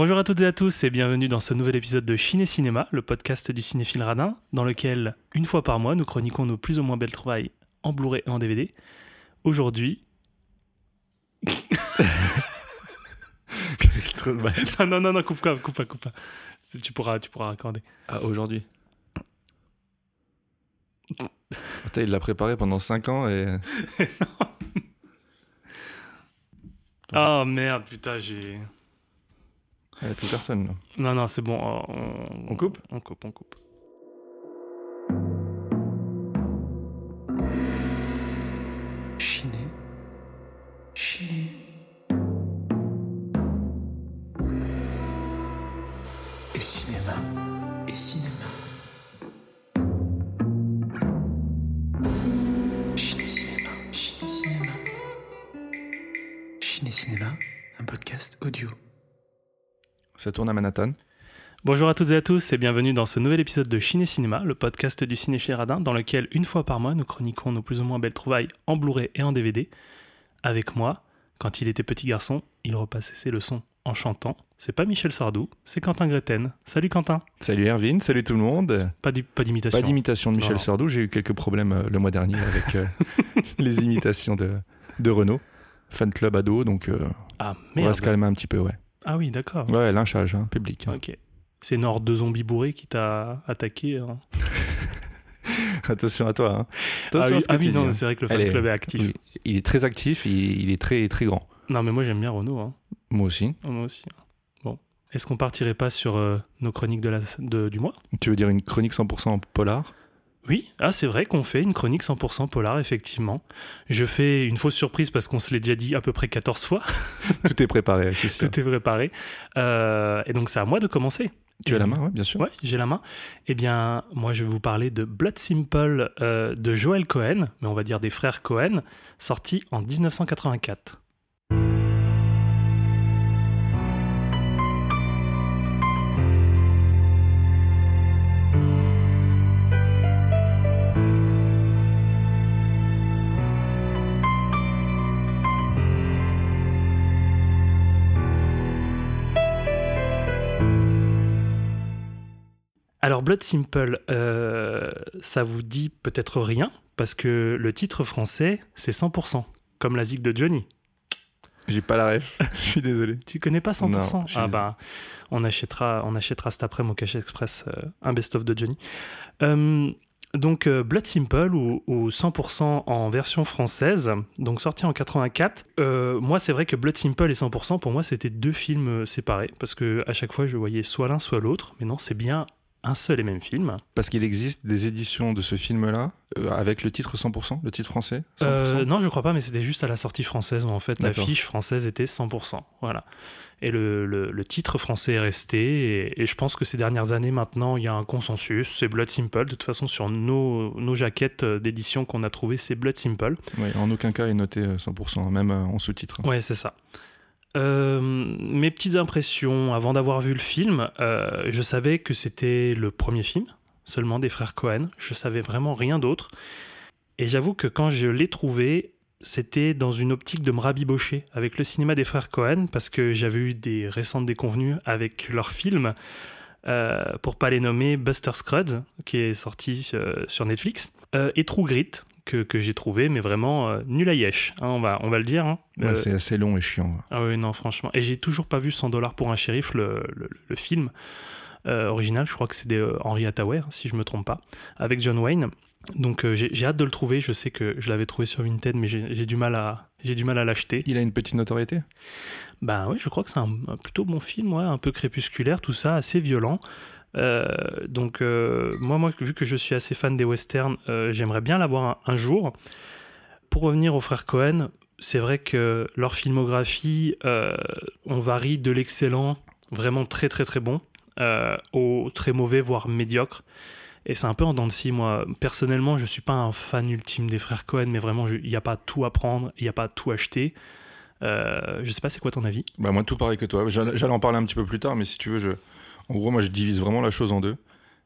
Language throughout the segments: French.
Bonjour à toutes et à tous et bienvenue dans ce nouvel épisode de Ciné Cinéma, le podcast du cinéphile radin, dans lequel, une fois par mois, nous chroniquons nos plus ou moins belles trouvailles en Blu-ray et en DVD. Aujourd'hui... Non, non, non, coupe pas, coupe pas, coupe pas. Tu pourras, tu pourras raccorder. Ah, aujourd'hui Putain, il l'a préparé pendant 5 ans et. Oh merde, putain, j'ai... Il n'y a plus personne là. Non, non, c'est bon. oh, On, On coupe? On coupe, on coupe. Ça tourne à Manhattan. Bonjour à toutes et à tous et bienvenue dans ce nouvel épisode de Ciné Cinéma, le podcast du cinéphile radin, dans lequel, une fois par mois, nous chroniquons nos plus ou moins belles trouvailles en Blu-ray et en DVD. Avec moi, quand il était petit garçon, il repassait ses leçons en chantant. C'est pas Michel Sardou, c'est Quentin Greten. Salut Quentin. Salut Erwin, salut tout le monde. Pas d'im- pas d'imitation. Pas d'imitation de Michel Non. Sardou, j'ai eu quelques problèmes euh, le mois dernier avec euh, les imitations de, de Renault. Fan club ado, donc euh, Ah on va se calmer un petit peu, ouais. Ah oui, d'accord. Ouais, lynchage, hein, public. hein. Ok. C'est Nord de zombies bourrés qui t'a attaqué. hein. Attention à toi. Hein. Ah oui, ah oui, hein. c'est vrai que le fan club est actif. oui, il est très actif, il, il est très, très grand. Non, mais moi j'aime bien Renault. Hein. Moi aussi. Moi aussi. Bon. Est-ce qu'on partirait pas sur euh, nos chroniques de la, de- du mois? Tu veux dire une chronique 100% en polar? Oui, ah, c'est vrai qu'on fait une chronique 100% polar, effectivement. Je fais une fausse surprise parce qu'on se l'est déjà dit à peu près 14 fois. Tout est préparé, c'est sûr. Tout est préparé. Euh, et donc c'est à moi de commencer. Tu as la main, ouais, bien sûr. Ouais, j'ai la main. Eh bien, moi, je vais vous parler de Blood Simple euh, de Joel Cohen, mais on va dire des frères Cohen, sorti en 1984. Alors Blood Simple, euh, ça vous dit peut-être rien, parce que le titre français, c'est 100%, comme la zig de Johnny. J'ai pas la ref, je suis désolé. Tu connais pas 100% Non, je suis Ah bah, on achètera, on achètera cet après-midi au Cachet Express euh, un best-of de Johnny. Euh, donc euh, Blood Simple ou, ou 100% en version française, donc sorti en 84. Euh, moi, c'est vrai que Blood Simple et 100%, pour moi, c'était deux films séparés, parce que à chaque fois, je voyais soit l'un, soit l'autre, mais non, c'est bien un seul et même film. Parce qu'il existe des éditions de ce film-là euh, avec le titre 100%, le titre français 100%. Euh, non, je crois pas, mais c'était juste à la sortie française où en fait la D'accord. fiche française était 100%. Voilà. Et le, le- le titre français est resté. Et, et je pense que ces dernières années, maintenant, il y a un consensus. C'est Blood Simple. De toute façon, sur nos, nos jaquettes d'édition qu'on a trouvées, c'est Blood Simple. Ouais, en aucun cas est noté euh, 100%, même euh, en sous-titre. Ouais, c'est ça. Euh, mes petites impressions avant d'avoir vu le film, euh, je savais que c'était le premier film seulement des frères Cohen. Je savais vraiment rien d'autre. Et j'avoue que quand je l'ai trouvé, c'était dans une optique de me rabibocher avec le cinéma des frères Cohen parce que j'avais eu des récentes déconvenues avec leurs films. Euh, pour pas les nommer, Buster Scruggs, qui est sorti euh, sur Netflix, et True Grit, que, que j'ai trouvé, mais vraiment euh, nul à yesh, hein, on, va, on va le dire. hein. Ouais, Euh, c'est assez long et chiant. ouais. ah oui, non, franchement. Et j'ai toujours pas vu 100 dollars pour un shérif, le, le- le film euh, original. Je crois que c'est des Henry Hathaway, si je me trompe pas, avec John Wayne. Donc euh, j'ai hâte de le trouver. Je sais que je l'avais trouvé sur Vinted, mais j'ai j'ai du mal à j'ai du mal à l'acheter. Il a une petite notoriété? Bah oui, je crois que c'est un, un plutôt bon film, ouais, un peu crépusculaire, tout ça, assez violent. Euh, donc euh, moi, vu que je suis assez fan des westerns, euh, j'aimerais bien l'avoir un, un jour. Pour revenir aux frères Cohen, c'est vrai que leur filmographie, on varie de l'excellent, vraiment très très très bon, au très mauvais, voire médiocre. Et c'est un peu en dents de scie, moi. Personnellement, je suis pas un fan ultime des frères Cohen, mais vraiment, il n'y a pas tout à prendre, il n'y a pas tout à acheter. Euh, je sais pas, c'est quoi ton avis? Bah moi tout pareil que toi. J'allais en parler un petit peu plus tard, mais si tu veux, je... en gros moi je divise vraiment la chose en deux.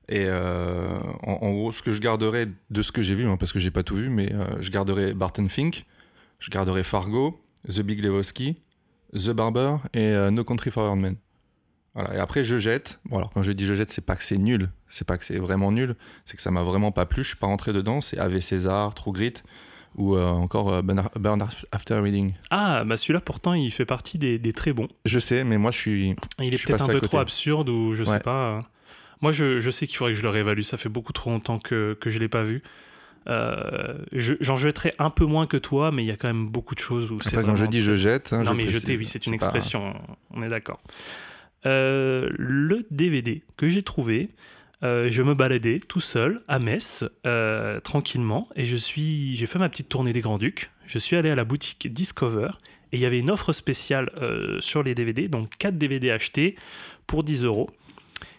Et euh, en, gros, ce que je garderai de ce que j'ai vu, hein, parce que j'ai pas tout vu, mais euh, je garderai Barton Fink, je garderai Fargo, The Big Lebowski, The Barber et euh, No Country for Old Men. Voilà. Et après, je jette. Bon, alors quand je dis je jette, c'est pas que c'est nul, c'est pas que c'est vraiment nul, c'est que ça m'a vraiment pas plu. Je suis pas rentré dedans. C'est Ave César, True Grit ou euh, encore euh, Burn After Reading. Ah, bah celui-là pourtant il fait partie des, des très bons. Je sais, mais moi je suis. Il Je est peut-être un peu trop absurde ou je sais Ouais. pas. Moi je, je sais qu'il faudrait que je le réévalue. Ça fait beaucoup trop longtemps que, que je l'ai pas vu. Euh, je- J'en jetterai un peu moins que toi, mais il y a quand même beaucoup de choses où c'est quand je dis je jette. hein, Non, je mais précise, jeter, oui, c'est une pas- expression, on est d'accord. Euh, le DVD que j'ai trouvé, euh, je me baladais tout seul à Metz, euh, tranquillement, et je suis, j'ai fait ma petite tournée des Grands-Ducs. Je suis allé à la boutique Discover, et il y avait une offre spéciale euh, sur les DVD, donc 4 DVD achetés pour 10 euros.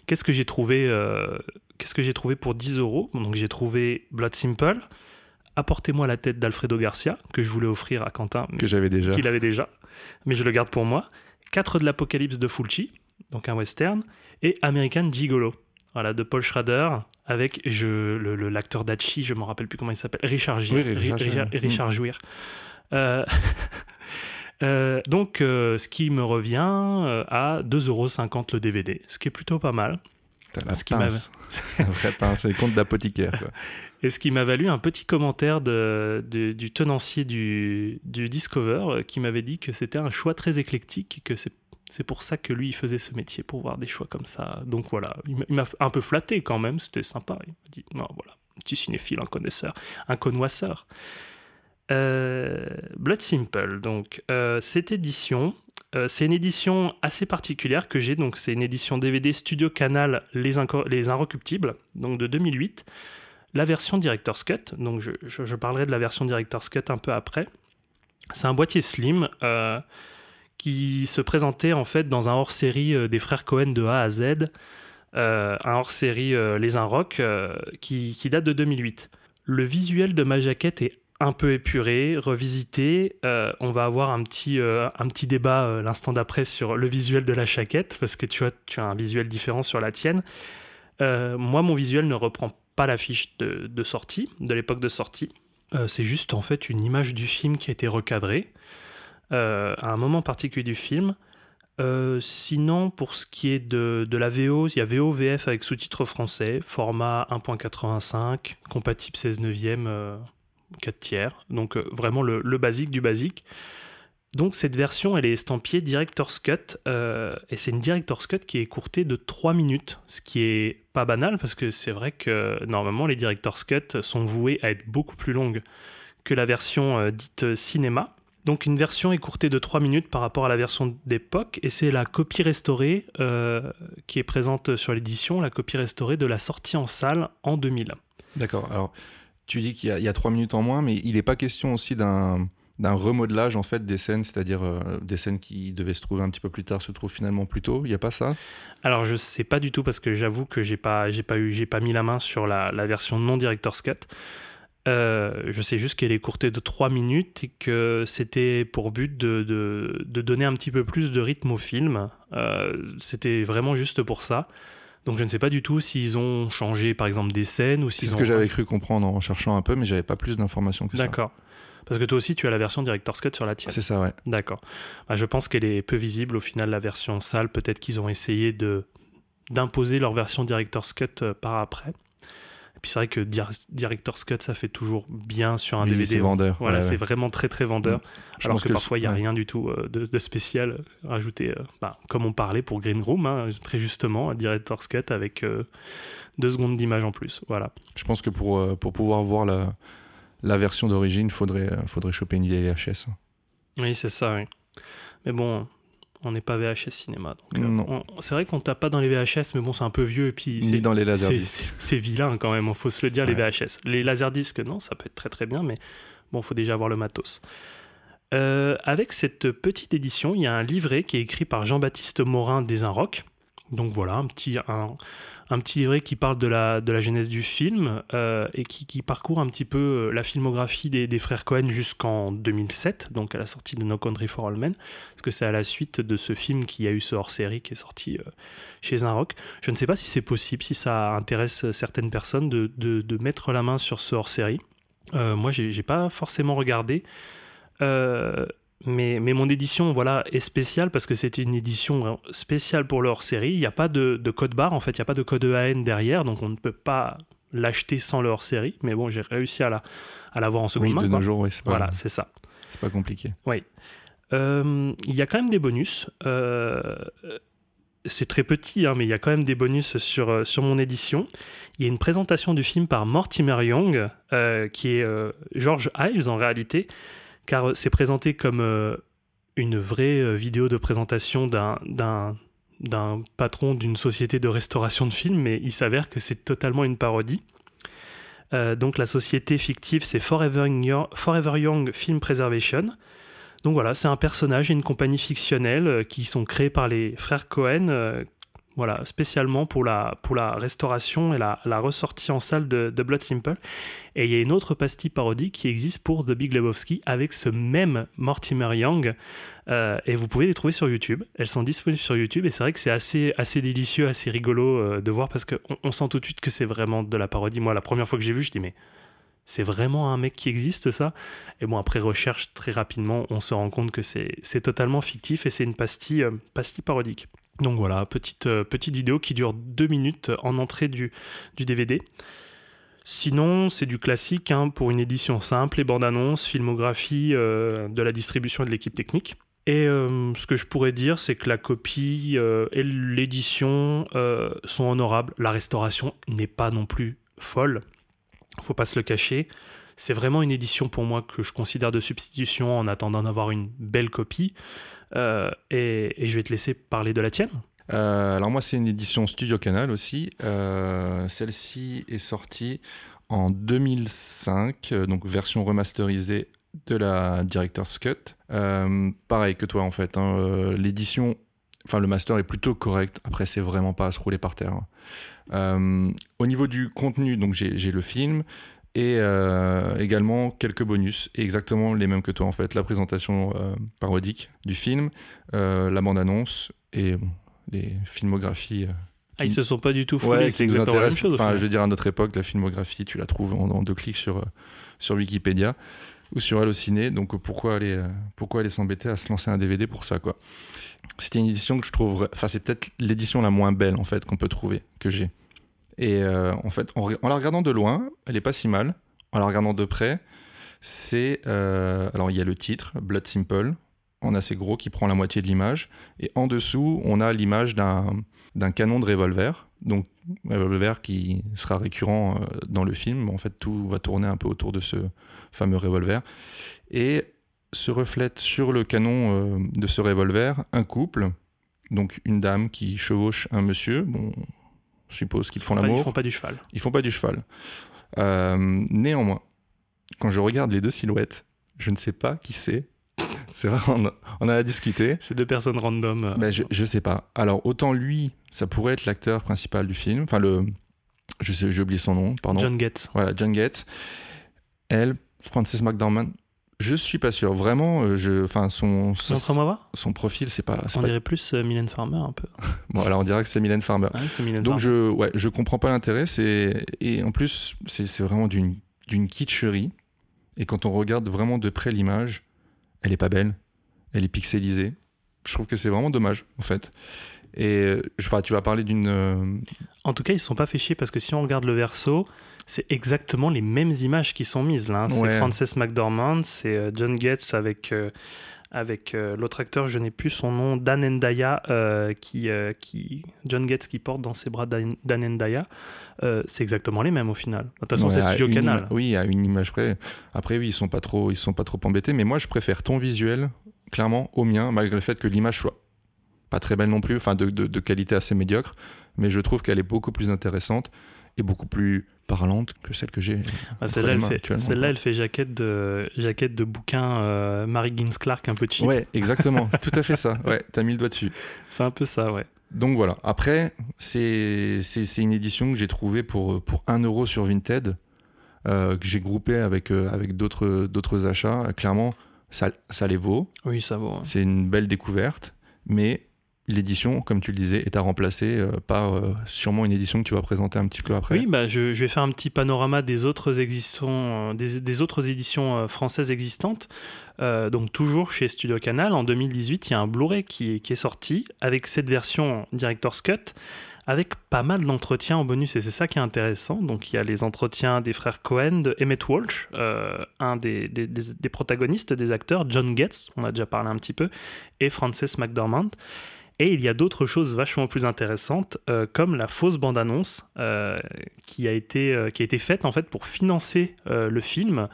Qu'est-ce que j'ai trouvé Qu'est-ce que j'ai trouvé pour 10 euros? Donc j'ai trouvé Blood Simple, Apportez-moi la tête d'Alfredo Garcia, que je voulais offrir à Quentin, mais que j'avais déjà. qu'il avait déjà, mais je le garde pour moi. 4 de l'Apocalypse de Fulci, donc un western, et American Gigolo, voilà, de Paul Schrader, avec je, le- l'acteur d'Hachi, je me rappelle plus comment il s'appelle, Richard Gere. Oui, Richard Gere. Euh, euh, donc, euh, ce qui me revient à 2,50€ le DVD, ce qui est plutôt pas mal. T'as la ce qui pince. La vraie pince, c'est le compte d'apothicaire. Et ce qui m'a valu un petit commentaire de, de- du tenancier du, du Discover qui m'avait dit que c'était un choix très éclectique, que c'est c'est pour ça que lui il faisait ce métier, pour voir des choix comme ça. Donc voilà, il m'a- un peu flatté quand même, c'était sympa. Il m'a dit, non, voilà, petit cinéphile, un connaisseur, un connoisseur. Euh, Blood Simple, donc euh, cette édition, euh, c'est une édition assez particulière que j'ai, donc c'est une édition DVD Studio Canal Les, Inco- Les Inrecuptibles, donc de 2008 la version Director's Cut. Donc, je, parlerai de la version Director's Cut un peu après. C'est un boîtier slim qui se présentait en fait dans un hors-série euh, des frères Cohen de A à Z, euh, un hors-série euh, Les Inrocks euh, qui, date de 2008. Le visuel de ma jaquette est un peu épuré, revisité. On va avoir un petit, un petit débat l'instant d'après sur le visuel de la jaquette, parce que tu as, tu as un visuel différent sur la tienne. Moi, mon visuel ne reprend pas l'affiche de, de sortie, de l'époque de sortie. C'est juste en fait une image du film qui a été recadrée euh, à un moment particulier du film. Euh, sinon, pour ce qui est de, de la VO, il y a VO, VF avec sous-titres français, format 1.85, compatible 16 neuvième, euh, 4 tiers. Donc euh, vraiment le, basique du basique. Donc cette version, elle est estampillée Director's Cut, euh, et c'est une Director's Cut qui est écourtée de 3 minutes, ce qui est pas banal, parce que c'est vrai que normalement les Director's Cut sont vouées à être beaucoup plus longues que la version euh, dite cinéma. Donc une version écourtée de 3 minutes par rapport à la version d'époque, et c'est la copie restaurée euh, qui est présente sur l'édition, la copie restaurée de la sortie en salle en 2000. D'accord. Alors, tu dis qu'il y, a- il y a trois minutes en moins, mais il n'est pas question aussi d'un d'un remodelage en fait des scènes, c'est-à-dire euh, des scènes qui devaient se trouver un petit peu plus tard se trouvent finalement plus tôt. Il n'y a pas ça? Alors je sais pas du tout parce que j'avoue que j'ai pas j'ai pas eu j'ai pas mis la main sur la, la version non director's cut. Euh, je sais juste qu'elle est courtée de 3 minutes et que c'était pour but de, de, de donner un petit peu plus de rythme au film. Euh, c'était vraiment juste pour ça. Donc je ne sais pas du tout s'ils ont changé par exemple des scènes ou C'est s'ils ce ont... que j'avais cru comprendre en cherchant un peu, mais j'avais pas plus d'informations que ça. D'accord. Parce que toi aussi tu as la version director's cut sur la tienne. C'est ça, ouais. D'accord. Bah, je pense qu'elle est peu visible au final, la version salle. Peut-être qu'ils ont essayé de d'imposer leur version Director's Cut euh, par après. Puis c'est vrai que Dir- Director's Cut, ça fait toujours bien sur un Oui, DVD. c'est vendeur. Voilà, ouais, c'est ouais. vraiment très très vendeur. Je alors que, parfois, il n'y a ouais. rien du tout euh, de, de spécial euh, rajouté. euh, bah, comme on parlait pour Green Room, hein, très justement, un Director's Cut avec euh, deux secondes d'image en plus. Voilà. Je pense que pour, euh, pour pouvoir voir la, la version d'origine, faudrait, euh, faudrait choper une vieille VHS. Oui, c'est ça, oui. Mais bon, on n'est pas VHS cinéma. donc, euh, c'est vrai qu'on tape pas dans les VHS, mais bon, c'est un peu vieux et puis c'est dans les laserdiscs. c'est vilain quand même, il faut se le dire, les. VHS. Les laserdiscs, non, ça peut être très très bien, mais bon, faut déjà avoir le matos. Euh, avec cette petite édition, il y a un livret qui est écrit par Jean-Baptiste Morin des Inrocks. Donc voilà, un petit, un, un petit livret qui parle de la, de la genèse du film euh, et qui, qui parcourt un petit peu euh, la filmographie des, des frères Cohen jusqu'en 2007, donc à la sortie de No Country for All Men, parce que c'est à la suite de ce film qu'il y a eu ce hors-série qui est sorti euh, chez Inrock. Je ne sais pas si c'est possible, si ça intéresse certaines personnes de, de- de mettre la main sur ce hors-série. Euh, moi, j'ai pas forcément regardé. Mais, mais mon édition voilà, est spéciale parce que c'était une édition spéciale pour leur série. Il n'y a pas de, de code barre, en fait, il n'y a pas de code EAN derrière, donc on ne peut pas l'acheter sans leur série. Mais bon, j'ai réussi à la, à l'avoir en seconde Oui, main. de nos jours, oui, c'est pas, Voilà, c'est ça. c'est pas compliqué. Euh, il y a quand même des bonus. Euh, c'est très petit, hein, mais il y a quand même des bonus sur, euh, sur mon édition. Il y a une présentation du film par Mortimer Young, euh, qui est George Ives en réalité, car euh, c'est présenté comme euh, une vraie euh, vidéo de présentation d'un, patron d'une société de restauration de films, mais il s'avère que c'est totalement une parodie. Donc la société fictive, c'est Forever Young, Film Preservation. Donc voilà, c'est un personnage et une compagnie fictionnelle qui sont créés par les frères Cohen, voilà, spécialement pour la, pour la restauration et la, la ressortie en salle de, Blood Simple. Et il y a une autre pastille parodique qui existe pour The Big Lebowski avec ce même Mortimer Young. euh, et vous pouvez les trouver sur YouTube. Elles sont disponibles sur YouTube et c'est vrai que c'est assez, assez délicieux, assez rigolo euh, de voir parce qu'on on sent tout de suite que c'est vraiment de la parodie. Moi, la première fois que j'ai vu, je dis mais c'est vraiment un mec qui existe ça? Et bon, après recherche, très rapidement, on se rend compte que c'est c'est totalement fictif et c'est une pastille, euh, pastille parodique. Donc voilà, petite, euh, petite vidéo qui dure deux minutes en entrée du, DVD. Sinon, c'est du classique hein, pour une édition simple, les bandes annonces, filmographie euh, de la distribution et de l'équipe technique. Et euh, ce que je pourrais dire, c'est que la copie et l'édition sont honorables. La restauration n'est pas non plus folle, faut pas se le cacher. C'est vraiment une édition pour moi que je considère de substitution en attendant d'avoir une belle copie. Euh, et, je vais te laisser parler de la tienne. Euh, alors moi, c'est une édition Studio Canal aussi. Euh, Celle-ci est sortie en 2005, euh, donc version remasterisée de la Director's Cut. Pareil que toi en fait. hein, L'édition, enfin le master est plutôt correct. Après, c'est vraiment pas à se rouler par terre. hein. Au niveau du contenu, donc j'ai le film et euh, également quelques bonus, exactement les mêmes que toi en fait. La présentation euh, parodique du film, euh, la bande-annonce et bon, les filmographies. euh, Ah, ils se sont pas du tout foulés, ouais, c'est qui exactement la même chose. Enfin, je veux dire, à notre époque, la filmographie, tu la trouves en, en deux clics sur, sur Wikipédia ou sur Allociné. Donc, pourquoi aller, pourquoi aller s'embêter à se lancer un DVD pour ça, quoi? C'était une édition que je trouve. Enfin, c'est peut-être l'édition la moins belle, en fait, qu'on peut trouver, que j'ai. Et euh, en fait, en, la regardant de loin, elle est pas si mal. En la regardant de près, c'est. euh, alors, il y a le titre, Blood Simple, en assez gros, qui prend la moitié de l'image. Et en dessous, on a l'image d'un canon de revolver. Donc, revolver qui sera récurrent euh, dans le film. En fait, tout va tourner un peu autour de ce fameux revolver. Et se reflète sur le canon de ce revolver un couple, donc une dame qui chevauche un monsieur. Bon, on suppose qu'ils font Pas- Ils l'amour. font pas du cheval. Ils font pas du cheval. Euh, néanmoins, quand je regarde les deux silhouettes, je ne sais pas qui c'est. C'est vrai, on a, on a à discuter. C'est deux personnes random. euh, Ben, je, je sais pas. Alors, autant lui, ça pourrait être l'acteur principal du film. Enfin, le. Je sais, j'ai oublié son nom, pardon. John Getz. Voilà, John Getz. Elle, Frances McDormand, je suis pas sûr. Vraiment, euh, je. Enfin, son. son profil, c'est pas. On pas- dirait plus euh, Mylène Farmer un peu. Bon, alors on dirait que c'est Mylène Farmer. Ouais, c'est Mylène Donc Farmer. je, ouais, je comprends pas l'intérêt. C'est et en plus c'est c'est vraiment d'une d'une kitscherie. Et quand on regarde vraiment de près l'image, elle est pas belle. Elle est pixelisée. Je trouve que c'est vraiment dommage en fait. Et euh, enfin, tu vas parler d'une. euh, En tout cas, ils se sont pas fait chier parce que si on regarde le verso, c'est exactement les mêmes images qui sont mises là. hein. C'est. Frances McDormand, c'est euh, John Getz avec, euh, avec euh, l'autre acteur, je n'ai plus son nom, Dan Endaya, euh, qui, euh, qui, John Getz qui porte dans ses bras Dan, Dan Endaya. C'est exactement les mêmes au final. De toute façon, ouais, c'est Studio Canal. oui, à une image près. Après, oui, ils sont pas trop, ils sont pas trop embêtés. Mais moi, je préfère ton visuel, clairement, au mien, malgré le fait que l'image soit pas très belle non plus, enfin de, de- de qualité assez médiocre. Mais je trouve qu'elle est beaucoup plus intéressante et beaucoup plus parlante que celle que j'ai. Ah, celle-là, elle fait, elle fait jaquette de, jaquette de bouquin euh, Mary Gibbs Clark un peu cheap. Ouais, exactement. Tout à fait ça. Ouais, t'as mis le doigt dessus. C'est un peu ça, ouais. Donc voilà. Après, c'est une édition que j'ai trouvée pour, pour 1 euro sur Vinted, euh, que j'ai groupé avec, euh, avec d'autres d'autres achats. Clairement, ça, ça les vaut. Oui, ça vaut. C'est une belle découverte, mais l'édition, comme tu le disais, est à remplacer euh, par euh, sûrement une édition que tu vas présenter un petit peu après. Oui, bah, je, vais faire un petit panorama des autres, existants, euh, des, des autres éditions françaises existantes. Donc toujours chez Studio Canal, en 2018, il y a un Blu-ray qui, qui est sorti avec cette version Director's Cut, avec pas mal d'entretiens en bonus, et c'est ça qui est intéressant. Donc il y a les entretiens des frères Cohen, de Emmett Walsh, un des- des- des protagonistes, des acteurs, John Getz, on a déjà parlé un petit peu, et Frances McDormand. Et il y a d'autres choses vachement plus intéressantes, euh, comme la fausse bande-annonce euh, qui, a été, euh, qui a été faite en fait pour financer le film,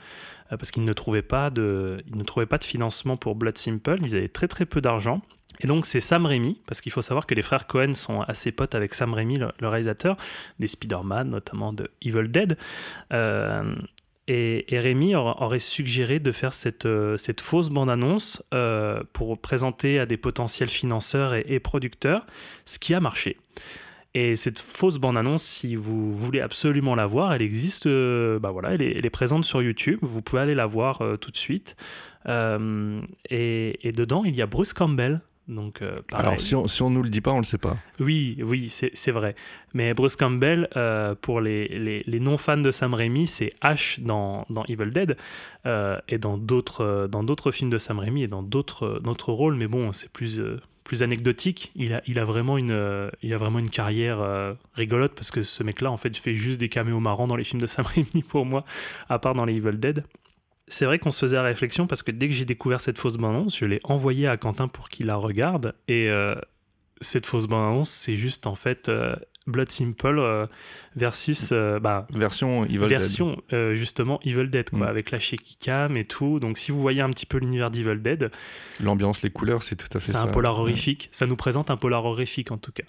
parce qu'ils ne, trouvaient pas de- ne trouvaient pas de financement pour Blood Simple, ils avaient très très peu d'argent. Et donc c'est Sam Raimi, parce qu'il faut savoir que les frères Cohen sont assez potes avec Sam Raimi, le réalisateur, des Spider-Man, notamment de Evil Dead. Et, Rémi aura- aurait suggéré de faire cette, euh, fausse bande-annonce euh, pour présenter à des potentiels financeurs et, producteurs, ce qui a marché. Et cette fausse bande-annonce, si vous voulez absolument la voir, elle existe, euh, bah voilà, elle est, présente sur YouTube, vous pouvez aller la voir tout de suite. Et dedans, il y a Bruce Campbell. Donc, euh. Alors, si on, si on nous le dit pas, on le sait pas. Oui, oui, c'est vrai. Mais Bruce Campbell, euh, pour les, les, les non-fans de Sam Raimi, c'est Ash dans, dans Evil Dead euh, et dans d'autres films de Sam Raimi et dans d'autres rôles. Mais bon, c'est plus plus anecdotique. Il a, il a vraiment une il a vraiment une carrière rigolote parce que ce mec-là, en fait, fait juste des caméos marrants dans les films de Sam Raimi pour moi, à part dans les Evil Dead. C'est vrai qu'on se faisait la réflexion parce que dès que j'ai découvert cette fausse bande-annonce, je l'ai envoyée à Quentin pour qu'il la regarde et euh, cette fausse bande-annonce, c'est juste en fait euh, Blood Simple euh, versus bah, Version Evil Dead. version justement Evil Dead quoi, Mm. avec la shaky cam et tout. Donc si vous voyez un petit peu l'univers d'Evil Dead, L'ambiance, les couleurs, c'est tout à fait c'est ça. un polar horrifique. Ça nous présente un polar horrifique en tout cas.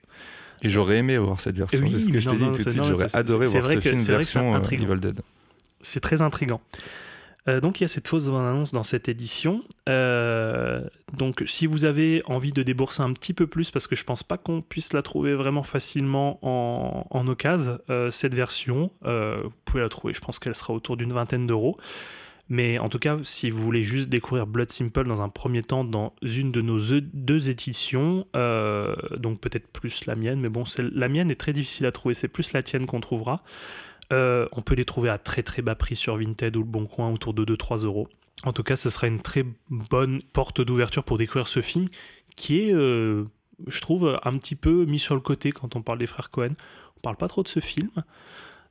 Et j'aurais aimé voir cette version. Oui, c'est ce que je t'ai dit non, tout de c'est- suite. J'aurais c'est- adoré c'est voir ce film c'est c'est version. Evil Dead. C'est très intrigant. Euh, donc il y a cette fausse bande-annonce dans cette édition. Euh, donc si vous avez envie de débourser un petit peu plus, parce que je pense pas qu'on puisse la trouver vraiment facilement en, en occasion, euh, cette version, vous pouvez la trouver. Je pense qu'elle sera autour d'une vingtaine d'euros. Mais en tout cas, si vous voulez juste découvrir Blood Simple dans un premier temps dans une de nos e- deux éditions, donc peut-être plus la mienne, mais bon, la mienne est très difficile à trouver, c'est plus la tienne qu'on trouvera. Euh, on peut les trouver à très très bas prix sur Vinted ou le Bon Coin autour de 2-3 euros. En tout cas, ce sera une très bonne porte d'ouverture pour découvrir ce film qui est, euh, je trouve, un petit peu mis sur le côté quand on parle des frères Cohen. On parle pas trop de ce film.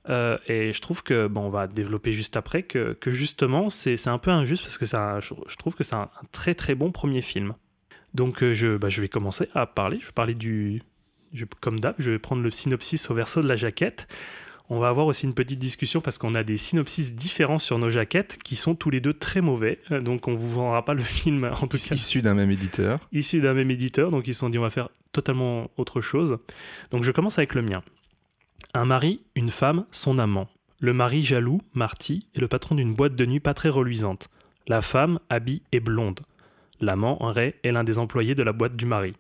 Euh, et je trouve que, bon, on va développer juste après, que, justement, c'est un peu injuste parce que un- je, trouve que c'est un, très très bon premier film. Donc je, bah, je vais commencer à parler. Je vais parler du. comme d'hab, je vais prendre le synopsis au verso de la jaquette. On va avoir aussi une petite discussion parce qu'on a des synopsis différents sur nos jaquettes qui sont tous les deux très mauvais. Euh, Donc on vous vendra pas le film en tout cas Issu d'un même éditeur. issu d'un même éditeur, donc ils se sont dit on va faire totalement autre chose. Donc je commence avec le mien. Un mari, une femme, son amant. Le mari jaloux, Marty, est le patron d'une boîte de nuit pas très reluisante. La femme, Abby, est blonde. L'amant, Ray, est l'un des employés de la boîte du mari.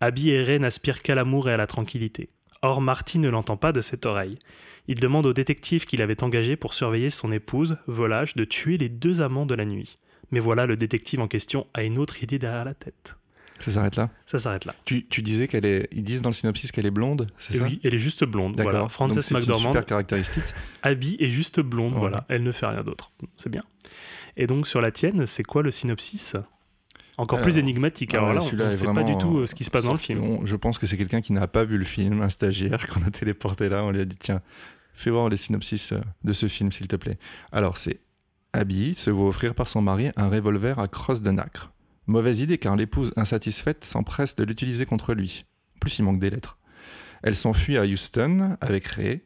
Abby et Ray n'aspirent qu'à l'amour et à la tranquillité. Or, Marty ne l'entend pas de cette oreille. Il demande au détective qu'il avait engagé pour surveiller son épouse, Volage, de tuer les deux amants de la nuit. Mais voilà, le détective en question a une autre idée derrière la tête. Ça s'arrête là? Ça s'arrête là. Tu, tu disais qu'elle est. Ils disent dans le synopsis qu'elle est blonde, c'est ça? oui, elle est juste blonde. D'accord. Voilà. Donc Frances une McDormand, super caractéristique. Abby est juste blonde. Voilà. Voilà. Elle ne fait rien d'autre. C'est bien. Et donc sur la tienne, c'est quoi le synopsis? Encore plus Alors, énigmatique. ah Alors ouais, là, on ne sait pas du tout euh, ce qui se passe dans le Sauf film. Je pense que c'est quelqu'un qui n'a pas vu le film, un stagiaire qu'on a téléporté là. On lui a dit tiens, fais voir les synopsis euh, de ce film, s'il te plaît. Alors, c'est Abby se voit offrir par son mari un revolver à crosse de nacre. Mauvaise idée car l'épouse insatisfaite s'empresse de l'utiliser contre lui. En plus, il manque des lettres. Elle s'enfuit à Houston avec Ray.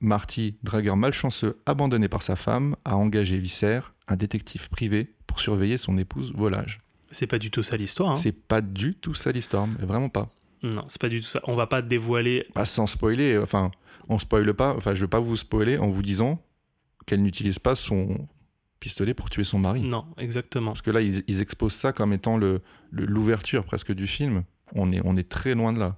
Marty, dragueur malchanceux abandonné par sa femme, a engagé Visser, un détective privé, pour surveiller son épouse Volage. C'est pas du tout ça l'histoire. hein. C'est pas du tout ça l'histoire, mais vraiment pas. Non, c'est pas du tout ça. On va pas dévoiler. Pas sans spoiler, enfin, on spoile pas, enfin, je vais pas vous spoiler en vous disant qu'elle n'utilise pas son pistolet pour tuer son mari. Non, exactement. Parce que là, ils, ils exposent ça comme étant le le- l'ouverture presque du film. On est, on est très loin de là.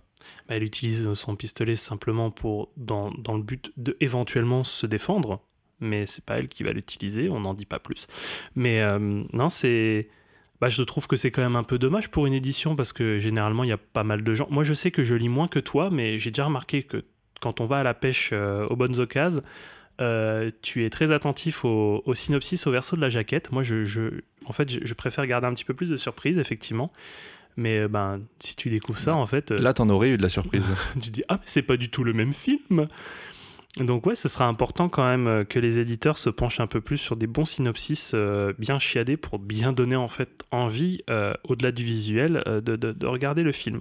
Bah, elle utilise son pistolet simplement pour dans, dans le but de éventuellement se défendre, mais c'est pas elle qui va l'utiliser. On n'en dit pas plus. Mais euh, non, c'est bah, je trouve que c'est quand même un peu dommage pour une édition parce que généralement il y a pas mal de gens. Moi je sais que je lis moins que toi, mais j'ai déjà remarqué que quand on va à la pêche euh, aux bonnes occasions, euh, tu es très attentif au, au synopsis, au verso de la jaquette. Moi je, je- en fait, je, je préfère garder un petit peu plus de surprise, effectivement. Mais euh, ben, si tu découvres ça, en fait, Là, t'en aurais eu de la surprise. tu dis ah mais c'est pas du tout le même film. Donc ouais, ce sera important quand même euh, que les éditeurs se penchent un peu plus sur des bons synopsis euh, bien chiadés pour bien donner en fait envie, euh, au-delà du visuel, euh, de, de- de regarder le film.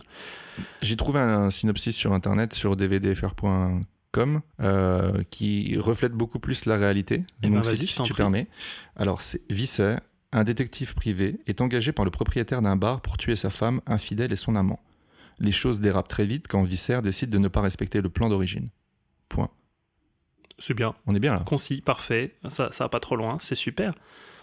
J'ai trouvé un synopsis sur internet sur dvdfr.com qui reflète beaucoup plus la réalité. Eh ben, Donc, vas-y, si, si tu prie. permets. Alors, c'est Visser, un détective privé, est engagé par le propriétaire d'un bar pour tuer sa femme infidèle et son amant. Les choses dérapent très vite quand Visser décide de ne pas respecter le plan d'origine. Point. C'est bien, On est bien là. concis, parfait, ça, ça va pas trop loin, c'est super.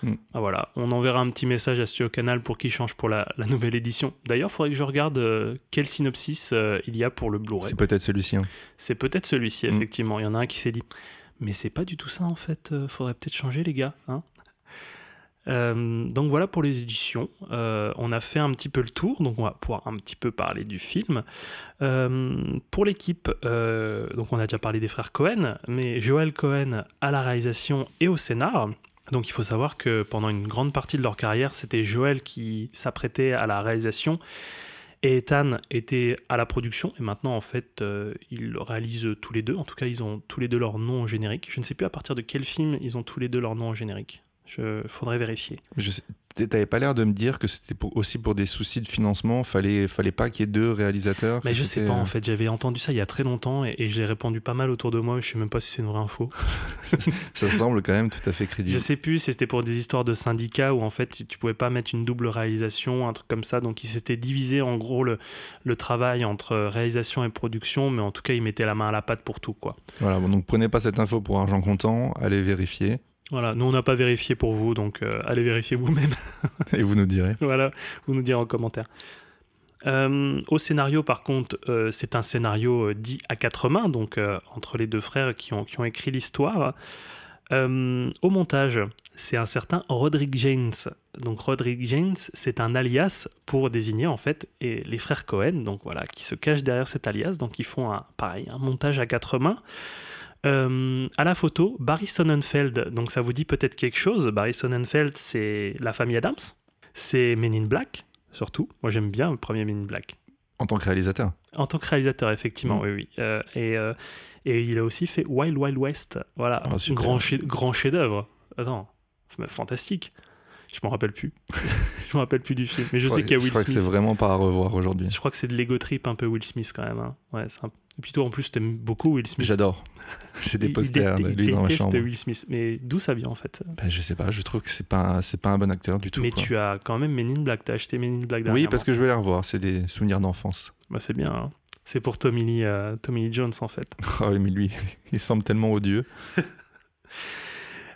Mm. Ah, voilà, on enverra un petit message à Studio Canal pour qu'il change pour la, la nouvelle édition. D'ailleurs, il faudrait que je regarde euh, quel synopsis euh, il y a pour le Blu-ray. C'est peut-être celui-ci. hein. C'est peut-être celui-ci, Mm. effectivement. Il y en a un qui s'est dit, mais c'est pas du tout ça en fait. euh, faudrait peut-être changer, les gars. hein. Euh, donc voilà pour les éditions. Euh, on a fait un petit peu le tour, donc on va pouvoir un petit peu parler du film. Euh, pour l'équipe, donc on a déjà parlé des frères Cohen, mais Joel Cohen à la réalisation et au scénar. Donc il faut savoir que pendant une grande partie de leur carrière, c'était Joel qui s'apprêtait à la réalisation et Ethan était à la production. Et maintenant, en fait, ils réalisent tous les deux. En tout cas, ils ont tous les deux leur nom au générique. Je ne sais plus à partir de quel film ils ont tous les deux leur nom au générique. Je faudrait vérifier. Je sais- T'avais pas l'air de me dire que c'était pour- aussi pour des soucis de financement. Fallait, fallait pas qu'il y ait deux réalisateurs. Mais je sais pas euh, en fait, j'avais entendu ça il y a très longtemps et, et je l'ai répandu pas mal autour de moi. Je sais même pas si c'est une vraie info. Ça semble quand même tout à fait Je crédible. sais plus si c'était pour des histoires de syndicats où en fait tu pouvais pas mettre une double réalisation, un truc comme ça. Donc ils s'étaient divisé en gros le, le travail entre réalisation et production, mais en tout cas ils mettaient la main à la pâte pour tout quoi. Voilà, bon, donc prenez pas cette info pour argent comptant, allez vérifier Voilà, nous on n'a pas vérifié pour vous, donc euh, allez vérifier vous-même. et vous nous direz. voilà, vous nous direz en commentaire. Euh, au scénario, par contre, euh, c'est un scénario dit à quatre mains, donc entre les deux frères qui ont, qui ont écrit l'histoire. Au montage, c'est un certain Roderick James. Donc Roderick James, c'est un alias pour désigner en fait et les frères Cohen, donc voilà, qui se cachent derrière cet alias. Donc ils font un pareil, un montage à quatre mains. Euh, à la photo, Barry Sonnenfeld. Donc ça vous dit peut-être quelque chose. Barry Sonnenfeld, c'est la famille Adams. C'est Men in Black, surtout. Moi j'aime bien le premier Men in Black. En tant que réalisateur. En tant que réalisateur, effectivement, Mm. oui, oui. Euh, et, euh, et il a aussi fait Wild Wild West. Voilà, Ah, grand, chef- grand chef-d'œuvre. Attends, fantastique. Je m'en rappelle plus. je me rappelle plus du film. Mais je sais qu'il y a je Will crois que c'est Smith. vraiment pas à revoir aujourd'hui. Je crois que c'est de l'ego trip un peu Will Smith quand même. hein. Ouais, c'est un... Et puis toi en plus t'aimes beaucoup Will Smith. J'adore. J'ai des posters de lui dans ma chambre. Will Smith. Mais d'où ça vient en fait? Ben, je sais pas, je trouve que c'est pas, c'est pas un bon acteur du tout. Mais quoi. tu as quand même Men in Black. T'as acheté Men in Black Oui, parce que je vais les revoir, c'est des souvenirs d'enfance. Bah, c'est bien. hein. C'est pour Tommy Lee, euh, Tommy Lee Jones en fait. Oui, mais lui, il semble tellement odieux.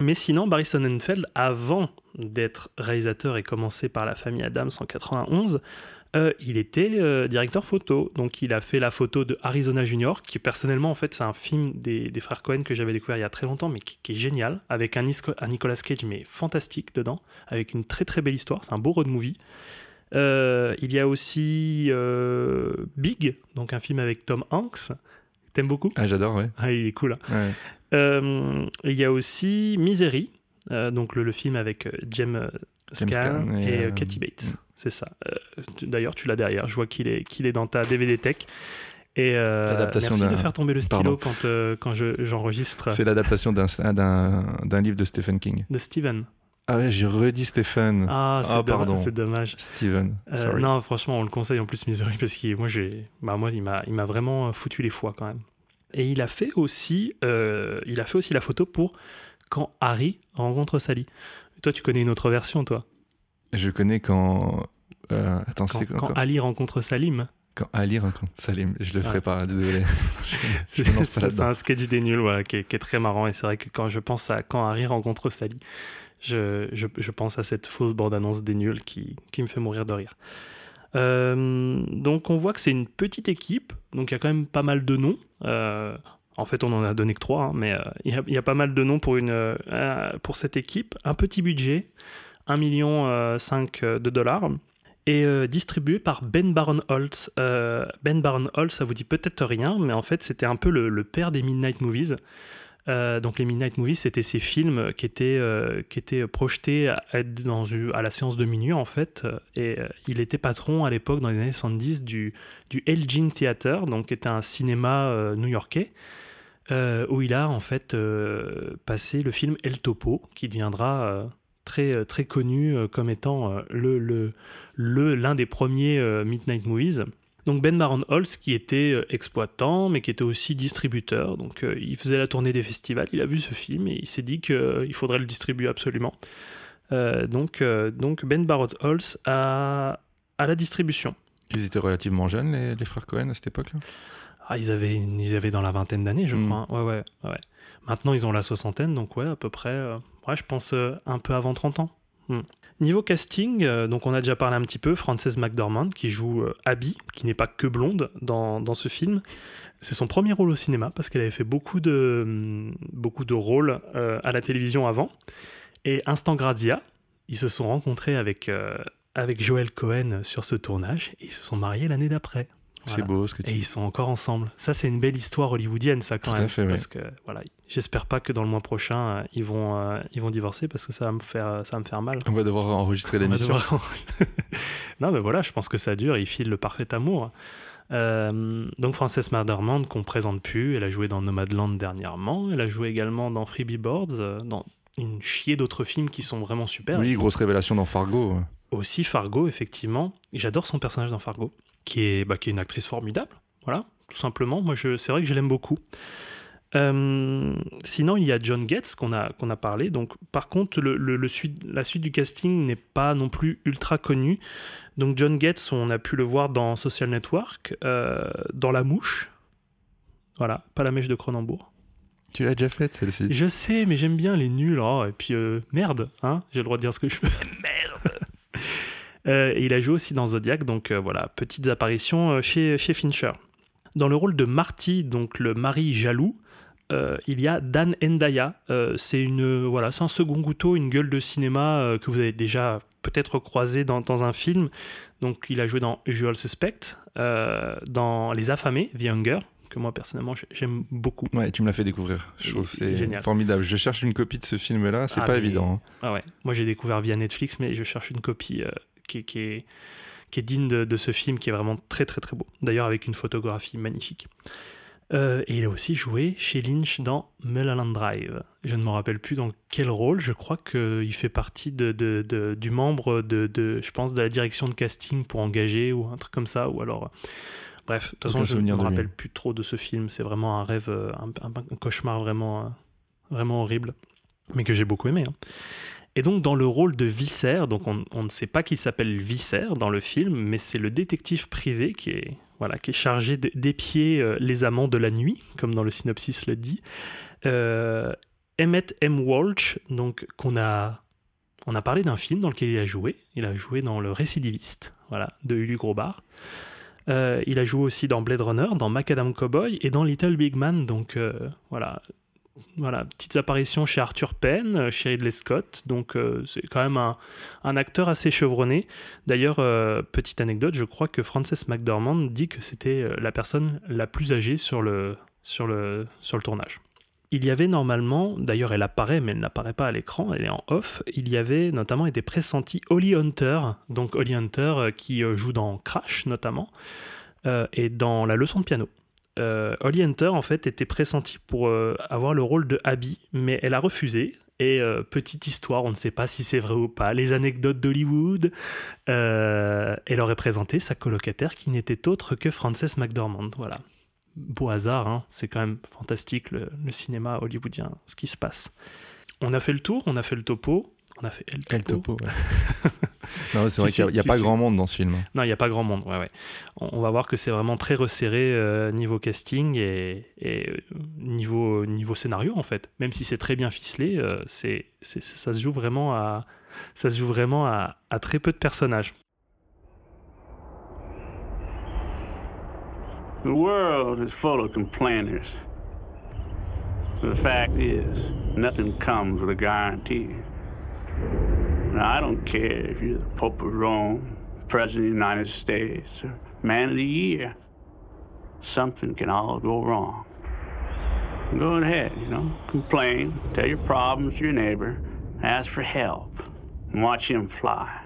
Mais sinon, Barry Sonnenfeld, avant d'être réalisateur et commencer par la famille Adams en 91, euh, il était euh, directeur photo. Donc il a fait la photo de Arizona Junior, qui personnellement en fait c'est un film des, des frères Cohen que j'avais découvert il y a très longtemps, mais qui, qui est génial, avec un Nicolas Cage mais fantastique dedans, avec une très très belle histoire. C'est un beau road movie. Euh, il y a aussi euh, Big, donc un film avec Tom Hanks. T'aimes beaucoup? Ah, j'adore, ouais. Ah, il est cool. hein. Ouais. Euh, il y a aussi Misery, euh, donc le, le film avec euh, James James Caan et, et, Bates. mm. C'est ça. D'ailleurs, tu l'as derrière. Je vois qu'il est, qu'il est dans ta DVD Tech. Et euh, merci de faire tomber le stylo Pardon. quand, euh, quand je- j'enregistre C'est l'adaptation d'un, livre de Stephen King. de Steven. Ah ouais, j'ai redit Stephen. Ah, c'est Ah, dommage- pardon. c'est dommage. Euh, Sorry. non, franchement, on le conseille en plus Misery parce que moi, j'ai, bah, moi, il m'a, il m'a vraiment foutu les foies quand même. Et il a fait aussi, euh, il a fait aussi la photo pour quand Harry rencontre Sally. Toi, tu connais une autre version, toi? Je connais quand. euh, attends, Quand, quand, quand Ali rencontre Salim. quand Ali rencontre Salim. Je le ferai pas, désolé. C'est je un sketch des nuls voilà, qui, est, qui est très marrant. Et c'est vrai que quand je pense à quand Harry rencontre Sally, je, je- je pense à cette fausse bande-annonce des nuls qui, qui me fait mourir de rire. Euh, donc on voit que c'est une petite équipe, donc il y a quand même pas mal de noms. Euh, en fait, on en a donné que trois, hein, mais euh, il y, a- pas mal de noms pour, une, pour cette équipe. Un petit budget, 1,5 million de dollars et distribué par Ben Baron Holtz. Euh, ben Baron Holtz, ça vous dit peut-être rien, mais en fait, c'était un peu le, père des Midnight Movies. Euh, donc les Midnight Movies, c'était ces films qui étaient, qui étaient projetés à, la séance de minuit, en fait. Et il était patron à l'époque, dans les années 70, du, du Elgin Theater, donc qui était un cinéma new-yorkais. où il a en fait passé le film El Topo, qui deviendra très, euh, très connu euh, comme étant euh, le, le, le, l'un des premiers Midnight Movies. Donc Ben Baron Holtz qui était exploitant mais qui était aussi distributeur. Donc il faisait la tournée des festivals, il a vu ce film et il s'est dit qu'il faudrait le distribuer absolument. donc, donc Ben Baron Holtz à, à la distribution. Ils étaient relativement jeunes les, les frères Cohen à cette époque-là? Ah, ils avaient, ils avaient dans la vingtaine d'années, je hmm. crois. Ouais, ouais, ouais. Maintenant, ils ont la soixantaine, donc ouais, à peu près, euh, ouais, je pense euh, un peu avant 30 ans. Hmm. Niveau casting, euh, donc on a déjà parlé un petit peu, Frances McDormand qui joue Abby, qui n'est pas que blonde dans, dans ce film. C'est son premier rôle au cinéma parce qu'elle avait fait beaucoup de, hmm, beaucoup de rôles à la télévision avant. Et Instant Grazia, ils se sont rencontrés avec, avec Joel Cohen sur ce tournage et ils se sont mariés l'année d'après. C'est beau ce que tu Et ils sont encore ensemble. Ça, c'est une belle histoire hollywoodienne, ça, quand même. parce que, voilà, j'espère pas que dans le mois prochain, euh, ils, vont, euh, ils vont divorcer parce que ça va me faire, ça va me faire mal. On va devoir enregistrer l'émission. non, mais voilà, je pense que ça dure. Ils filent le parfait amour. Euh, donc, Frances McDormand, qu'on présente plus, elle a joué dans Nomadland dernièrement. Elle a joué également dans Freebie Boards, dans une chier d'autres films qui sont vraiment super. Oui, grosse révélation dans Fargo. Aussi Fargo, effectivement. J'adore son personnage dans Fargo qui est, bah, qui est une actrice formidable. Voilà, tout simplement. Moi, c'est vrai que je l'aime beaucoup. Euh, sinon, il y a John Getz qu'on a, qu'on a parlé. Donc, par contre, le, le, suite, la suite du casting n'est pas non plus ultra connue. Donc, John Getz, on a pu le voir dans Social Network, euh, dans La Mouche. Voilà, pas la mèche de Cronenbourg. Tu l'as déjà faite celle-ci. Je sais, mais j'aime bien les nuls. Oh, et puis, euh, merde, hein, j'ai le droit de dire ce que je veux. merde et il a joué aussi dans Zodiac, donc euh, voilà, petites apparitions euh, chez, chez Fincher. Dans le rôle de Marty, donc le mari jaloux, il y a Dan Endaya. c'est une voilà, c'est un second couteau, une gueule de cinéma que vous avez déjà peut-être croisé dans, dans, un film. Donc, il a joué dans Usual Suspect, dans Les Affamés, The Hunger, que moi personnellement j'aime beaucoup. Ouais, tu me l'as fait découvrir. Je trouve c'est formidable. Je cherche une copie de ce film-là, c'est ah, pas évident. Hein. Ah ouais. Moi j'ai découvert via Netflix, mais je cherche une copie qui, est, qui est digne de, ce film, qui est vraiment très très très beau. D'ailleurs avec une photographie magnifique. Euh, et il a aussi joué chez Lynch dans Mulholland Drive. Je ne me rappelle plus dans quel rôle. Je crois qu'il fait partie de, de, du membre de, je pense, de la direction de casting pour engager ou un truc comme ça. Ou alors, bref, de toute façon, je ne me rappelle plus trop de ce film. C'est vraiment un rêve, un, un, cauchemar vraiment, vraiment horrible, mais que j'ai beaucoup aimé. Hein. Et donc dans le rôle de Visser, donc on, ne sait pas qu'il s'appelle Visser dans le film, mais c'est le détective privé qui est, voilà, qui est chargé d'épier euh, les amants de la nuit, comme dans le synopsis le dit. Euh, Emmett M. Walsh, donc qu'on a, on a parlé d'un film dans lequel il a joué. Il a joué dans Le Récidiviste, voilà, de Ulu Grobard. Euh, il a joué aussi dans Blade Runner, dans Macadam Cowboy et dans Little Big Man. Donc voilà, voilà, petites apparitions chez Arthur Penn, euh, chez Ridley Scott, donc euh, c'est quand même un, acteur assez chevronné. D'ailleurs, euh, petite anecdote, je crois que Frances McDormand dit que c'était la personne la plus âgée sur le, tournage. Il y avait normalement, d'ailleurs elle apparaît mais elle n'apparaît pas à l'écran, elle est en off, il y avait notamment été pressenti Holly Hunter, donc Holly Hunter qui joue dans Crash notamment, et dans La leçon de piano Holly Hunter en fait était pressentie pour euh, avoir le rôle de Abby, mais elle a refusé. Et euh, petite histoire, on ne sait pas si c'est vrai ou pas, les anecdotes d'Hollywood. elle aurait présenté sa colocataire qui n'était autre que Frances McDormand. Voilà. Beau hasard, hein. c'est quand même fantastique le, cinéma hollywoodien, ce qui se passe. On a fait le tour, on a fait le topo. On a fait El Topo. non, c'est vrai qu'il n'y a, pas grand monde dans ce film. Non, il n'y a pas grand monde. Ouais, ouais. On, va voir que c'est vraiment très resserré euh, niveau casting et, euh, niveau, niveau scénario, en fait. Même si c'est très bien ficelé, euh, c'est, ça se joue vraiment à, ça se joue vraiment à, à très peu de personnages. The world is full of complainers. The fact is, nothing comes with a guarantee. Now, I don't care if you're the Pope of Rome, President of the United States, or Man of the Year. Something can all go wrong. Go ahead, you know, complain, tell your problems to your neighbor, ask for help, and watch him fly.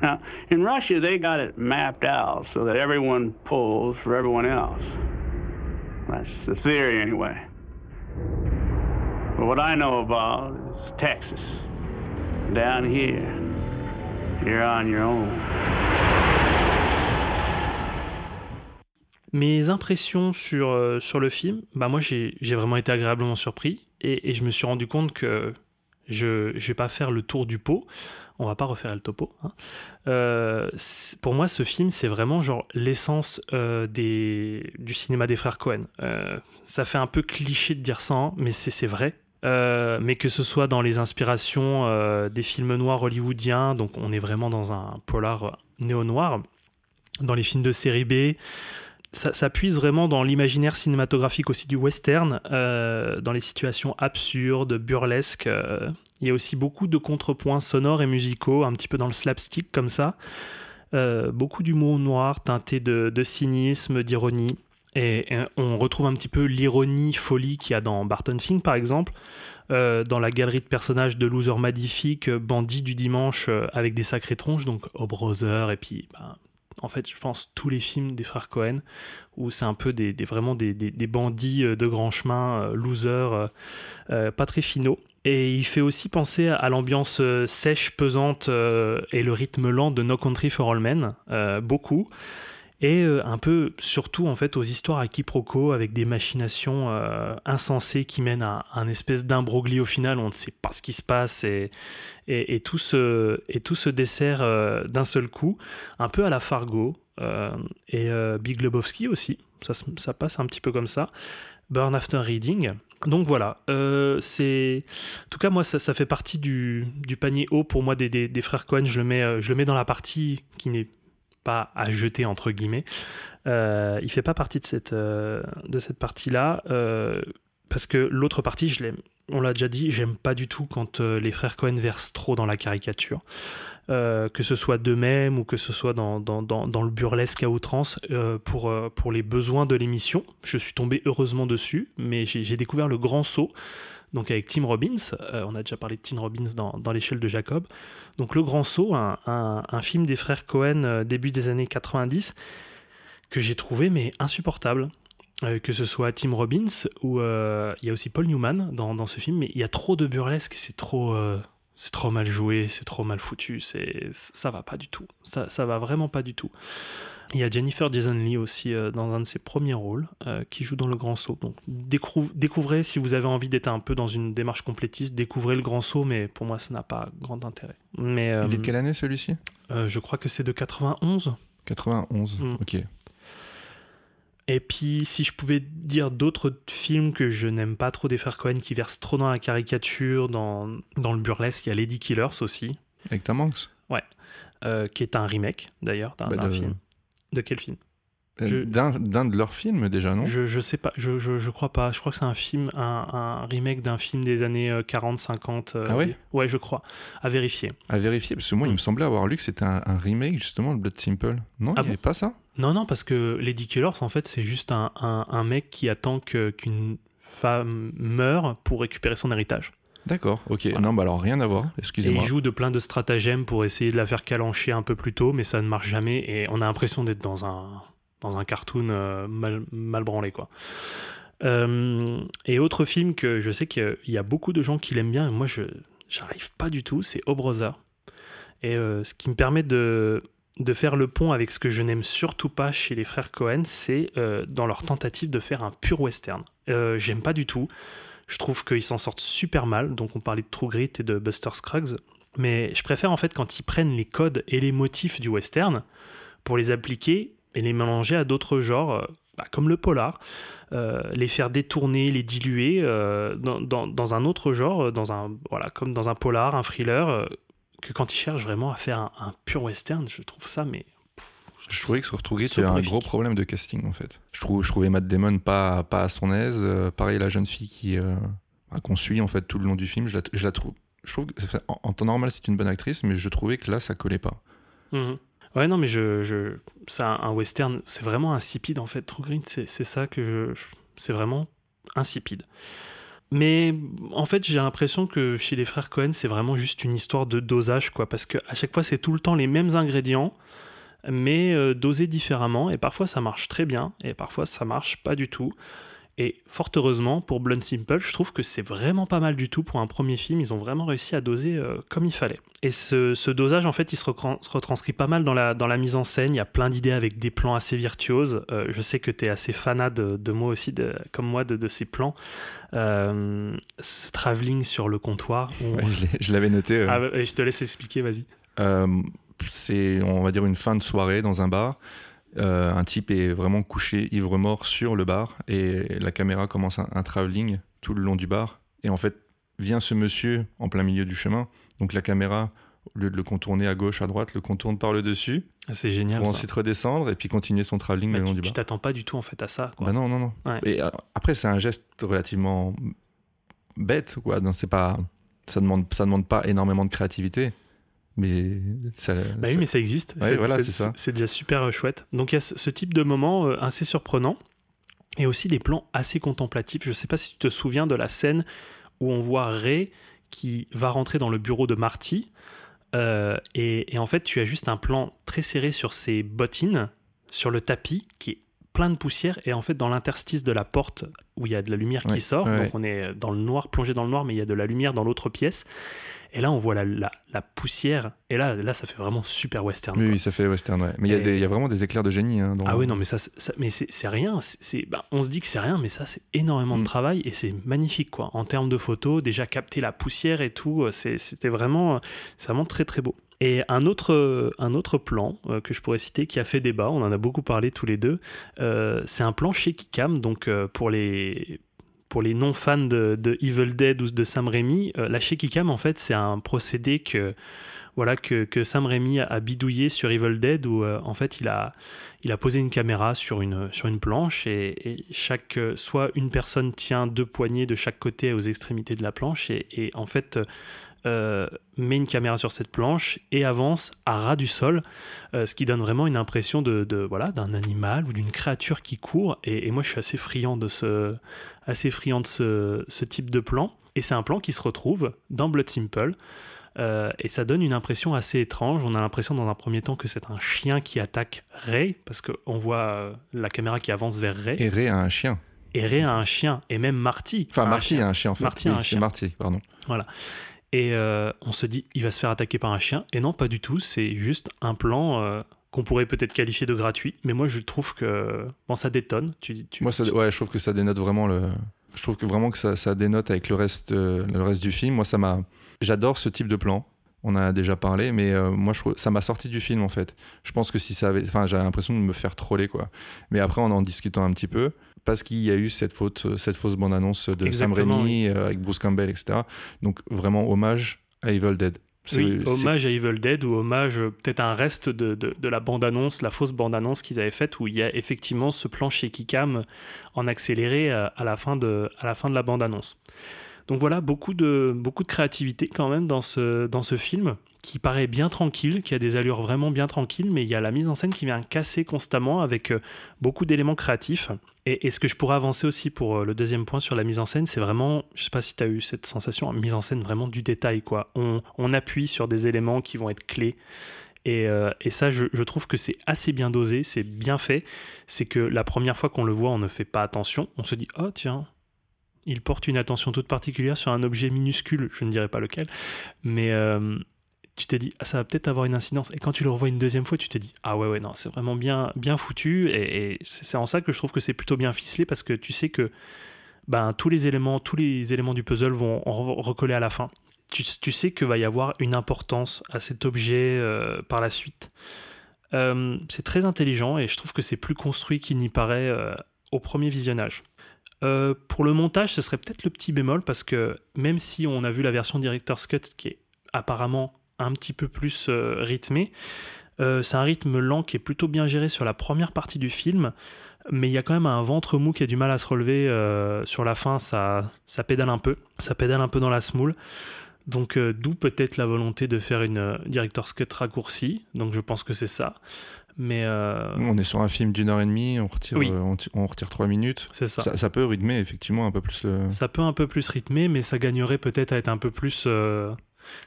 Now, in Russia, they got it mapped out so that everyone pulls for everyone else. That's the theory, anyway. But what I know about Texas. Down here, you're on your own. Mes impressions sur, euh, sur le film, bah moi j'ai vraiment été agréablement surpris et, je me suis rendu compte que je ne vais pas faire le tour du pot, on va pas refaire le topo. hein. Euh, pour moi ce film c'est vraiment genre l'essence euh, du cinéma des frères Cohen. Ça fait un peu cliché de dire ça, hein, mais c'est vrai. Euh, mais que ce soit dans les inspirations euh, des films noirs hollywoodiens, donc on est vraiment dans un polar néo-noir, dans les films de série B, ça, ça puise vraiment dans l'imaginaire cinématographique aussi du western, euh, dans les situations absurdes, burlesques. Il y a aussi beaucoup de contrepoints sonores et musicaux, un petit peu dans le slapstick comme ça. Beaucoup d'humour noir teinté de cynisme, d'ironie. Et, on retrouve un petit peu l'ironie folie qu'il y a dans Barton Fink par exemple, euh, dans la galerie de personnages de Loser Magnifique, euh, Bandit du dimanche euh, avec des sacrées tronches, donc Oh Brother, et puis ben, en fait je pense tous les films des frères Cohen où c'est un peu des, vraiment des, bandits de grand chemin, losers, pas très finaux. Et il fait aussi penser à l'ambiance sèche, pesante et le rythme lent de No Country for All Men, beaucoup. Et euh, un peu, surtout en fait, aux histoires à quiproquo avec des machinations euh, insensées qui mènent à un espèce d'imbroglio final on ne sait pas ce qui se passe et, et, tout, se, et tout se dessert euh, d'un seul coup, un peu à la Fargo et Big Lebowski aussi, ça, ça passe un petit peu comme ça. Burn After Reading. Donc voilà, c'est. En tout cas, moi, ça, ça fait partie du, du panier haut pour moi des, des- frères Cohen. Je le, mets, je le mets dans la partie qui n'est pas à jeter, entre guillemets. Euh, il fait pas partie de cette, euh, de cette partie-là. euh, parce que l'autre partie, je l'aime. On l'a déjà dit, j'aime pas du tout quand les frères Cohen versent trop dans la caricature. Que ce soit d'eux-mêmes ou que ce soit dans, dans, dans, le burlesque à outrance pour, pour les besoins de l'émission. Je suis tombé heureusement dessus, mais j'ai découvert le grand saut, donc avec Tim Robbins. Euh, on a déjà parlé de Tim Robbins dans, dans l'échelle de Jacob. Donc le grand saut, un, film des frères Cohen euh, début des années 90 que j'ai trouvé mais insupportable. Euh, que ce soit Tim Robbins ou il y a aussi Paul Newman dans, dans ce film, mais il y a trop de burlesque, c'est trop, trop mal joué, c'est trop mal foutu, ça va pas du tout, ça, ça va vraiment pas du tout. Il y a Jennifer Jason Lee aussi euh, dans un de ses premiers rôles euh, qui joue dans Le Grand Saut. Donc décou- découvrez si vous avez envie d'être un peu dans une démarche complétiste, découvrez Le Grand Saut, mais pour moi ça n'a pas grand intérêt. Mais euh, Il est de quelle année celui-ci? euh, je crois que c'est de 91. 91. Mm. Ok. Et puis, si je pouvais dire d'autres films que je n'aime pas trop des frères Cohen qui versent trop dans la caricature, dans, dans le burlesque, il y a Lady Killers aussi, Avec Tom Hanks? Euh, qui est un remake d'ailleurs d'un Bah, film. De quel film? Euh, Je- D'un de leurs films déjà, non? Je, je sais pas, je, je, je crois pas. Je crois que c'est un film, un, un remake d'un film des années euh, 40, 50. euh, Ah ouais? Ouais, je crois. À vérifier. À vérifier, parce que moi, il me semblait avoir lu que c'était un, un remake justement de Blood Simple. Non, Ah il n'y avait bon? pas ça? Non, non, parce que Lady Killers, en fait, c'est juste un, un, un mec qui attend qu'une femme meure pour récupérer son héritage. D'accord, ok. Voilà. Non, bah alors rien à voir, Et excusez-moi. il joue de plein de stratagèmes pour essayer de la faire calancher un peu plus tôt, mais ça ne marche jamais et on a l'impression d'être dans un, dans un cartoon euh, mal, mal branlé. Quoi. Euh, et autre film que je sais qu'il y a beaucoup de gens qui l'aiment bien, et moi je j'arrive pas du tout, c'est Brother. Et euh, ce qui me permet de, de faire le pont avec ce que je n'aime surtout pas chez les frères Cohen, c'est dans leur tentative de faire un pur western. J'aime pas du tout. Je trouve qu'ils s'en sortent super mal. Donc on parlait de True Grit et de Buster Scruggs. Mais je préfère en fait quand ils prennent les codes et les motifs du western pour les appliquer et les mélanger à d'autres genres, euh, bah, comme le polar, euh, les faire détourner, les diluer euh, dans, un autre genre, comme dans un polar, un thriller, que quand ils cherchent vraiment à faire un pur western, je trouve ça, mais... Je trouvais que sur True Grit, il y avait un gros problème de casting en fait. Je, trouve, je trouvais Matt Damon pas, pas à son aise. Euh, pareil, la jeune fille qui euh, bah, qu'on suit en fait tout le long du film, je la, je la trouve. je trouve que en, en temps normal c'est une bonne actrice, mais je trouvais que là ça collait pas. Mhm. Ouais, non, mais je, je, c'est un, un western, c'est vraiment insipide en fait. True Green, c'est, c'est ça que je, je- c'est vraiment insipide. Mais en fait, j'ai l'impression que chez les frères Cohen, c'est vraiment juste une histoire de dosage, quoi, parce que à chaque fois, c'est tout le temps les mêmes ingrédients, mais euh, dosés différemment. Et parfois, ça marche très bien, et parfois, ça marche pas du tout. Et fort heureusement, pour Blonde Simple, je trouve que c'est vraiment pas mal du tout pour un premier film. Ils ont vraiment réussi à doser euh, comme il fallait. Et ce, ce dosage, en fait, il se, retranscrit pas mal dans la, dans la mise en scène. Il y a plein d'idées avec des plans assez virtuoses. Euh, je sais que tu es assez fanat de, de moi aussi, de- comme moi, de, de ces plans. Euh, ce travelling sur le comptoir. où- Ouais, je l'avais noté. Ah, et je te laisse expliquer, vas-y. C'est, on va dire, une fin de soirée dans un bar. Euh, un type est vraiment couché, ivre-mort, sur le bar, et la caméra commence un, un travelling tout le long du bar. Et en fait, vient ce monsieur en plein milieu du chemin. Donc la caméra, au lieu de le contourner à gauche, à droite, le contourne par le dessus, Ah, C'est génial. pour ça. ensuite redescendre, et puis continuer son travelling Bah, le long tu du tu bar. t'attends pas du tout en fait à ça. Quoi. Bah non, non, non. Ouais. Et euh, après, c'est un geste relativement bête, quoi. Donc, c'est pas, ça demande, ça demande pas énormément de créativité, mais ça. Bah oui, mais ça existe. Ouais, c'est déjà super euh, chouette. Donc il y a ce, ce type de moment euh, assez surprenant et aussi des plans assez contemplatifs. Je sais pas si tu te souviens de la scène où on voit Ray qui va rentrer dans le bureau de Marty. euh, et, et en fait, tu as juste un plan très serré sur ses bottines, sur le tapis, qui est plein de poussière. Et en fait, dans l'interstice de la porte où il y a de la lumière Ouais, qui sort, ouais, donc on est dans le noir, plongé dans le noir, mais il y a de la lumière dans l'autre pièce. Et là, on voit la, la- la poussière. Et là, là, ça fait vraiment super western. Oui, ça fait western, ouais. Mais il y Et- y, a vraiment des éclairs de génie. hein, dans- Ah oui, non, mais ça, mais c'est rien. c'est- bah, on se dit que c'est rien, mais ça, c'est énormément de Mm. travail et c'est magnifique, quoi. En termes de photos, déjà capter la poussière et tout, euh, c'est- c'était vraiment, c'est vraiment très, très beau. Et un autre, un autre plan euh, que je pourrais citer qui a fait débat, on en a beaucoup parlé tous les deux, euh, c'est un plan chez Kikam, donc euh, pour les pour les non-fans de, Evil Dead ou de Sam Raimi, la Shaky Cam, en fait, c'est un procédé que, voilà, que, que Sam Raimi a, bidouillé sur Evil Dead où, en fait, il a, il a posé une caméra sur une, sur une planche et, chaque, soit une personne tient deux poignées de chaque côté aux extrémités de la planche et en fait, euh, met une caméra sur cette planche et avance à ras du sol, euh, ce qui donne vraiment une impression de, de- voilà d'un animal ou d'une créature qui court. Et, et moi, je suis assez friand de ce, assez friand de ce, ce type de plan. Et c'est un plan qui se retrouve dans Blood Simple. Euh, et ça donne une impression assez étrange. On a l'impression dans un premier temps que c'est un chien qui attaque Ray, parce qu'on voit la caméra qui avance vers Ray. Et Ray a un chien. Et Ray a un chien, et même Marty. Enfin, a Marty a un chien, en fait. Marty a un chien. Marty, pardon. Et euh, on se dit, il va se faire attaquer par un chien. Et non, pas du tout. C'est juste un plan euh, qu'on pourrait peut-être qualifier de gratuit. Mais moi, je trouve que bon, ça détonne. Tu, tu- Moi, ça, tu- ouais, je trouve que ça dénote vraiment le. Je trouve que vraiment que ça, ça dénote avec le reste, euh, le reste du film. Moi, ça m'a. J'adore ce type de plan. On en a déjà parlé, mais moi, je trouve ça m'a sorti du film en fait. Je pense que si ça avait, enfin, j'avais l'impression de me faire troller quoi. Mais après, en en discutant un petit peu, parce qu'il y a eu cette faute, cette fausse bande annonce de Sam Raimi euh, avec Bruce Campbell, etc. Donc vraiment hommage à Evil Dead. Oui, hommage à Evil Dead ou hommage euh, peut-être un reste de, de- de la bande-annonce, la fausse bande-annonce qu'ils avaient faite où il y a effectivement ce plan chez Kikam en accéléré euh, à la fin de, à la, fin de la bande-annonce. Donc voilà, beaucoup de, beaucoup de créativité quand même dans ce, dans ce film qui paraît bien tranquille, qui a des allures vraiment bien tranquilles, mais il y a la mise en scène qui vient casser constamment avec euh, beaucoup d'éléments créatifs. Et, ce que je pourrais avancer aussi pour euh, le deuxième point sur la mise en scène, c'est vraiment, je sais pas si tu as eu cette sensation, mise en scène vraiment du détail. quoi. On, on appuie sur des éléments qui vont être clés. Et, euh, ça, je, trouve que c'est assez bien dosé, c'est bien fait. C'est que la première fois qu'on le voit, on ne fait pas attention. On se dit, oh tiens, il porte une attention toute particulière sur un objet minuscule, je ne dirais pas lequel, mais tu t'es dit, ah, ça va peut-être avoir une incidence. Et quand tu le revois une deuxième fois, tu te dis, ah ouais, ouais, non, c'est vraiment bien, bien foutu. Et, c'est en ça que je trouve que c'est plutôt bien ficelé parce que tu sais que ben, tous les éléments, tous les éléments du puzzle vont recoller à la fin. Tu, tu sais que va y avoir une importance à cet objet euh, par la suite. Euh, c'est très intelligent et je trouve que c'est plus construit qu'il n'y paraît euh, au premier visionnage. Pour le montage, ce serait peut-être le petit bémol parce que même si on a vu la version Director's Cut qui est apparemment un petit peu plus euh, rythmée, euh, c'est un rythme lent qui est plutôt bien géré sur la première partie du film, mais il y a quand même un ventre mou qui a du mal à se relever euh, sur la fin, ça, ça pédale un peu, ça pédale un peu dans la smoule. Donc euh, d'où peut-être la volonté de faire une euh, director's cut raccourcie. Donc je pense que c'est ça. Mais euh, On est sur un film d'une heure et demie, on retire, Oui. on, ti- on retire trois minutes. c'est ça. Ça, ça peut rythmer effectivement un peu plus le. Ça peut un peu plus rythmer, mais ça gagnerait peut-être à être un peu plus.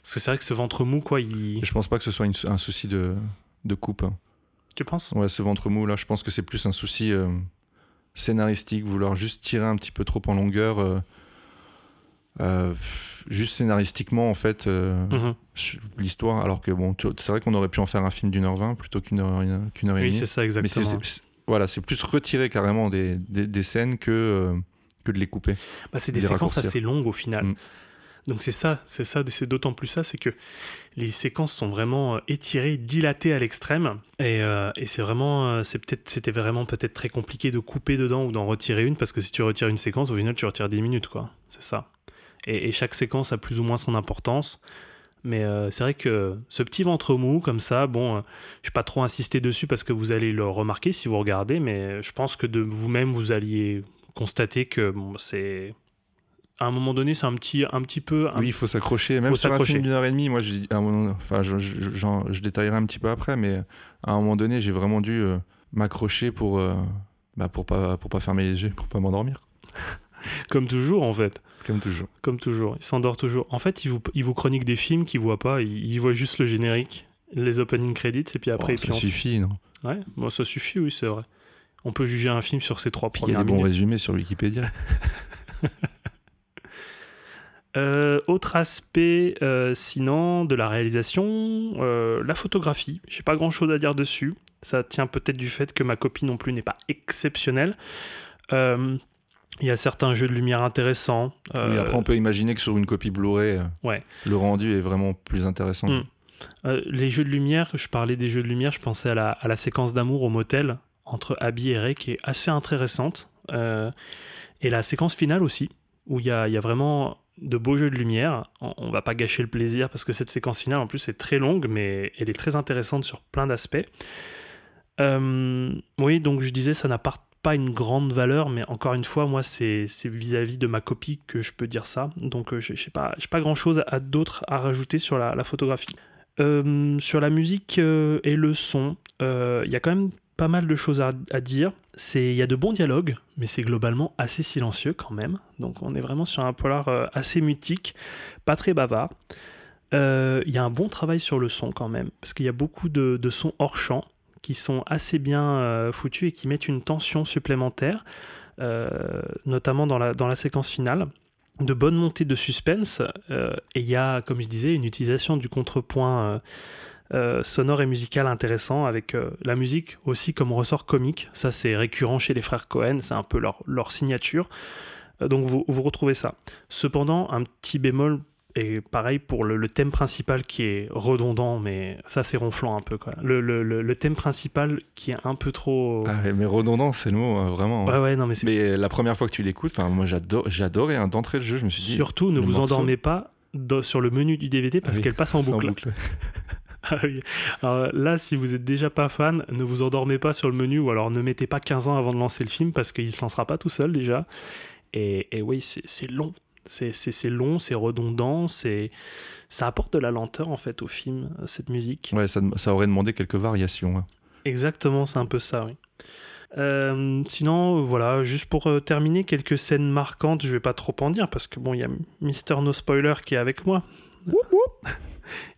Parce que c'est vrai que ce ventre mou, quoi, il. Je pense pas que ce soit une- un souci de, de coupe. hein. Tu penses? Ouais, ce ventre mou là, je pense que c'est plus un souci euh, scénaristique, vouloir juste tirer un petit peu trop en longueur. euh, euh, juste scénaristiquement en fait Mhm. l'histoire alors que bon c'est vrai qu'on aurait pu en faire un film d'une heure vingt plutôt qu'une heure, une- qu'une heure et Oui, demie c'est ça, mais exactement. c'est- voilà c'est plus retirer carrément des, des, des scènes que que de les couper Bah, c'est des des séquences raccourcir. assez longues au final. Mm. Donc c'est ça, c'est ça, c'est d'autant plus ça, c'est que les séquences sont vraiment euh, étirées, dilatées à l'extrême, et, euh, c'est vraiment, euh, c'était vraiment peut-être très compliqué de couper dedans ou d'en retirer une, parce que si tu retires une séquence, au final tu retires 10 minutes, quoi. C'est ça. Et, chaque séquence a plus ou moins son importance. Mais c'est vrai que ce petit ventre mou comme ça, bon, euh, je vais pas trop insister dessus parce que vous allez le remarquer si vous regardez, mais je pense que de vous-même vous alliez constater que c'est à un moment donné c'est un petit un petit peu un- oui il faut s'accrocher. Même Faut sur un film d'une heure et demie moi moment- enfin je, je, je détaillerai un petit peu après mais à un moment donné j'ai vraiment dû euh, m'accrocher pour euh, bah, pour pas pour pas fermer les yeux pour pas m'endormir. Comme toujours en fait. Comme toujours. Comme toujours. Il s'endort toujours. En fait il vous il vous chronique des films qu'il voit pas. Il, il voit juste le générique les opening credits et puis après Oh, ça suffit non? Ouais bon, ça suffit oui c'est vrai. On peut juger un film sur ses trois Puis il y a premières des bons minutes. résumés sur Wikipédia Euh, autre aspect, euh, sinon, de la réalisation, euh, la photographie. J'ai pas grand chose à dire dessus. Ça tient peut-être du fait que ma copie non plus n'est pas exceptionnelle. Il y a certains jeux de lumière intéressants. Oui, après on peut imaginer que sur une copie Blu-ray Ouais. le rendu est vraiment plus intéressant Mm. euh, les jeux de lumière, je parlais des jeux de lumière, je pensais à la, à la séquence d'amour au motel entre Abby et Ray qui est assez intéressante. Et la séquence finale aussi, où il y a, il y a vraiment de beaux jeux de lumière. On, va pas gâcher le plaisir parce que cette séquence finale en plus est très longue, mais elle est très intéressante sur plein d'aspects. Euh, oui, donc je disais, ça n'apporte pas une grande valeur, mais encore une fois, moi, c'est vis-à-vis de ma copie que je peux dire ça. Donc, euh, je n'ai pas, pas grand-chose à d'autre à rajouter sur la, photographie. Euh, sur la musique euh, et le son, il y a quand même pas mal de choses à, à dire. Il y a de bons dialogues, mais c'est globalement assez silencieux quand même. Donc on est vraiment sur un polar euh, assez mutique, pas très bavard. Euh, Il y a un bon travail sur le son quand même, parce qu'il y a beaucoup de, sons hors champ qui sont assez bien euh, foutus et qui mettent une tension supplémentaire, notamment dans la, dans la séquence finale de bonnes montées de suspense et il y a, comme je disais, une utilisation du contrepoint euh, sonore et musical intéressant avec euh, la musique aussi comme ressort comique. Ça, c'est récurrent chez les frères Cohen, c'est un peu leur, leur signature. Euh, donc, vous, vous retrouvez ça. Cependant, un petit bémol, et pareil pour le, le thème principal qui est redondant, mais ça, c'est ronflant un peu. Quoi. Le, le- le- le thème principal qui est un peu trop. Ah, mais redondant c'est le mot hein, vraiment ouais, ouais, non, mais la première fois que tu l'écoutes moi j'adore j'adorais hein, d'entrée de jeu je me suis dit Surtout, ne le vous endormez pas sur le menu du DVD parce Ah oui, qu'elle passe en boucle. Ah oui. Alors là, si vous êtes déjà pas fan, ne vous endormez pas sur le menu ou alors ne mettez pas 15 ans avant de lancer le film parce qu'il se lancera pas tout seul déjà. Et, et oui, c'est long. C'est- long, c'est redondant, c'est ça apporte de la lenteur en fait au film, cette musique. ouais ça, ça aurait demandé quelques variations hein. Exactement, c'est un peu ça, oui. Euh, sinon, voilà, juste pour euh, terminer, quelques scènes marquantes, je vais pas trop en dire parce que bon, il y a Mister No Spoiler qui est avec moi.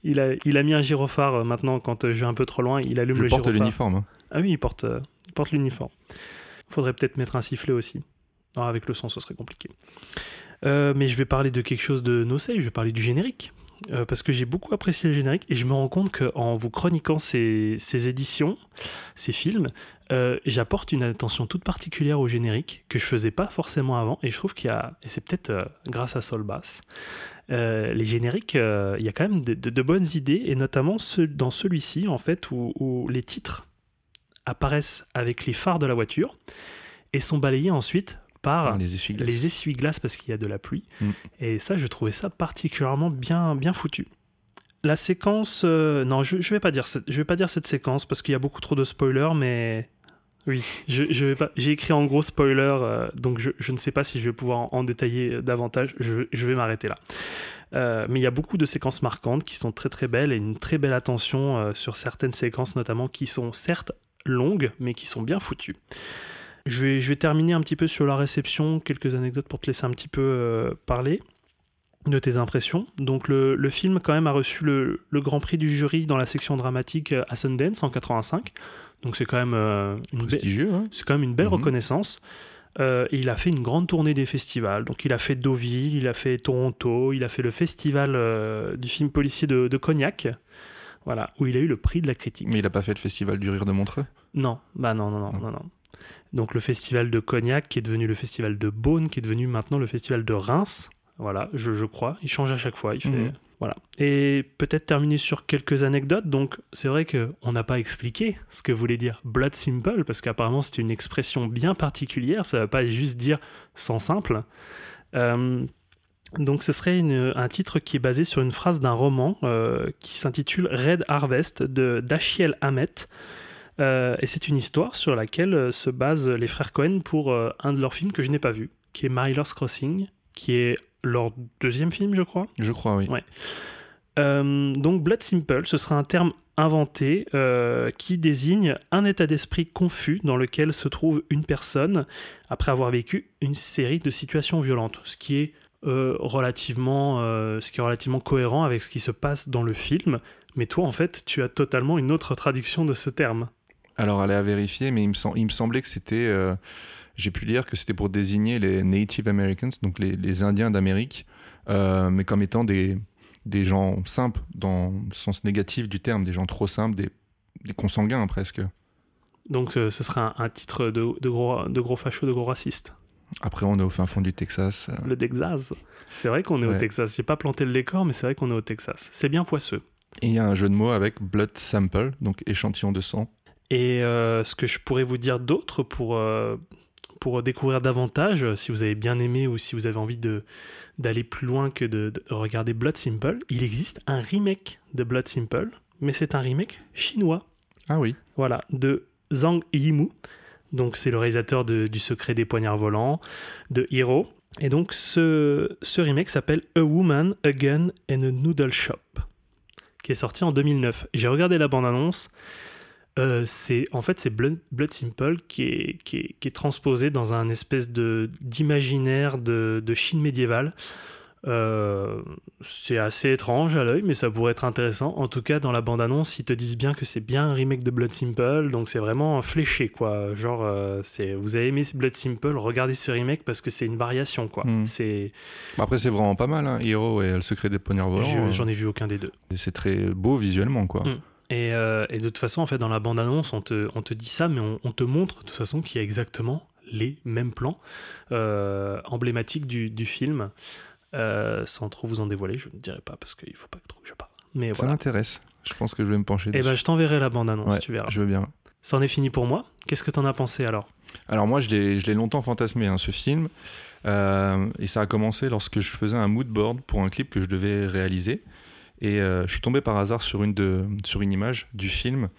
Il, a, il a mis un gyrophare euh, maintenant quand euh, je vais un peu trop loin, il allume je le porte gyrophare. l'uniforme hein. Ah oui, il porte, euh, il porte l'uniforme. Faudrait peut-être mettre un sifflet aussi. Alors, avec le son, ce serait compliqué. Euh, mais je vais parler de quelque chose de no je vais parler du générique. Euh, parce que j'ai beaucoup apprécié le générique et je me rends compte qu'en vous chroniquant ces, ces éditions, ces films, euh, j'apporte une attention toute particulière au générique que je faisais pas forcément avant et je trouve qu'il y a, et c'est peut-être grâce à Sol Bass, euh, les génériques, euh, il y a quand même de, de- de bonnes idées et notamment ce- dans celui-ci en fait où, où les titres apparaissent avec les phares de la voiture et sont balayés ensuite par Par les essuie-glaces parce qu'il y a de la pluie. Mm. Et ça, je trouvais ça particulièrement bien, bien foutu. La séquence, euh, non, je, je vais pas dire, cette- je vais pas dire cette séquence parce qu'il y a beaucoup trop de spoilers, mais oui, je, je. J'ai écrit en gros spoiler, euh, donc je, je ne sais pas si je vais pouvoir en, détailler davantage. Je, je vais m'arrêter là. Euh, mais il y a beaucoup de séquences marquantes qui sont très très belles et une très belle attention euh, sur certaines séquences notamment qui sont certes longues mais qui sont bien foutues. Je vais, je vais terminer un petit peu sur la réception, quelques anecdotes pour te laisser un petit peu euh, parler de tes impressions. Donc le, le film quand même a reçu le, le Grand Prix du jury dans la section dramatique euh, à Sundance en 85. Donc c'est quand même euh, une belle- Prestigieux, hein c'est quand même une belle Mhm. reconnaissance. Euh, il a fait une grande tournée des festivals. Donc il a fait Deauville, il a fait Toronto, il a fait le festival euh, du film policier de, de Cognac, voilà, où il a eu le prix de la critique. Mais il a pas fait le festival du rire de Montreux? Non, bah non, non, non, Non. non. Donc le festival de Cognac qui est devenu le festival de Beaune, qui est devenu maintenant le festival de Reims. Voilà, je, je crois. Il change à chaque fois. Il fait... Mhm. Voilà. Et peut-être terminer sur quelques anecdotes. Donc c'est vrai qu'on n'a pas expliqué ce que voulait dire Blood Simple, parce qu'apparemment c'est une expression bien particulière. Ça ne va pas juste dire sang simple. Euh, donc ce serait un titre qui est basé sur une phrase d'un roman euh, qui s'intitule Red Harvest de Dashiell Hammett. Euh, et c'est une histoire sur laquelle se basent les frères Cohen pour un de leurs films que je n'ai pas vu, qui est Miller's Crossing, qui est leur deuxième film, je crois. Je crois, oui. Ouais. Euh, donc Blood Simple, ce sera un terme inventé euh, qui désigne un état d'esprit confus dans lequel se trouve une personne après avoir vécu une série de situations violentes, ce qui est euh, relativement, ce qui est relativement cohérent avec ce qui se passe dans le film. Mais toi, en fait, tu as totalement une autre traduction de ce terme. Alors, allez à vérifier, mais il me, sem- il me semblait que c'était. J'ai pu lire que c'était pour désigner les Native Americans, donc les, les Indiens d'Amérique, euh, mais comme étant des, des gens simples, dans le sens négatif du terme, des gens trop simples, des, des consanguins presque. Donc ce sera un, un titre de, de gros, de gros fachos, de gros racistes. Après, on est au fin fond du Texas. euh, Le Texas. C'est vrai qu'on est au. Texas. J'ai pas planté le décor, mais c'est vrai qu'on est au Texas. C'est bien poisseux. Et il y a un jeu de mots avec blood sample, donc échantillon de sang. Et euh, ce que je pourrais vous dire d'autre pour, euh, pour découvrir davantage, euh, si vous avez bien aimé ou si vous avez envie de d'aller plus loin que de, de regarder Blood Simple, il existe un remake de Blood Simple, mais c'est un remake chinois. Ah oui. Voilà, de Zhang Yimou. Donc c'est le réalisateur de- du Secret des poignards volants, de Hero. Et donc ce, ce remake s'appelle A Woman, A Gun and a Noodle Shop, qui est sorti en 2009. J'ai regardé la bande-annonce. Euh, c'est en fait c'est Blood, Blood Simple qui est, qui, est, qui est transposé dans un espèce de d'imaginaire de, de Chine médiévale. Euh, c'est assez étrange à l'œil, mais ça pourrait être intéressant. En tout cas, dans la bande-annonce, ils te disent bien que c'est bien un remake de Blood Simple, donc c'est vraiment fléché, quoi. Genre, euh, c'est vous avez aimé Blood Simple, regardez ce remake parce que c'est une variation, quoi. Mm. C'est, Après, c'est vraiment pas mal, hein. Hero et le secret des poignards volants. je- j'en ai vu aucun des deux. C'est très beau visuellement, quoi. Mm. Et, euh, et de toute façon, en fait, dans la bande-annonce, on te, on te dit ça, mais on, on te montre de toute façon qu'il y a exactement les mêmes plans euh, emblématiques du, du film. Euh, sans trop vous en dévoiler, je ne dirai pas parce qu'il faut pas que trop que je parle. Mais Ça voilà. m'intéresse. Je pense que je vais me pencher Et dessus. ben, je t'enverrai la bande-annonce, Ouais, tu verras. je veux bien. C'en est fini pour moi. Qu'est-ce que t'en as pensé alors? Alors moi, je l'ai je l'ai longtemps fantasmé, hein, ce film. Et ça a commencé lorsque je faisais un mood board pour un clip que je devais réaliser. Et euh, je suis tombé par hasard sur une, de, sur une image du film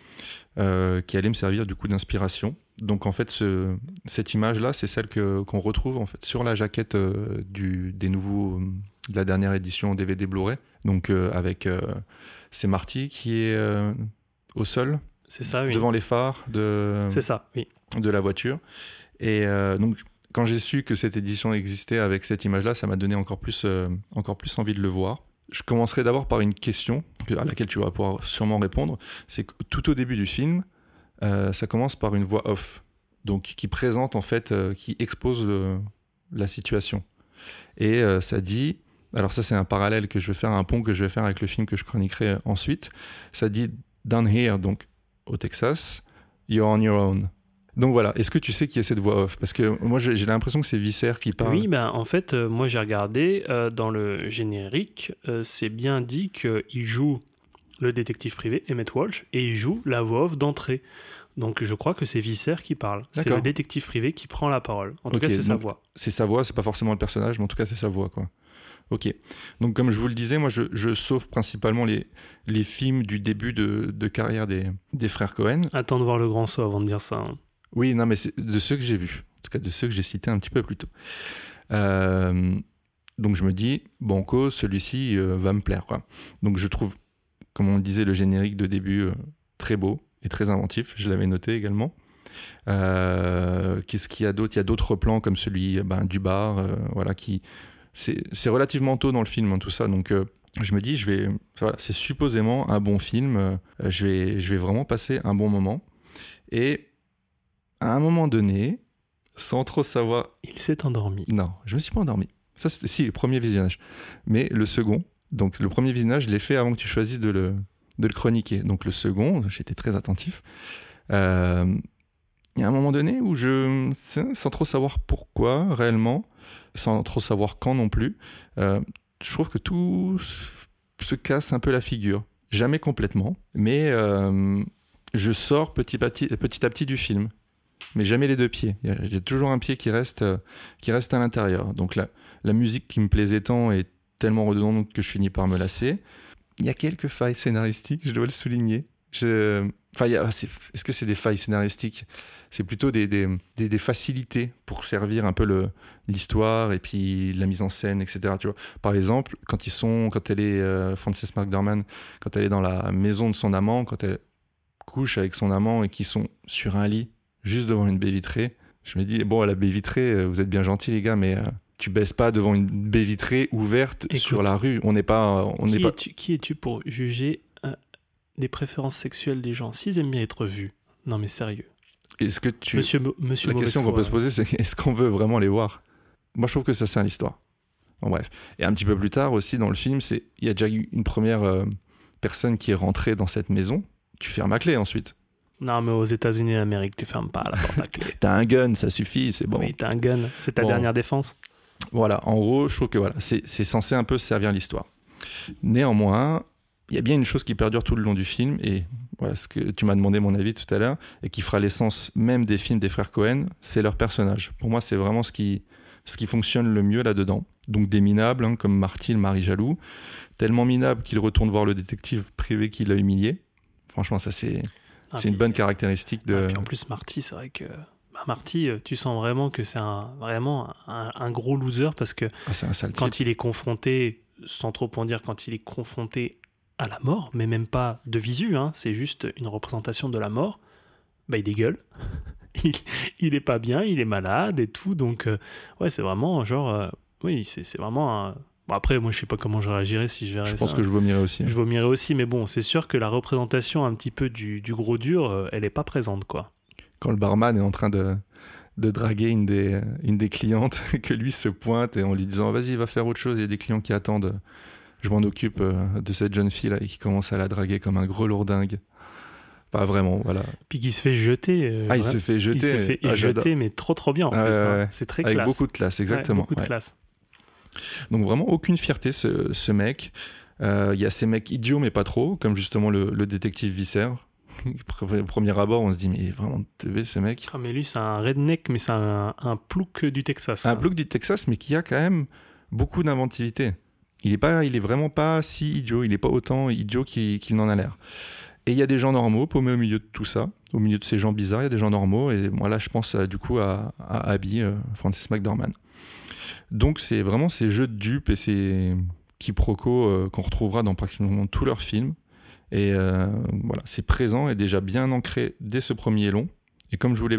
euh, qui allait me servir du coup d'inspiration. Donc en fait, ce- cette image-là, c'est celle que- qu'on retrouve en fait sur la jaquette euh, du, des nouveaux, de la dernière édition DVD Blu-ray. Donc euh, avec euh, c'est Marty qui est au sol C'est ça, oui. devant les phares de, C'est ça, oui. de la voiture. Et donc, quand j'ai su que cette édition existait avec cette image-là, ça m'a donné encore plus, encore plus envie de le voir. Je commencerai d'abord par une question que- à laquelle tu vas pouvoir sûrement répondre. C'est que tout au début du film, euh, ça commence par une voix off, donc qui présente en fait, euh, qui expose le- la situation. Et euh, ça dit, alors ça c'est un parallèle que je vais faire, un pont que je vais faire avec le film que je chroniquerai ensuite. Ça dit down here, donc au Texas, you're on your own. Donc voilà, est-ce que tu sais qui est cette voix off? Parce que moi j'ai l'impression que c'est Visser qui parle. Oui, ben, en fait, euh, moi j'ai regardé euh, dans le générique, euh, c'est bien dit qu'il joue le détective privé, Emmett Walsh, et il joue la voix off d'entrée. Donc je crois que c'est Visser qui parle. C'est le détective privé qui prend la parole. En tout cas, c'est sa voix. c'est sa voix, c'est pas forcément le personnage, mais en tout cas c'est sa voix quoi. Ok. Donc comme je vous le disais, moi je, je sauve principalement les, les films du début de, de carrière des, des frères Cohen. Attends de voir le grand saut avant de dire ça. hein. Oui, non, mais c'est de ceux que j'ai vus, en tout cas de ceux que j'ai cités un petit peu plus tôt. Euh, Donc je me dis, Banco, celui-ci euh, va me plaire. Donc je trouve, comme on le disait, le générique de début euh, très beau et très inventif. Je l'avais noté également. Qu'est-ce qu'il y a d'autre? Il y a d'autres plans comme celui ben, du bar, voilà, qui c'est relativement tôt dans le film, hein, tout ça. Donc je me dis, je vais, voilà, c'est supposément un bon film. je vais, je vais vraiment passer un bon moment. Et à un moment donné, sans trop savoir Il s'est endormi. non, je me suis pas endormi. Ça, c'était si, le premier visionnage. Mais le second, donc le premier visionnage, je l'ai fait avant que tu choisisses de le, de le chroniquer. Donc le second, j'étais très attentif. Euh, Il y a un moment donné où je, sans trop savoir pourquoi réellement, sans trop savoir quand non plus, euh, je trouve que tout se casse un peu la figure. Jamais complètement, mais euh, je sors petit à, petit, petit à petit du film. Mais jamais les deux pieds. J'ai toujours un pied qui reste, euh, qui reste à l'intérieur. Donc la, musique qui me plaisait tant est tellement redondante que je finis par me lasser. Il y a quelques failles scénaristiques, je dois le souligner. Enfin, est-ce que c'est des failles scénaristiques? C'est plutôt des, facilités pour servir un peu l'histoire et puis la mise en scène, etc. Tu vois Par exemple, quand ils sont, quand elle est euh, Frances McDormand, quand elle est dans la maison de son amant, quand elle couche avec son amant et qu'ils sont sur un lit, juste devant une baie vitrée, je me dis bon, la baie vitrée, euh, vous êtes bien gentils les gars, mais euh, tu baisses pas devant une baie vitrée ouverte Écoute, sur la rue. On n'est pas, on n'est Qui pas. es-tu qui es-tu pour juger euh, des préférences sexuelles des gens? S'ils aiment bien être vus. Non mais sérieux. Est-ce que tu Monsieur, Mo- monsieur La question qu'on peut se poser, c'est est-ce qu'on veut vraiment les voir? Moi, je trouve que ça sert l'histoire. Bon, bref. Et un petit peu plus tard aussi dans le film, c'est il y a déjà eu une première euh, personne qui est rentrée dans cette maison. Tu fermes la clé ensuite. Non mais aux États-Unis et en Amérique, tu fermes pas la porte à clé. T'as un gun, ça suffit, c'est bon. Oui, t'as un gun. C'est ta Bon. dernière défense. Voilà, en gros, je trouve que voilà, c'est c'est censé un peu servir l'histoire. Néanmoins, il y a bien une chose qui perdure tout le long du film, et voilà ce que tu m'as demandé mon avis tout à l'heure, et qui fera l'essence même des films des frères Cohen, c'est leur personnage. Pour moi, c'est vraiment ce qui, ce qui fonctionne le mieux là-dedans. Donc des minables, hein, comme Marty, le mari jaloux, tellement minable qu'il retourne voir le détective privé qui l'a humilié. Franchement, ça c'est Ah, c'est une bonne caractéristique de... Ah, puis en plus, Marty, c'est vrai que. bah, Marty, euh, tu sens vraiment que c'est un, vraiment un, un gros loser parce que Ah, type. quand il est confronté, sans trop en dire, quand il est confronté à la mort, mais même pas de visu, hein, c'est juste une représentation de la mort, bah il dégueule. il, il est pas bien, il est malade et tout, donc euh, ouais, c'est vraiment genre, euh, oui, c'est vraiment un. Bon, après, moi je sais pas comment je réagirais si je verrais Je pense ça. que je vomirais aussi. Je vomirais aussi, mais bon, c'est sûr que la représentation un petit peu du, du gros dur, euh, elle est pas présente, quoi. quand le barman est en train de, de draguer une des, une des clientes, que lui se pointe et en lui disant vas-y, va faire autre chose, il y a des clients qui attendent, je m'en occupe euh, de cette jeune fille là et qui commence à la draguer comme un gros lourdingue. Pas vraiment, voilà. Puis qui se fait jeter. euh, Ah, il se fait jeter. Il se fait Ah, jeter, mais trop trop bien en Ah, ouais, hein. ouais. C'est très Avec classe. beaucoup de classe, exactement. beaucoup de classe. Donc vraiment aucune fierté ce, ce mec. Euh, Il y a ces mecs idiots mais pas trop, comme justement le, le détective Visser. Premier abord, on se dit mais vraiment teubé ce mec. Ah, mais lui, c'est un redneck, mais c'est un, un plouc du Texas. Un hein. bloc du Texas, mais qui a quand même beaucoup d'inventivité. Il est pas, il est vraiment pas si idiot. Il est pas autant idiot qu'il n'en a l'air. Et il y a des gens normaux paumés au milieu de tout ça, au milieu de ces gens bizarres. Il y a des gens normaux. Et moi là, je pense euh, du coup à, à Abby, euh, Francis McDormand. Donc c'est vraiment ces jeux de dupes et ces quiproquos euh, qu'on retrouvera dans pratiquement tous leurs films. Et euh, voilà, c'est présent et déjà bien ancré dès ce premier long. Et comme je vous l'ai,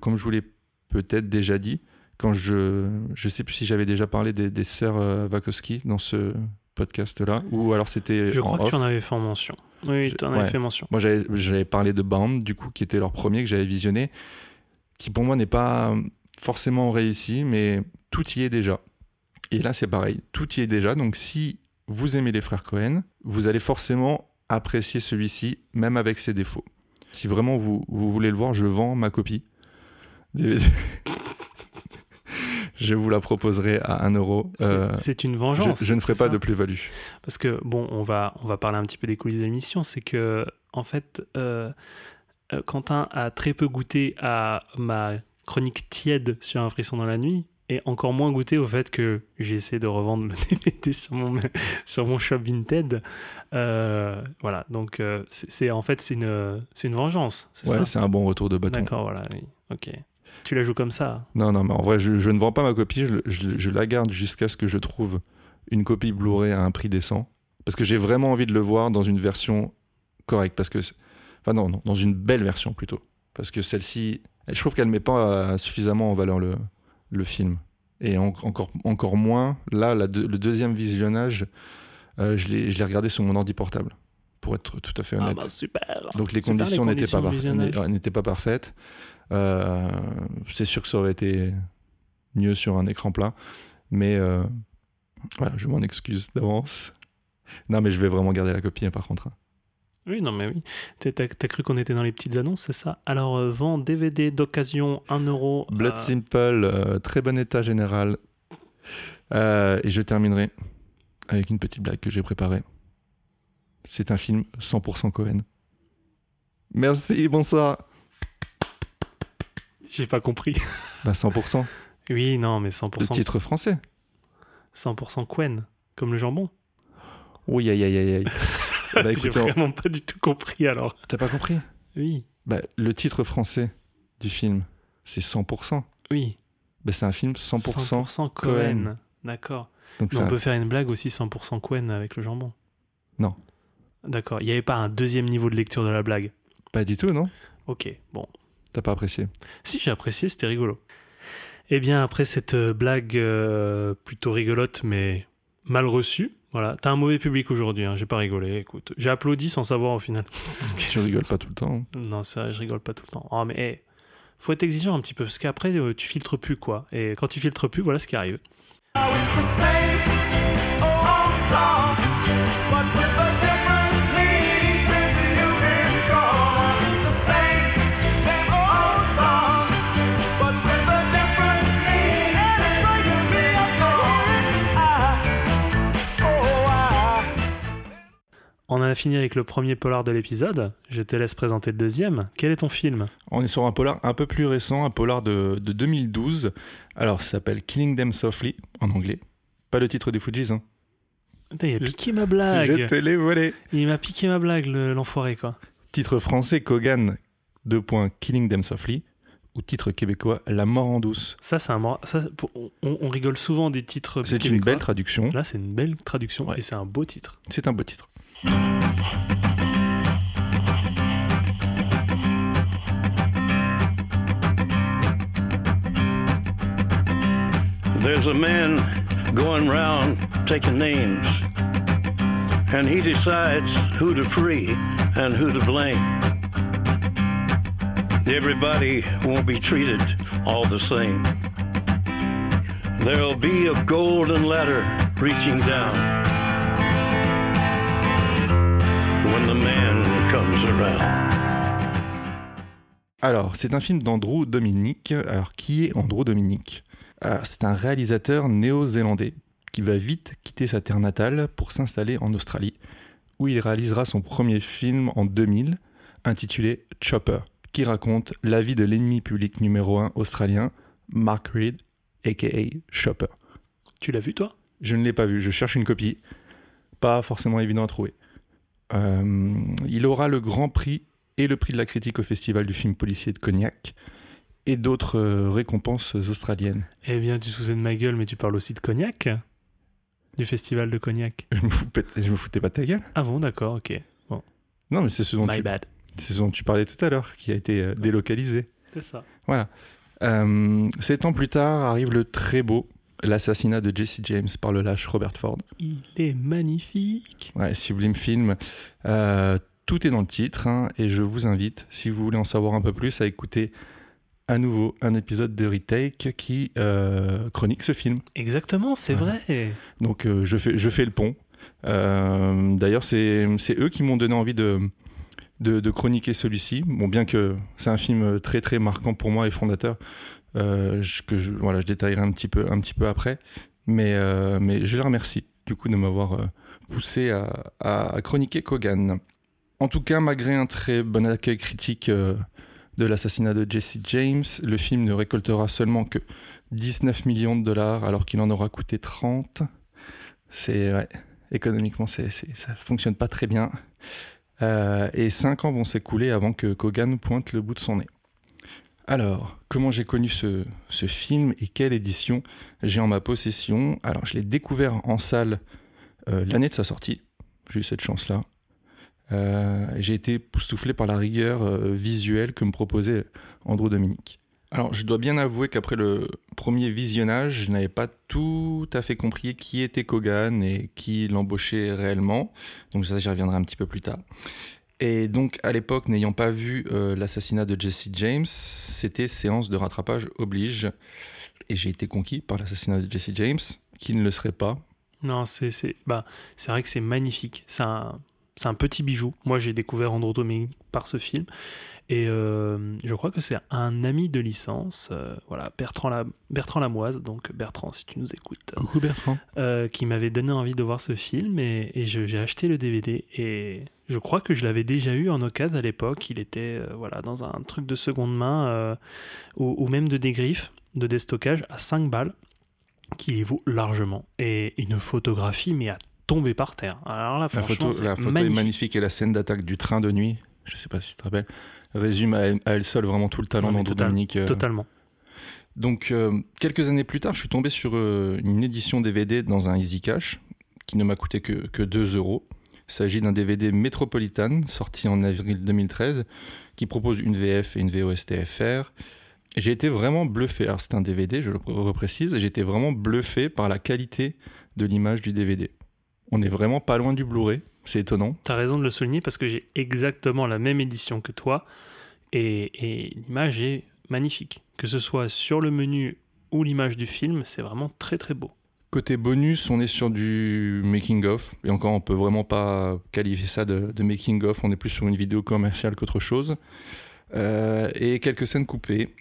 comme je vous l'ai peut-être déjà dit, quand je je sais plus si j'avais déjà parlé des, des sœurs euh, Wachowski dans ce podcast là ou alors c'était Je en crois que off. tu en avais fait mention. Oui, tu en avais fait mention. Moi, j'avais j'avais parlé de Bound, du coup, qui était leur premier que j'avais visionné, qui pour moi n'est pas forcément réussi, mais tout y est déjà. Et là, c'est pareil, tout y est déjà. Donc, si vous aimez les frères Cohen, vous allez forcément apprécier celui-ci, même avec ses défauts. Si vraiment vous, vous voulez le voir, je vends ma copie. DVD. je vous la proposerai à 1 euro. C'est- Euh, c'est une vengeance. je ne ferai pas ça de plus-value. Parce que, bon, on va, on va parler un petit peu des coulisses de l'émission. C'est que, en fait, euh, euh, Quentin a très peu goûté à ma chronique tiède sur Un frisson dans la nuit et encore moins goûté au fait que j'ai essayé de revendre le DVD sur mon, sur mon shop Vinted. Euh, voilà, donc euh, c'est en fait c'est une, une vengeance, Ouais, c'est un bon retour de bâton. D'accord, voilà, oui, ok. Tu la joues comme ça. Non, non, mais en vrai, je, je ne vends pas ma copie, je, je- je la garde jusqu'à ce que je trouve une copie Blu-ray à un prix décent. Parce que j'ai vraiment envie de le voir dans une version correcte. Parce que, enfin, non, non, dans une belle version plutôt. Parce que celle-ci, je trouve qu'elle ne met pas suffisamment en valeur le, le film. Et en- encore, encore moins, là, la le deuxième visionnage, euh, je l'ai regardé sur mon ordi portable. Pour être tout à fait Ah honnête. bah super. Donc les Super, conditions n'étaient pas, n'étaient pas parfaites. Euh, c'est sûr que ça aurait été mieux sur un écran plat. Mais euh, voilà, je m'en excuse d'avance. Non, mais je vais vraiment garder la copie, hein, par contre. hein. Oui, non, mais oui. T'as cru qu'on était dans les petites annonces, c'est ça? Alors, euh, vend DVD d'occasion 1 euro. Blood à- Simple, euh, très bon état général. Euh, et je terminerai avec une petite blague que j'ai préparée. C'est un film 100% Cohen. Merci, bonsoir. J'ai pas compris. Bah 100%, Oui, non, mais le 100%, titre français. 100% Quen, comme le jambon. Oui, aïe, aïe, aïe, aïe. bah J'ai vraiment pas du tout compris alors. t'as pas compris? Oui, Bah, le titre français du film, c'est 100%. oui. Bah, c'est un film 100%. 100% Cohen. Cohen. D'accord. Donc Mais on un- peut faire une blague aussi 100% Quen avec le jambon. Non. D'accord. Il n'y avait pas un deuxième niveau de lecture de la blague. Pas du tout, non? Ok, bon. T'as pas apprécié? Si j'ai apprécié, c'était rigolo. Eh bien, après cette euh, blague euh, plutôt rigolote, mais mal reçue, voilà, t'as un mauvais public aujourd'hui, hein, j'ai pas rigolé, écoute. J'ai applaudi sans savoir au final. Tu rigoles pas tout le temps. non, c'est vrai, je rigole pas tout le temps. Oh, mais eh, faut être exigeant un petit peu, parce qu'après, euh, tu filtres plus, quoi. Et quand tu filtres plus, voilà ce qui arrive. It's On a fini avec le premier polar de l'épisode. Je te laisse présenter le deuxième. Quel est ton film On est sur un polar un peu plus récent, un polar de, de 2012. Alors, ça s'appelle Killing Them Softly, en anglais. Pas le titre des Fujis, hein. Putain, il a Je- piqué ma Je blague. te l'ai volé. Il m'a piqué ma blague, le- l'enfoiré, quoi. Titre français, Kogan, 2 points, Killing Them Softly. Ou titre québécois, La mort en douce. Ça, c'est un. mor- Ça, pour- on, on rigole souvent des titres. C'est une belle traduction. Là, c'est une belle traduction Ouais. et c'est un beau titre. C'est un beau titre. There's a man going round taking names, and he decides who to free and who to blame. Everybody won't be treated all the same. There'll be a golden ladder reaching down when the man comes around. Alors, c'est un film d'Andrew Dominic. Alors, qui est Andrew Dominic? Euh, C'est un réalisateur néo-zélandais qui va vite quitter sa terre natale pour s'installer en Australie, où il réalisera son premier film en 2000, intitulé Chopper, qui raconte la vie de l'ennemi public numéro un australien, Mark Reed, aka Chopper. Tu l'as vu, toi? Je ne l'ai pas vu, je cherche une copie. Pas forcément évident à trouver. Euh, il aura le Grand Prix et le prix de la critique au Festival du film policier de Cognac et d'autres euh, récompenses australiennes. Eh bien, tu te faisais de ma gueule, mais tu parles aussi de cognac Du festival de cognac. Je me, je foutais pas de ta gueule. Ah bon, d'accord, ok. Non, mais c'est ce, dont My tu- bad. c'est ce dont tu parlais tout à l'heure, qui a été euh, délocalisé. C'est ça. Voilà. Sept ans plus tard arrive le très beau L'assassinat de Jesse James par le lâche Robert Ford. Il est magnifique. Ouais, sublime film. Euh, tout est dans le titre hein, et je vous invite, si vous voulez en savoir un peu plus, à écouter à nouveau un épisode de Retake qui euh, chronique ce film. Exactement, c'est vrai. Donc euh, je, fais, je fais le pont. D'ailleurs, c'est eux qui m'ont donné envie de, de, de chroniquer celui-ci. Bon, bien que c'est un film très très marquant pour moi et fondateur, je- que je, voilà, je détaillerai un petit peu, un petit peu après. Mais, euh, mais je les remercie du coup de m'avoir euh, poussé à, chroniquer Kogan. En tout cas, malgré un très bon accueil critique euh, de l'assassinat de Jesse James, le film ne récoltera seulement que 19 millions de dollars alors qu'il en aura coûté 30. C'est économiquement, c'est, c'est- ça fonctionne pas très bien. Euh, et 5 ans vont s'écouler avant que Kogan pointe le bout de son nez. Alors, comment j'ai connu ce, film et quelle édition j'ai en ma possession Alors, je l'ai découvert en salle euh, l'année de sa sortie. J'ai eu cette chance-là. Euh, j'ai été époustouflé par la rigueur euh, visuelle que me proposait Andrew Dominique. Alors, je dois bien avouer qu'après le premier visionnage, je n'avais pas tout à fait compris qui était Kogan et qui l'embauchait réellement. Donc ça, j'y reviendrai un petit peu plus tard. Et donc, à l'époque, n'ayant pas vu euh, l'assassinat de Jesse James, c'était séance de rattrapage oblige. Et j'ai été conquis par l'assassinat de Jesse James, qui ne le serait pas. Non, c'est bah, vrai que c'est magnifique. C'est un, un petit bijou. Moi, j'ai découvert Dominique par ce film. Et euh, je crois que c'est un ami de licence, euh, voilà, Bertrand, La- Bertrand Lamoise, donc Bertrand, si tu nous écoutes, Coucou Bertrand. euh, qui m'avait donné envie de voir ce film et, j'ai acheté le DVD et je crois que je l'avais déjà eu en occasion à l'époque. Il était voilà dans un truc de seconde main ou, ou même de dégriffe, de déstockage à 5 balles, qui les vaut largement et une photographie mais à tomber par terre. Alors là, La photo, la photo est magnifique. magnifique et la scène d'attaque du train de nuit, je sais pas si tu te rappelles, résume à elle, à elle seule vraiment tout le talent d'Andrew total- Dominique. euh, Totalement. Donc, euh, quelques années plus tard, je suis tombé sur euh, une édition DVD dans un Easy Cash qui ne m'a coûté que, que 2 euros. Il s'agit d'un DVD Metropolitan sorti en avril 2013 qui propose une VF et une VOST-FR. J'ai été vraiment bluffé. Alors, c'est un DVD, je le reprécise, j'ai été vraiment bluffé par la qualité de l'image du DVD. On est vraiment pas loin du Blu-ray, c'est étonnant. T'as raison de le souligner parce que j'ai exactement la même édition que toi et, et l'image est magnifique. Que ce soit sur le menu ou l'image du film, c'est vraiment très très beau. Côté bonus, on est sur du making of. Et encore, on peut vraiment pas qualifier ça de, de making of. On est plus sur une vidéo commerciale qu'autre chose. Euh, et quelques scènes coupées.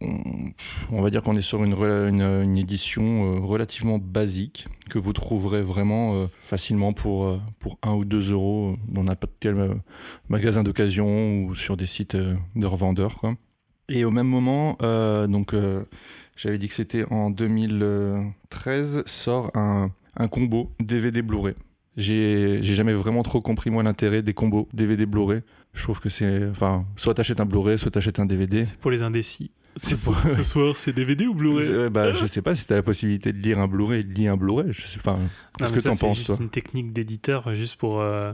On, va dire qu'on est sur une, une, édition euh, relativement basique que vous trouverez vraiment euh, facilement pour, pour 1 ou 2 euros dans n'importe quel magasin d'occasion ou sur des sites de revendeurs. Et au même moment, donc j'avais dit que c'était en 2013, sort un, un combo DVD Blu-ray. J'ai j'ai jamais vraiment trop compris moi l'intérêt des combos DVD Blu-ray. Je trouve que c'est. Enfin, soit t'achètes un Blu-ray, soit t'achètes un DVD. C'est pour les indécis. Ce, C'est soir, pour- ce soir, c'est DVD ou C'est- Blu-ray bah, je sais pas si t'as la possibilité de lire un Blu-ray, lis un Blu-ray. Je sais, enfin, qu'est-ce que t'en c'est penses, toi une technique d'éditeur, juste pour. euh,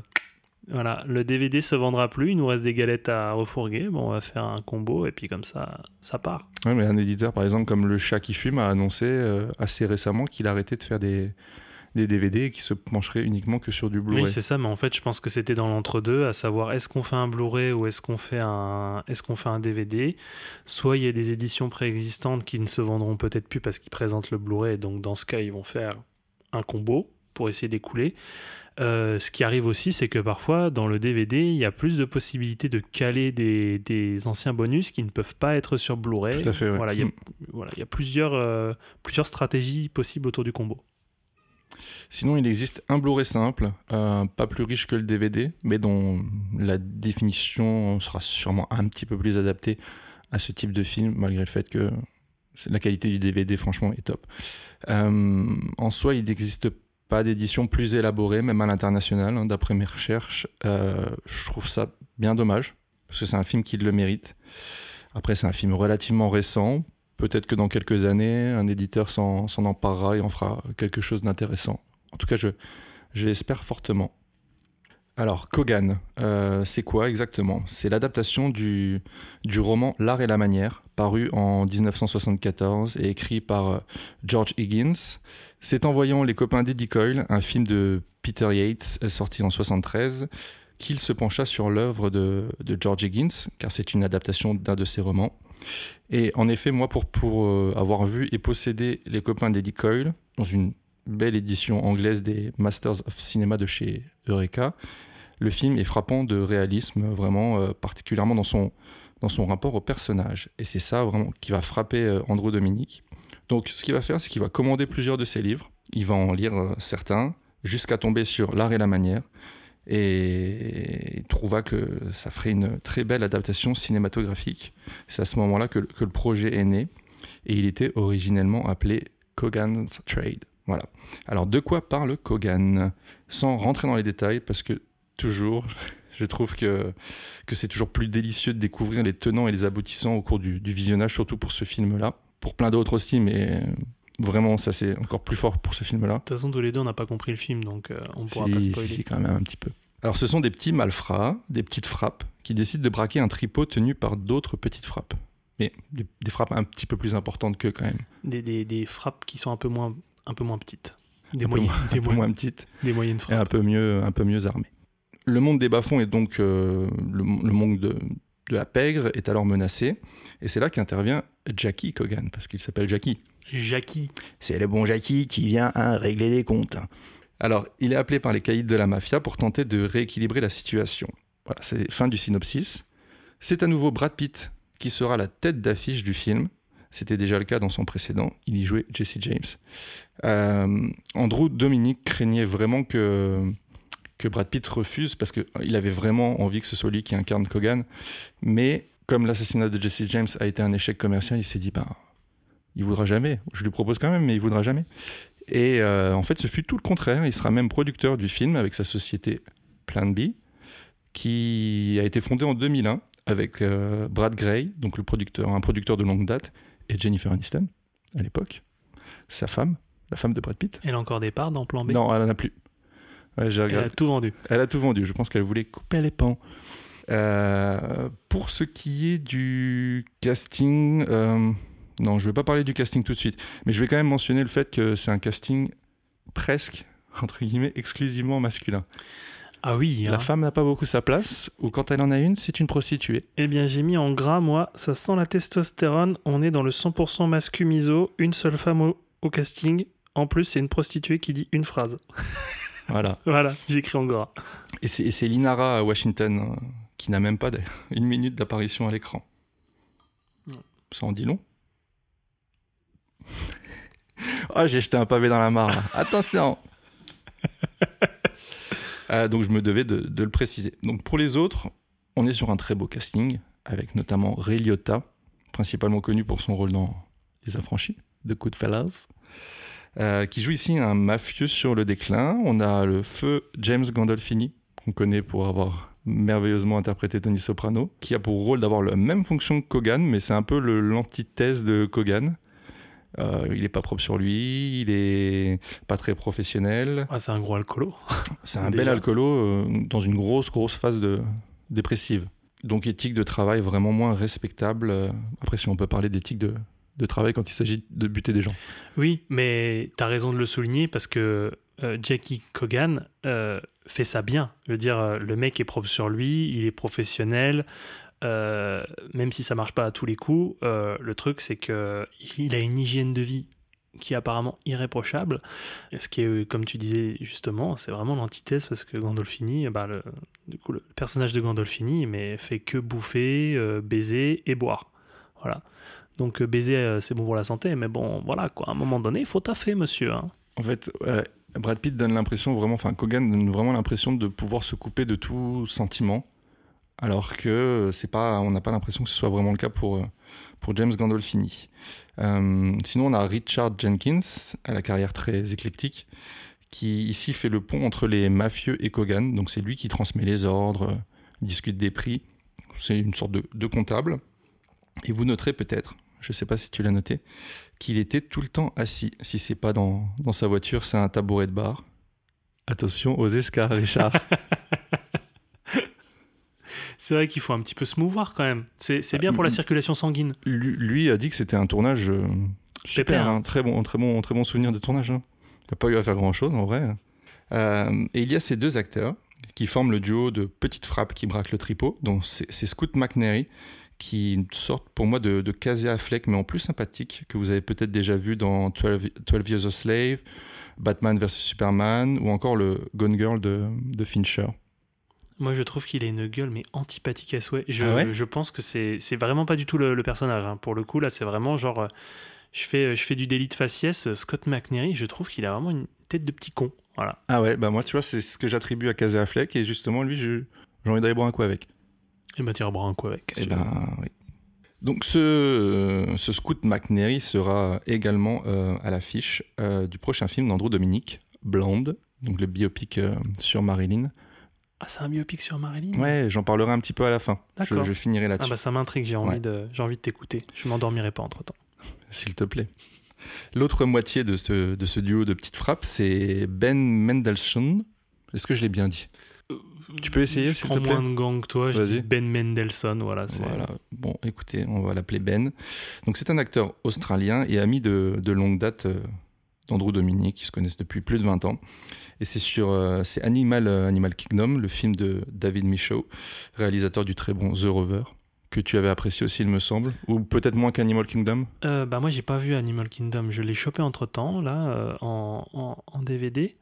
Voilà, le DVD se vendra plus, il nous reste des galettes à refourguer. Bon, on va faire un combo et puis comme ça, ça part. Ouais, mais un éditeur, par exemple, comme Le Chat qui fume, a annoncé euh, assez récemment qu'il arrêtait de faire des, des DVD et qu'il se pencherait uniquement que sur du Blu-ray. Oui, c'est ça, mais en fait, je pense que c'était dans l'entre-deux, à savoir est-ce qu'on fait un Blu-ray ou est-ce qu'on fait un, est-ce qu'on fait un DVD. Soit il y a des éditions préexistantes qui ne se vendront peut-être plus parce qu'ils présentent le Blu-ray, donc dans ce cas, ils vont faire un combo pour essayer d'écouler. Euh, ce qui arrive aussi, c'est que parfois, dans le DVD, il y a plus de possibilités de caler des, des anciens bonus qui ne peuvent pas être sur Blu-ray. Tout à fait, ouais. Voilà, il y a, Mm. voilà, il y a plusieurs, euh, plusieurs stratégies possibles autour du combo. Sinon, il existe un Blu-ray simple, euh, pas plus riche que le DVD, mais dont la définition sera sûrement un petit peu plus adaptée à ce type de film, malgré le fait que la qualité du DVD, franchement, est top. Euh, en soi, il n'existe pas d'édition plus élaborée, même à l'international, hein, d'après mes recherches. Euh, je trouve ça bien dommage, parce que c'est un film qui le mérite. Après, c'est un film relativement récent. Peut-être que dans quelques années, un éditeur s'en emparera et en fera quelque chose d'intéressant. En tout cas, je, l'espère fortement. Alors, Kogan, euh, c'est quoi exactement? C'est l'adaptation du, du roman L'art et la manière, paru en 1974 et écrit par euh, George Higgins. C'est en voyant Les copains d'Eddie Coyle, un film de Peter Yates euh, sorti en 73, qu'il se pencha sur l'œuvre de, George Higgins, car c'est une adaptation d'un de ses romans. Et en effet, moi, pour, pour avoir vu et possédé Les copains d'Eddie Coyle, dans une belle édition anglaise des Masters of Cinema de chez Eureka, le film est frappant de réalisme, vraiment, euh, particulièrement dans son, dans son rapport au personnage. Et c'est ça vraiment qui va frapper euh, Andrew Dominique. Donc, ce qu'il va faire, c'est qu'il va commander plusieurs de ses livres. Il va en lire euh, certains, jusqu'à tomber sur L'art et la manière. Et il trouva que ça ferait une très belle adaptation cinématographique. C'est à ce moment-là que, que le projet est né. Et il était originellement appelé Kogan's Trade. Voilà. Alors, de quoi parle Kogan? Sans rentrer dans les détails, parce que toujours, Je trouve que, que c'est toujours plus délicieux de découvrir les tenants et les aboutissants au cours du, du visionnage, surtout pour ce film-là. Pour plein d'autres aussi, mais vraiment, ça c'est encore plus fort pour ce film-là. De toute façon, tous les deux, on n'a pas compris le film, donc euh, on pourra Si, pas si, spoiler. si, quand même un petit peu. Alors, ce sont des petits malfrats, des petites frappes, qui décident de braquer un tripot tenu par d'autres petites frappes. Mais des, des frappes un petit peu plus importantes que quand même. Des, des, des frappes qui sont un peu moins, un peu moins petites. Des, Un peu moyennes, moins- des, un peu moins petites des moyennes et un peu mieux, un peu mieux armées. Le monde des bas-fonds est donc euh, le, le monde de, de la pègre est alors menacé, et c'est là qu'intervient Jackie Cogan, parce qu'il s'appelle Jackie. Jackie. C'est le bon Jackie qui vient hein, régler les comptes. Alors, il est appelé par les caïds de la mafia pour tenter de rééquilibrer la situation. Voilà, c'est fin du synopsis. C'est à nouveau Brad Pitt qui sera la tête d'affiche du film. C'était déjà le cas dans son précédent. Il y jouait Jesse James. Euh, Andrew Dominic craignait vraiment que, que Brad Pitt refuse parce qu'il avait vraiment envie que ce soit lui qui incarne Kogan. Mais comme l'assassinat de Jesse James a été un échec commercial, il s'est dit ben, il voudra jamais. Je lui propose quand même, mais il voudra jamais. Et euh, en fait, ce fut tout le contraire. Il sera même producteur du film avec sa société Plan B, qui a été fondée en 2001 avec euh, Brad Gray, donc un producteur de longue date, et Jennifer Aniston à l'époque, sa femme, la femme de Brad Pitt. Elle a encore des parts dans Plan B? Non, elle en a plus. Ouais, Elle a tout vendu. Elle a tout vendu. Je pense qu'elle voulait couper les pans. Euh, pour ce qui est du casting, euh, non, je ne vais pas parler du casting tout de suite, mais je vais quand même mentionner le fait que c'est un casting presque, entre guillemets, exclusivement masculin. Ah oui. La hein. femme n'a pas beaucoup sa place, ou quand elle en a une, c'est une prostituée. Eh bien, j'ai mis en gras, moi. Ça sent la testostérone. On est dans le 100% mascu miso. Une seule femme au, au casting. En plus, c'est une prostituée qui dit une phrase. Voilà. Voilà, j'écris en gras. Et c'est Linara Washington, euh, qui n'a même pas une minute d'apparition à l'écran. Ça en dit long. Ah, j'ai jeté un pavé dans la mare. Attention Euh, Donc je me devais de, le préciser. Donc pour les autres, on est sur un très beau casting, avec notamment Ray principalement connu pour son rôle dans Les Affranchis, de Goodfellas, euh, qui joue ici un mafieux sur le déclin. On a le feu James Gandolfini, qu'on connaît pour avoir merveilleusement interprété Tony Soprano, qui a pour rôle d'avoir la même fonction que Kogan, mais c'est un peu l'antithèse de Kogan. Euh, il est pas propre sur lui, il est pas très professionnel. Ah, c'est un gros alcoolo. C'est un Déjà. bel alcoolo euh, dans une grosse, grosse phase de dépressive. Donc éthique de travail vraiment moins respectable. Euh, Après, si on peut parler d'éthique de, de travail quand il s'agit de buter des gens. Oui, mais t'as raison de le souligner parce que euh, Jackie Cogan euh, fait ça bien. Je veux dire, euh, le mec est propre sur lui, il est professionnel. Euh, même si ça marche pas à tous les coups, euh, le truc c'est que il a une hygiène de vie qui est apparemment irréprochable. Ce qui est, euh, comme tu disais justement, c'est vraiment l'antithèse parce que Gandolfini, bah, du coup, le personnage de Gandolfini, mais fait que bouffer, baiser et boire. Voilà. Donc baiser, c'est bon pour la santé, mais bon, voilà quoi. À un moment donné, il faut taffer, monsieur. hein. En fait, Brad Pitt donne l'impression vraiment, enfin Kogan donne vraiment l'impression de pouvoir se couper de tout sentiment, alors que c'est pas, on n'a pas l'impression que ce soit vraiment le cas pour, euh, pour James Gandolfini. Euh, sinon, on a Richard Jenkins, à la carrière très éclectique, qui ici fait le pont entre les mafieux et Kogan. Donc c'est lui qui transmet les ordres, euh, discute des prix. C'est une sorte de, de comptable. Et vous noterez peut-être, je sais pas si tu l'as noté, qu'il était tout le temps assis. Si c'est pas dans, dans sa voiture, c'est un tabouret de bar. Attention aux escars, Richard. C'est vrai qu'il faut un petit peu se mouvoir quand même. C'est c'est bien pour la circulation sanguine. lui, lui a dit que c'était un tournage euh, super, Pépère, hein, très bon, très bon, très bon souvenir de tournage. hein. Il n'a pas eu à faire grand chose en vrai. Euh, et il y a ces deux acteurs qui forment le duo de petites frappes qui braquent le tripot. Donc c'est c'est Scoot McNairy qui sortent pour moi de, de Casey Affleck, mais en plus sympathique, que vous avez peut-être déjà vu dans 12, 12 Years a Slave, Batman vs Superman, ou encore le Gone Girl de, de Fincher. Moi, je trouve qu'il a une gueule, mais antipathique à souhait. Je, Ah ouais je pense que c'est c'est vraiment pas du tout le, le personnage. hein. Pour le coup, là, c'est vraiment genre. euh, Je fais, je fais du délit de faciès. euh, Scott McNairy, je trouve qu'il a vraiment une tête de petit con. Voilà. Ah ouais, bah moi tu vois, c'est ce que j'attribue à Casey Affleck, et justement lui, je- j'ai envie d'aller boire un coup avec. Et bah, tiens, boire un coup avec. qu'est-ce Eh ben, oui. Donc ce, euh, ce Scoot McNairy sera également euh, à l'affiche euh, du prochain film d'Andrew Dominic, Blonde, donc le biopic sur Marilyn, Ah, c'est un biopic sur Marilyn Ouais, j'en parlerai un petit peu à la fin. Je, D'accord. je finirai Ah là-dessus, bah ça m'intrigue, j'ai envie Ouais. de, envie de t'écouter. Je m'endormirai pas entre temps. s'il te plaît. L'autre moitié de ce, de ce duo de petites frappes, c'est Ben Mendelssohn. Est-ce que je l'ai bien dit? Tu peux essayer, s'il te plaît? moins de gants que toi, je dis Ben Mendelssohn, voilà. Voilà. Bon, écoutez, on va l'appeler Ben. Donc, c'est un acteur australien et ami de, de longue date euh, d'Andrew Dominic, qui se connaissent depuis plus de 20 ans. Et c'est sur euh, c'est Animal, euh, Animal Kingdom, le film de David Michaud, réalisateur du très bon The Rover, que tu avais apprécié aussi, il me semble, ou peut-être moins qu'Animal Kingdom. Euh, bah moi j'ai pas vu Animal Kingdom, je l'ai chopé entre temps là euh, en, en- en DVD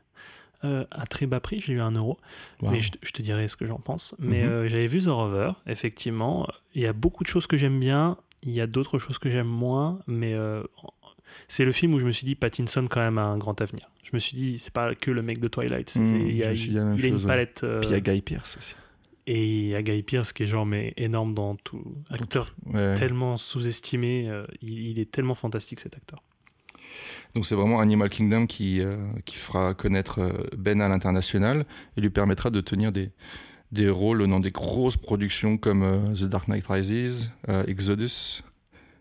à très bas prix, j'ai eu un euro. Wow. Mais je, te- je te dirai ce que j'en pense. Mais Mhm. j'avais vu The Rover, effectivement. Il y a beaucoup de choses que j'aime bien, il y a d'autres choses que j'aime moins, mais c'est le film où je me suis dit Pattinson quand même a un grand avenir. Je me suis dit c'est pas que le mec de Twilight, Mhm, il y a, il une palette euh, Puis il y a Guy Pearce aussi. et il y a Guy Pearce qui est genre mais énorme dans tout acteur Ouais. tellement sous-estimé, euh, il, il est tellement fantastique cet acteur. Donc c'est vraiment Animal Kingdom qui, euh, qui fera connaître euh, Ben à l'international et lui permettra de tenir des, des rôles dans des grosses productions comme The Dark Knight Rises, Exodus,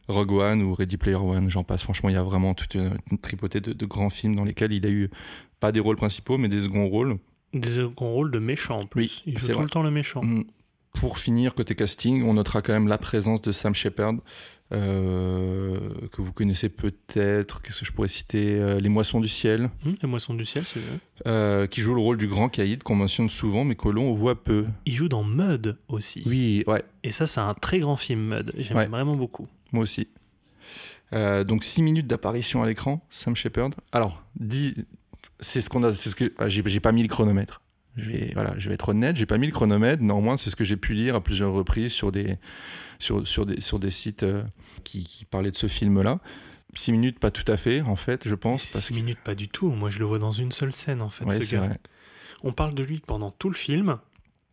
Rogue One ou Ready Player One. J'en passe. Franchement, il y a vraiment toute une, une tripotée de, de grands films dans lesquels il a eu pas des rôles principaux, mais des seconds rôles. Des seconds rôles de méchant en plus. Oui, il joue tout vrai. le temps le méchant. Mm. Pour finir, côté casting, on notera quand même la présence de Sam Shepard, euh, que vous connaissez peut-être. Qu'est-ce que je pourrais citer Euh, Les Moissons du Ciel. Hum, les moissons du ciel, c'est vrai. euh, qui joue le rôle du grand caïd qu'on mentionne souvent mais que l'on voit peu. Il joue dans Mud aussi. Oui, ouais, Et ça, c'est un très grand film, Mud. J'aime Ouais. vraiment beaucoup. moi aussi. Euh, donc 6 minutes d'apparition à l'écran, Sam Shepard. Alors, c'est ce qu'on a, c'est ce que ah, j'ai j'ai pas mis le chronomètre. Je vais, voilà, je vais être honnête, j'ai pas mis le chronomètre. Néanmoins, c'est ce que j'ai pu lire à plusieurs reprises sur des, sur, sur des, sur des sites euh, qui, qui parlaient de ce film-là. 6 minutes, pas tout à fait, en fait, je pense. C'est Parce 6 que... minutes, pas du tout. Moi, je le vois dans une seule scène, en fait. Ouais, ce gars. vrai. On parle de lui pendant tout le film.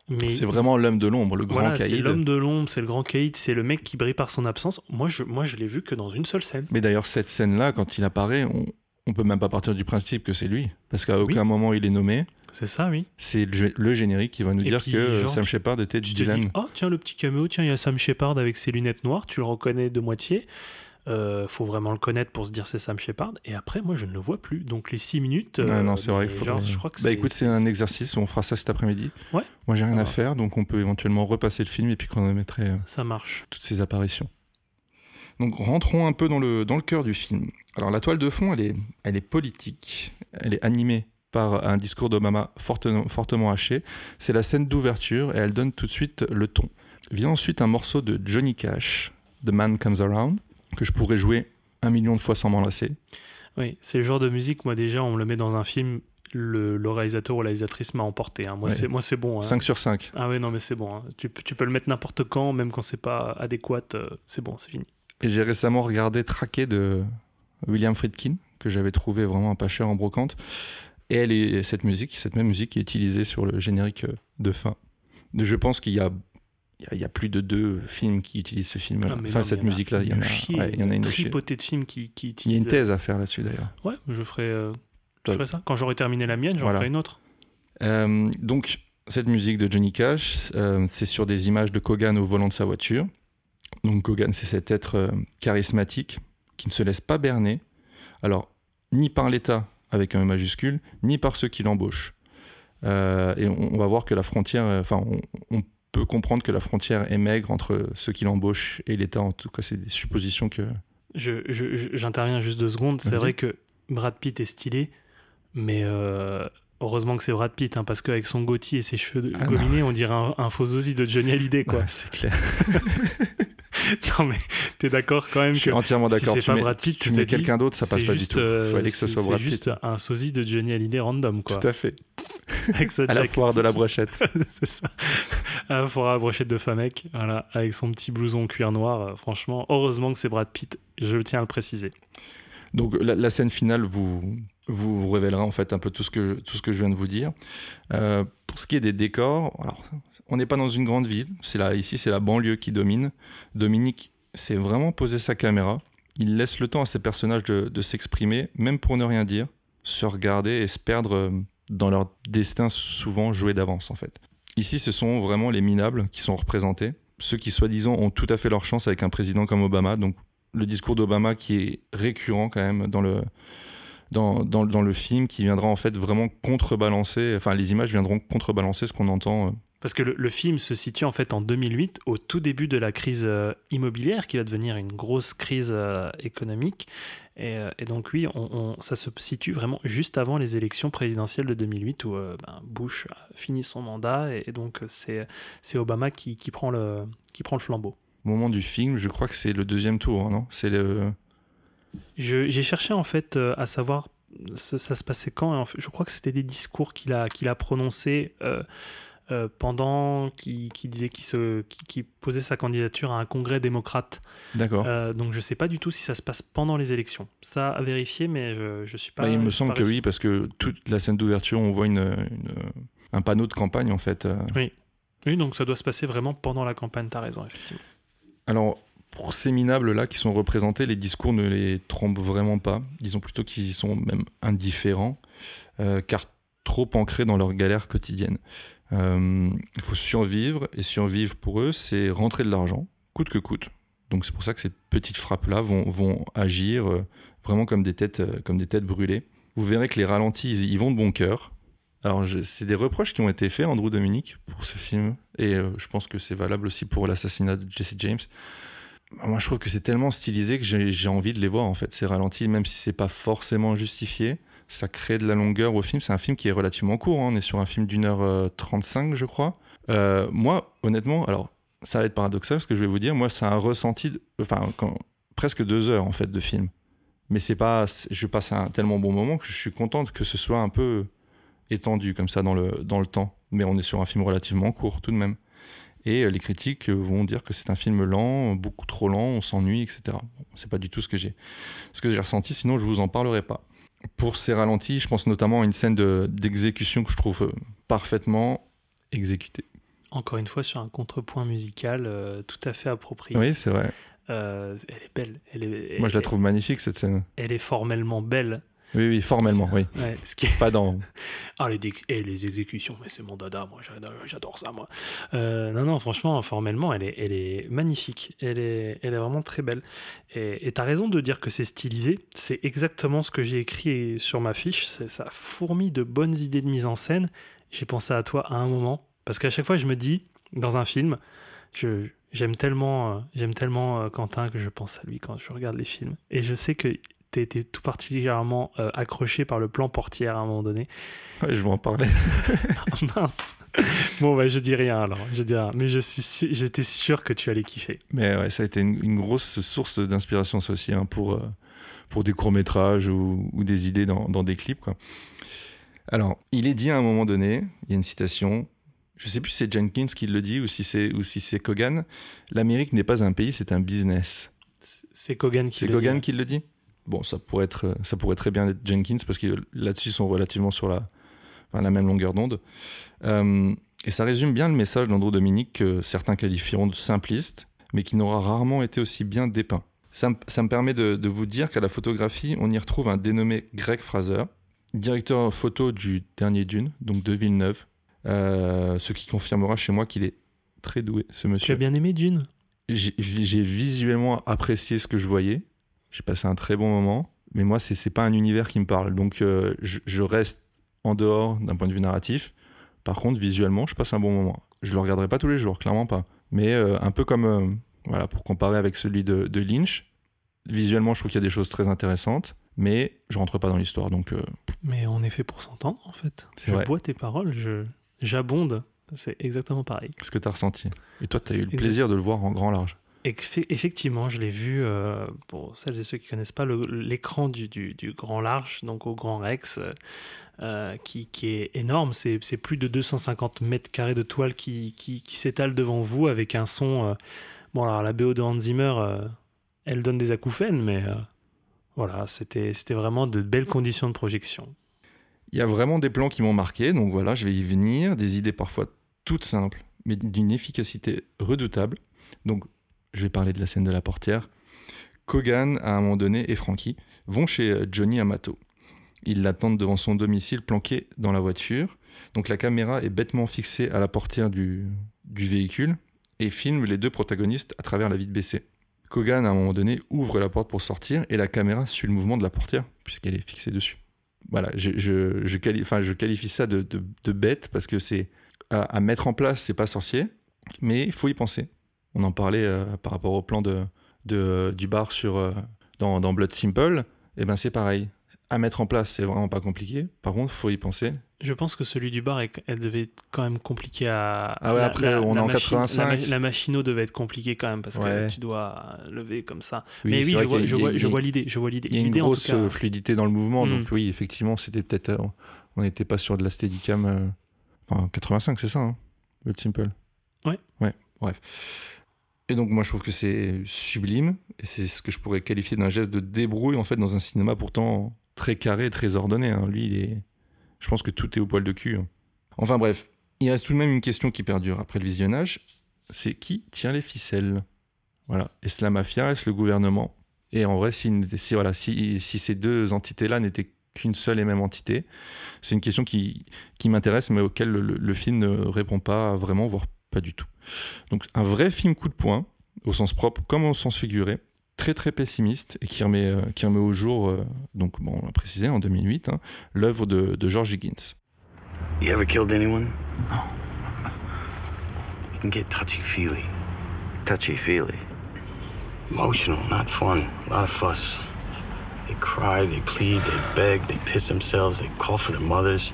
Mais C'est vraiment l'homme de l'ombre, le grand voilà, c'est caïd. l'homme de l'ombre, c'est le grand caïd, c'est le mec qui brille par son absence. Moi, je, moi, je l'ai vu que dans une seule scène. Mais d'ailleurs, cette scène-là, quand il apparaît, on, on peut même pas partir du principe que c'est lui. Parce qu'à aucun moment il est nommé. C'est ça, oui. C'est le, le générique qui va nous Et dire puis, que euh, genre, Sam Shepard était te Dylan. dis, oh tiens, le petit caméo, tiens, il y a Sam Shepard avec ses lunettes noires, tu le reconnais de moitié. Euh, faut vraiment le connaître pour se dire c'est Sam Shepard. Et après, moi, je ne le vois plus. Donc les 6 minutes. Euh, non, c'est vrai genre, je crois que Bah écoute, c'est un exercice, on fera ça cet après-midi. Ouais. Moi j'ai rien à faire, donc on peut éventuellement repasser le film et puis chronométrer euh, Ça marche. toutes ces apparitions. Donc rentrons un peu dans le, dans le cœur du film. Alors la toile de fond, elle est, elle est politique, elle est animée par un discours d'Obama fortement, fortement haché. C'est la scène d'ouverture et elle donne tout de suite le ton. Vient ensuite un morceau de Johnny Cash, The Man Comes Around, que je pourrais jouer un million de fois sans m'en lasser. Oui, c'est le genre de musique, moi déjà, on me le met dans un film, le, le réalisateur ou la réalisatrice m'a emporté. hein. Moi, Ouais. c'est moi c'est bon. hein. 5 sur 5. Ah ouais, non, mais c'est bon. hein. Tu, peux- tu peux le mettre n'importe quand, même quand c'est pas adéquat, euh, c'est bon, c'est fini. Et j'ai récemment regardé Traqué de William Friedkin, que j'avais trouvé vraiment pas cher en brocante. Et elle est, cette musique, cette même musique est utilisée sur le générique euh, de fin. Je pense qu'il y a, il y plus de deux films qui utilisent ce film. Ah, enfin, non, cette musique-là, il y en a, il y en a une tripotée de films qui, qui Il y a utilisent. une thèse à faire là-dessus d'ailleurs. Ouais, je ferai, euh, je Toi- ferai ça. Quand j'aurai terminé la mienne, j'en Voilà. ferai une autre. Euh, donc, cette musique de Johnny Cash, euh, c'est sur des images de Kogan au volant de sa voiture. Donc, Kogan, c'est cet être euh, charismatique qui ne se laisse pas berner. Alors, ni par l'État, avec un E majuscule, ni par ceux qui l'embauchent. Euh, et on, on va voir que la frontière, euh, enfin, on, on peut comprendre que la frontière est maigre entre ceux qui l'embauchent et l'État. En tout cas, c'est des suppositions que. J'interviens juste deux secondes. C'est vrai que Brad Pitt est stylé, mais euh, heureusement que c'est Brad Pitt, hein, parce qu'avec son goatee et ses cheveux Ah gominés, on dirait un, un faux sosie de Johnny Hallyday, quoi. Ouais, c'est clair. non, mais t'es d'accord quand même Je que suis entièrement d'accord. si c'est pas mets, Brad Pitt, tu mets quelqu'un d'autre, ça passe c'est pas du tout. Il euh, fallait que ce c'est- soit Brad C'est Pitt. juste un sosie de Johnny Hallyday random, quoi. Tout à fait. Avec sa À la foire de la brochette. c'est ça. À la foire à la brochette de Famec, voilà, avec son petit blouson cuir noir. euh, franchement, heureusement que c'est Brad Pitt, je tiens à le préciser. Donc la, la scène finale vous, vous, vous révélera en fait un peu tout ce que, tout ce que je viens de vous dire. Euh, pour ce qui est des décors, alors, on n'est pas dans une grande ville, c'est ici c'est la banlieue qui domine. Dominique s'est vraiment posé sa caméra, il laisse le temps à ses personnages de, s'exprimer, même pour ne rien dire, se regarder et se perdre euh, dans leur destin souvent joué d'avance en fait. Ici, ce sont vraiment les minables qui sont représentés, ceux qui soi-disant ont tout à fait leur chance avec un président comme Obama. Donc le discours d'Obama qui est récurrent quand même dans le, dans, dans, dans le film, qui viendra en fait vraiment contrebalancer, enfin les images viendront contrebalancer ce qu'on entend. Parce que le, le film se situe en fait en 2008, au tout début de la crise euh, immobilière, qui va devenir une grosse crise euh, économique. Et, euh, et donc oui, on, on- ça se situe vraiment juste avant les élections présidentielles de 2008, où ben, Bush a fini son mandat, et, et donc c'est c'est Obama qui, qui, prend le, qui prend le flambeau. Au moment du film, je crois que c'est le deuxième tour, hein, non? C'est le. Je- J'ai cherché en fait à savoir ça, ça se passait quand. et en fait, je crois que c'était des discours qu'il a, qu'il a prononcés euh, euh, pendant qu'il disait qu'il se- posait sa candidature à un congrès démocrate. D'accord. Euh, donc je sais pas du tout si ça se passe pendant les élections. Ça à vérifier, mais je, je suis pas. Bah, il me semble que oui, parce que toute la scène d'ouverture, on voit une, une- un panneau de campagne en fait. euh. Oui, donc ça doit se passer vraiment pendant la campagne. T'as raison, effectivement. Alors, pour ces minables-là qui sont représentés, les discours ne les trompent vraiment pas. Disons plutôt qu'ils y sont même indifférents, euh, car trop ancrés dans leur galère quotidienne. Euh, Il faut survivre, et survivre pour eux, c'est rentrer de l'argent, coûte que coûte. Donc c'est pour ça que ces petites frappes-là vont, vont agir euh, vraiment comme des, têtes, euh, comme des têtes brûlées. Vous verrez que les ralentis, ils, vont de bon cœur. Alors, c'est des reproches qui ont été faits Andrew Dominic pour ce film, et euh, je pense que c'est valable aussi pour l'assassinat de Jesse James. Moi, je trouve que c'est tellement stylisé que j'ai j'ai envie de les voir, en fait, ces ralentis, même si c'est pas forcément justifié. Ça crée de la longueur au film. C'est un film qui est relativement court. hein. On est sur un film d'une heure euh, 35, je crois. Euh, moi, honnêtement, alors, ça va être paradoxal ce que je vais vous dire. Moi, c'est un ressenti, de- enfin, presque deux heures, en fait, de film. Mais c'est pas, je passe un tellement bon moment que je suis contente que ce soit un peu étendu comme ça dans le, dans le temps. Mais on est sur un film relativement court, tout de même. Et euh, les critiques euh, vont dire que c'est un film lent, beaucoup trop lent, on s'ennuie, etc. Bon, c'est pas du tout ce que j'ai ce que j'ai ressenti, sinon je vous en parlerai pas. Pour ces ralentis, je pense notamment à une scène de- d'exécution que je trouve euh, parfaitement exécutée. Encore une fois, sur un contrepoint musical euh, tout à fait approprié. Oui, c'est vrai. Euh, elle est belle. Elle est, Moi, je la elle- trouve magnifique cette scène. Elle est formellement belle. Oui, oui, formellement, oui. Ouais, ce qui est- Pas dans. Ah, les, et les exécutions, mais c'est mon dada, moi, j'adore, ça, moi. Euh, non, non, franchement, formellement, elle est, elle est magnifique. Elle est, elle est vraiment très belle. Et tu as raison de dire que c'est stylisé. C'est exactement ce que j'ai écrit sur ma fiche. Ça fourmille de bonnes idées de mise en scène. J'ai pensé à toi à un moment. Parce qu'à chaque fois, je me dis, dans un film, je, j'aime tellement, euh, j'aime tellement euh, Quentin que je pense à lui quand je regarde les films. Et je sais que tu été tout particulièrement euh, accroché par le plan portière à un moment donné. Ouais, je vais en parler. Ah, mince. Bon, bah, je dis rien alors. Je dis rien. Mais je suis j'étais sûr que tu allais kiffer. Mais ouais, ça a été une, une grosse source d'inspiration, ça aussi, hein, pour, euh, pour des courts-métrages ou, ou des idées dans, dans des clips. Quoi. Alors, il est dit à un moment donné, il y a une citation, je sais plus si c'est Jenkins qui le dit ou si c'est, ou si c'est Kogan, l'Amérique n'est pas un pays, c'est un business. C'est Kogan qui C'est Kogan dit. qui le dit? Bon, ça pourrait, être, ça pourrait très bien être Jenkins parce que là-dessus, ils sont relativement sur la, enfin, la même longueur d'onde. Euh, et ça résume bien le message d'Andrew Dominique que certains qualifieront de simpliste, mais qui n'aura rarement été aussi bien dépeint. Ça, me- ça me permet de, de vous dire qu'à la photographie, on y retrouve un dénommé Greg Fraser, directeur photo du dernier Dune, donc de Villeneuve, euh, ce qui confirmera chez moi qu'il est très doué, ce Tu as monsieur. bien aimé Dune? J'ai visuellement apprécié ce que je voyais. J'ai passé un très bon moment. Mais moi, c'est c'est pas un univers qui me parle. Donc, euh, je, je reste en dehors d'un point de vue narratif. Par contre, visuellement, je passe un bon moment. Je le regarderai pas tous les jours, clairement pas. Mais euh, un peu comme, euh, voilà, pour comparer avec celui de, de Lynch. Visuellement, je trouve qu'il y a des choses très intéressantes. Mais je rentre pas dans l'histoire. Donc, Mais on est fait pour s'entendre, en fait. Je vrai. bois tes paroles, je j'abonde. C'est exactement pareil. qu'est-ce que tu as ressenti Et toi, tu as eu le plaisir de le voir en grand large. Effe- Effectivement, je l'ai vu, euh, pour celles et ceux qui connaissent pas, l'écran du, Grand Large, donc au Grand Rex, euh, qui, est énorme. C'est plus de 250 mètres carrés de toile qui, s'étale devant vous avec un son. euh, bon, alors la BO de Hans Zimmer, elle donne des acouphènes, mais voilà, c'était vraiment de belles conditions de projection. Il y a vraiment des plans qui m'ont marqué, donc voilà, je vais y venir. Des idées parfois toutes simples, mais d'une efficacité redoutable. Donc, je vais parler de la scène de la portière. Kogan, à un moment donné, et Frankie vont chez euh, Johnny Amato. Ils l'attendent devant son domicile planqué dans la voiture. Donc la caméra est bêtement fixée à la portière du, véhicule et filme les deux protagonistes à travers la vitre baissée. Kogan, à un moment donné, ouvre la porte pour sortir et la caméra suit le mouvement de la portière puisqu'elle est fixée dessus. Voilà, je, je, je, quali- je qualifie ça de, de, bête parce que c'est à mettre en place, c'est pas sorcier, mais il faut y penser. On en parlait euh, par rapport au plan de, de- du bar sur, euh, dans, dans Blood Simple, et ben c'est pareil. À mettre en place, c'est vraiment pas compliqué. Par contre, faut y penser. Je pense que celui du bar, elle devait être quand même compliqué à. Ah ouais, après, on est en machine- 85. La, ma- la machino devait être compliquée quand même parce Ouais. que tu dois lever comme ça. Oui, Mais oui, je vois, a- je je l'idée. Je vois l'idée. Il y a une en grosse euh, fluidité dans le mouvement, Mm. donc oui, effectivement, c'était peut-être. on n'était pas sur de la Steadicam. euh, Enfin, 85, c'est ça, hein Blood Simple. Ouais. Ouais, bref. Et donc, moi, je trouve que c'est sublime, et c'est ce que je pourrais qualifier d'un geste de débrouille, en fait, dans un cinéma pourtant très carré, très ordonné. hein. Lui, il est. Je pense que tout est au poil de cul. hein. Enfin, bref, il reste tout de même une question qui perdure après le visionnage c'est qui tient les ficelles? Voilà. Est-ce la mafia? Est-ce le gouvernement? Et en vrai, si, voilà, si, ces deux entités-là n'étaient qu'une seule et même entité, c'est une question qui, qui m'intéresse, mais auquel le, le film ne répond pas vraiment, voire pas du tout. Donc, un vrai film coup de poing, au sens propre comme au sens figuré, très très pessimiste et qui remet, euh, qui remet au jour, euh, donc bon, on l'a précisé, en 2008, hein, l'œuvre de, de George Higgins. You ever killed anyone? No. You can get touchy feely. Touchy feely. Emotional, not fun. A lot of fuss. They cry, they plead, they beg, they piss themselves, they call for their mothers.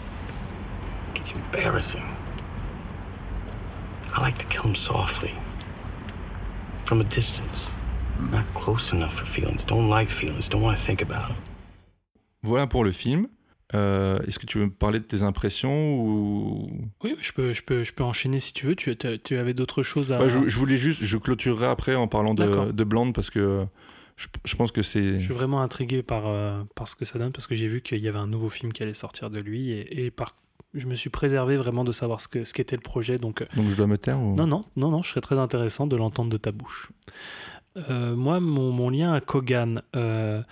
It gets embarrassing. I like to kill them softly. From a distance. Not close enough for feelings. Don't like feelings. Don't want to think about them. Voilà pour le film. Euh, Est-ce que tu veux me parler de tes impressions ou? Oui, je peux, je peux, je peux enchaîner si tu veux. Tu, tu- tu avais d'autres choses à. Bah, je, je voulais juste, je clôturerai après en parlant de, de Blonde parce que je, je pense que c'est. Je suis vraiment intrigué par, euh, par ce que ça donne parce que j'ai vu qu'il y avait un nouveau film qui allait sortir de lui et, et par, je me suis préservé vraiment de savoir ce que ce qu'était le projet. Donc, euh, Donc je dois me taire ou... non, non, non, non, je serais très intéressant de l'entendre de ta bouche. Euh, moi, mon, mon lien à Kogan, euh,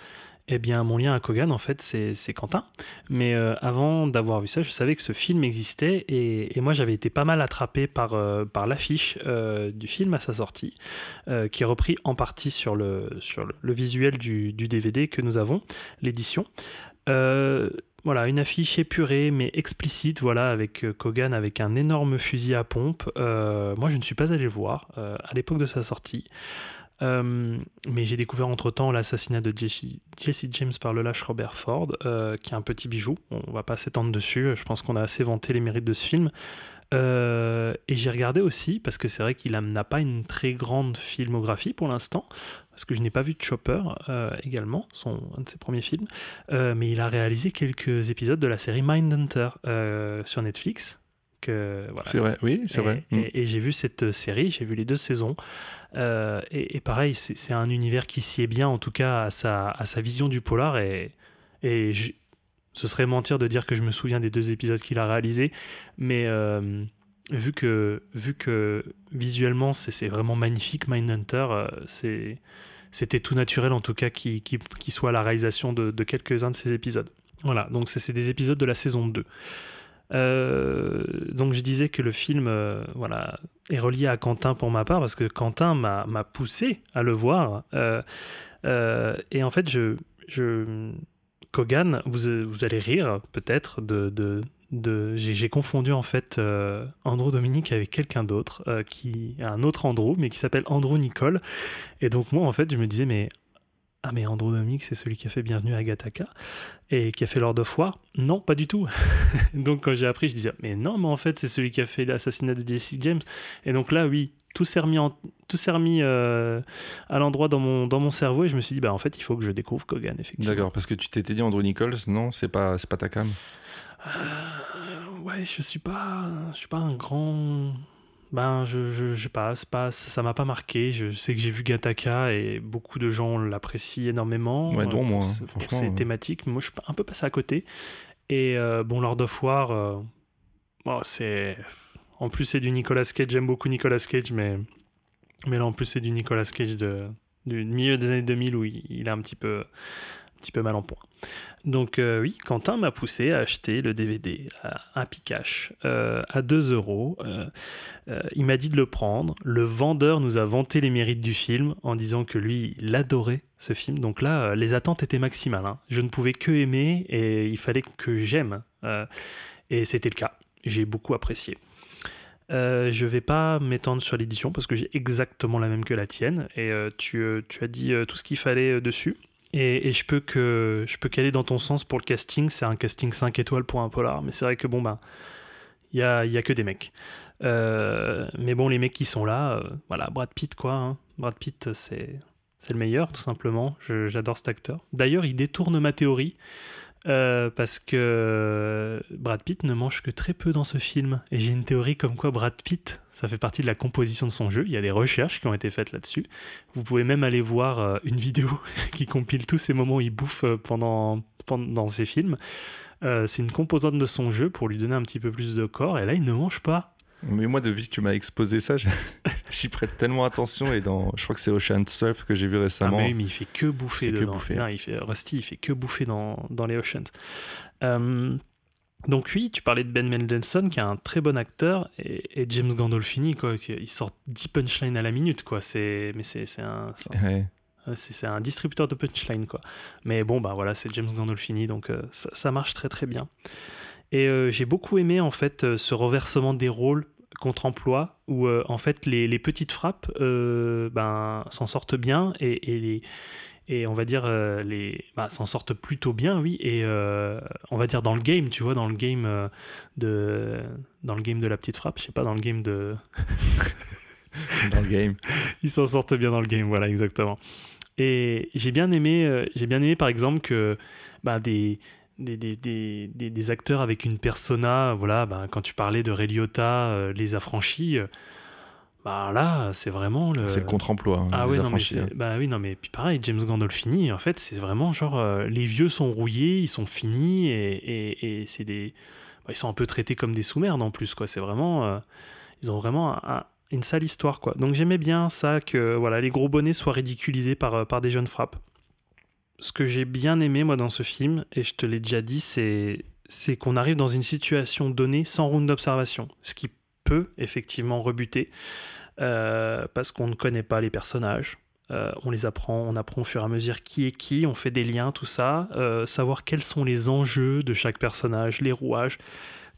eh bien, mon lien à Kogan, en fait, c'est c'est Quentin. Mais euh, avant d'avoir vu ça, je savais que ce film existait et, et moi, j'avais été pas mal attrapé par, par l'affiche du film à sa sortie, qui est repris en partie sur le, sur le, le visuel du, du DVD que nous avons, l'édition. Euh, voilà, une affiche épurée mais explicite, voilà, avec euh, Kogan avec un énorme fusil à pompe. Euh, moi, je ne suis pas allé le voir euh, à l'époque de sa sortie. Mais j'ai découvert entre-temps l'assassinat de Jesse, James par le lâche Robert Ford, qui est un petit bijou. On va pas s'étendre dessus. Je pense qu'on a assez vanté les mérites de ce film. Et j'ai regardé aussi, parce que c'est vrai qu'il n'a pas une très grande filmographie pour l'instant, parce que je n'ai pas vu Chopper euh, également, son, un de ses premiers films, Euh, mais il a réalisé quelques épisodes de la série Mindhunter euh, sur Netflix. Voilà, C'est vrai, oui, c'est et, vrai. Mm. et- et j'ai vu cette série, j'ai vu les deux saisons. Et, et pareil, c'est un univers qui sied bien, en tout cas, à sa, à sa vision du polar. Et, et ce serait mentir de dire que je me souviens des deux épisodes qu'il a réalisés. Mais vu, que, vu que visuellement, c'est vraiment magnifique, Mindhunter, euh, c'était tout naturel, en tout cas, qu'il qu'il- qu'il soit la réalisation de, de quelques-uns de ces épisodes. Voilà, donc c'est des épisodes de la saison 2. Euh, donc je disais que le film euh, voilà, est relié à Quentin pour ma part parce que Quentin m'a poussé à le voir. Euh, et en fait, je, je, Kogan, vous, vous allez rire peut-être de, de, de j'ai confondu en fait euh, Andrew Dominique avec quelqu'un d'autre euh, qui un autre Andrew mais qui s'appelle Andrew Nicole. Et donc moi en fait je me disais mais ah mais Andrew Dominique c'est celui qui a fait Bienvenue à Gattaca et qui a fait Lord of War Non, pas du tout. donc quand j'ai appris, je disais mais non, mais en fait c'est celui qui a fait l'assassinat de Jesse James. Et donc là, oui, tout s'est remis, tout remis euh, à l'endroit dans mon, dans mon cerveau et je me suis dit bah en fait il faut que je découvre Kogan effectivement. D'accord, parce que tu t'étais dit Andrew Nichols, non, c'est pas, c'est pas ta cam? Euh, ouais, je suis pas, je suis pas un grand. Ben, je, je, je sais pas, ça m'a pas marqué. Je sais que j'ai vu Gattaca et beaucoup de gens l'apprécient énormément. Ouais, dont euh, moi, hein, franchement, euh. thématiques. Moi, je suis un peu passé à côté. Et euh, bon, Lord of War, euh, bon, c'est. En plus, c'est du Nicolas Cage. J'aime beaucoup Nicolas Cage, mais, mais là, en plus, c'est du Nicolas Cage de, du milieu des années 2000 où il, il est un petit peu, petit peu mal en point. Donc euh, oui, Quentin m'a poussé à acheter le DVD à Happy Cash euh, à 2 euros. Euh, il m'a dit de le prendre. Le vendeur nous a vanté les mérites du film en disant que lui, il adorait ce film. Donc là, les attentes étaient maximales. hein. Je ne pouvais que aimer et il fallait que j'aime. Et c'était le cas. J'ai beaucoup apprécié. Euh, je vais pas m'étendre sur l'édition parce que j'ai exactement la même que la tienne et tu, as dit tout ce qu'il fallait dessus. Et, je peux que je peux caler dans ton sens pour le casting. C'est un casting 5 étoiles pour un polar, mais c'est vrai que bon bah il y a, y a que des mecs. Euh, mais bon, les mecs qui sont là, euh, voilà, Brad Pitt quoi. hein. Brad Pitt, c'est c'est le meilleur tout simplement. J'adore cet acteur. D'ailleurs, il détourne ma théorie. Euh, parce que Brad Pitt ne mange que très peu dans ce film. Et j'ai une théorie comme quoi Brad Pitt, ça fait partie de la composition de son jeu. Il y a des recherches qui ont été faites là-dessus. Vous pouvez même aller voir euh, une vidéo qui compile tous ces moments où il bouffe euh, pendant, dans ses films. C'est une composante de son jeu pour lui donner un petit peu plus de corps. Et là, il ne mange pas. Mais moi, depuis que tu m'as exposé ça, j'y prête tellement attention. Et dans, je crois que c'est Ocean Surf que j'ai vu Ah, récemment. mais, oui, mais il fait que bouffer Il fait que dedans. bouffer. Non, il fait, Rusty, il fait que bouffer dans, dans les Oceans. Euh, donc oui, tu parlais de Ben Mendelsohn, qui est un très bon acteur, et, et James Gandolfini, quoi, il sort 10 punchlines à la minute, quoi. C'est, mais c'est, un, c'est un- distributeur de punchlines, quoi. Mais bon, bah voilà, c'est James Gandolfini, donc euh, ça, ça marche très très bien. Et euh, j'ai beaucoup aimé en fait euh, ce reversement des rôles contre-emploi où euh, en fait les, les petites frappes euh, ben, s'en sortent bien et, et les et on va dire euh, les bah, s'en sortent plutôt bien oui et on va dire dans le game tu vois dans le game de dans le game de la petite frappe je sais pas dans le game de dans le game. ils s'en sortent bien dans le game, voilà, exactement. Et j'ai bien aimé, j'ai bien aimé par exemple que bah, des, des, des, des, des- acteurs avec une persona, voilà, bah, quand tu parlais de Ray Liotta, euh, les affranchis, euh, bah là, c'est vraiment le. C'est le contre-emploi. hein, Ah les ouais, non, mais hein. bah oui, non, mais puis pareil, James Gandolfini, en fait, c'est vraiment genre, euh, les vieux sont rouillés, ils sont finis, et, et, et c'est des. bah, ils sont un peu traités comme des sous-merdes en plus, quoi. C'est vraiment. ils ont vraiment un- un- une sale histoire, quoi. Donc j'aimais bien ça, que voilà, les gros bonnets soient ridiculisés par, par des jeunes frappes. Ce que j'ai bien aimé, moi, dans ce film, et je te l'ai déjà dit, c'est qu'on arrive dans une situation donnée sans round d'observation, ce qui peut effectivement rebuter euh, parce qu'on ne connaît pas les personnages. Euh, on les apprend, on apprend au fur et à mesure qui est qui, on fait des liens, tout ça, euh, savoir quels sont les enjeux de chaque personnage, les rouages,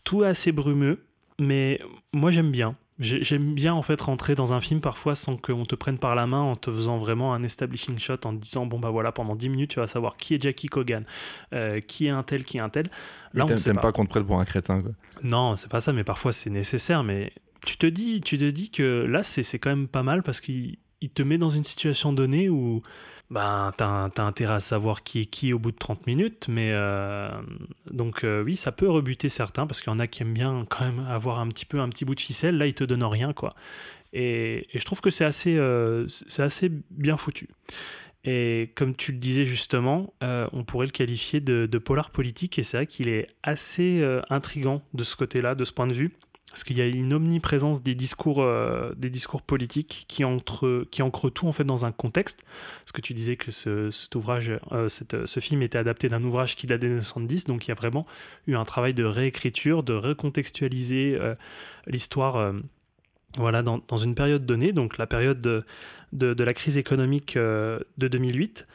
tout est assez brumeux, mais moi j'aime bien. J'ai- J'aime bien en fait rentrer dans un film parfois sans qu'on te prenne par la main en te faisant vraiment un establishing shot en te disant bon bah voilà pendant 10 minutes tu vas savoir qui est Jackie Cogan, euh, qui est un tel, qui est un tel. Mais on T'aimes t'aimes pas qu'on te prenne pour un crétin. Quoi. non, c'est pas ça, mais parfois c'est nécessaire. Mais tu te dis, tu te dis que là, c'est c'est quand même pas mal parce qu'il il te met dans une situation donnée où ben, t'as as intérêt à savoir qui est qui au bout de 30 minutes. Mais euh, donc, euh, oui, ça peut rebuter certains parce qu'il y en a qui aiment bien quand même avoir un petit peu un petit bout de ficelle. Là, il te donne rien, quoi. Et, je trouve que c'est assez, euh, c'est assez bien foutu. Et comme tu le disais justement, on pourrait le qualifier de, polar politique, et c'est vrai qu'il est assez intrigant de ce côté-là, de ce point de vue, parce qu'il y a une omniprésence des discours, euh, des discours politiques qui, entre, qui ancrent tout en fait dans un contexte. Parce que tu disais que ce, cet ouvrage, euh, ce film était adapté d'un ouvrage qui date des années 70, donc il y a vraiment eu un travail de réécriture, de recontextualiser euh, l'histoire. voilà, dans, une période donnée, donc la période de, la crise économique de 2008.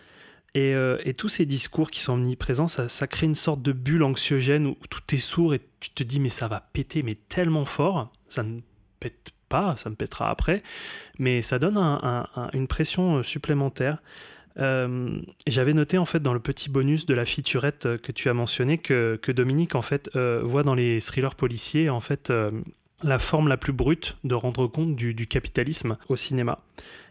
Et, euh, et tous ces discours qui sont omniprésents, ça, crée une sorte de bulle anxiogène où tout est sourd et tu te dis mais ça va péter mais tellement fort, ça ne pète pas, ça me pètera après, mais ça donne un- un- un- une pression euh, supplémentaire. Euh, J'avais noté en fait dans le petit bonus de la featurette que tu as mentionné que, que Dominique en fait voit dans les thrillers policiers en fait la forme la plus brute de rendre compte du capitalisme au cinéma.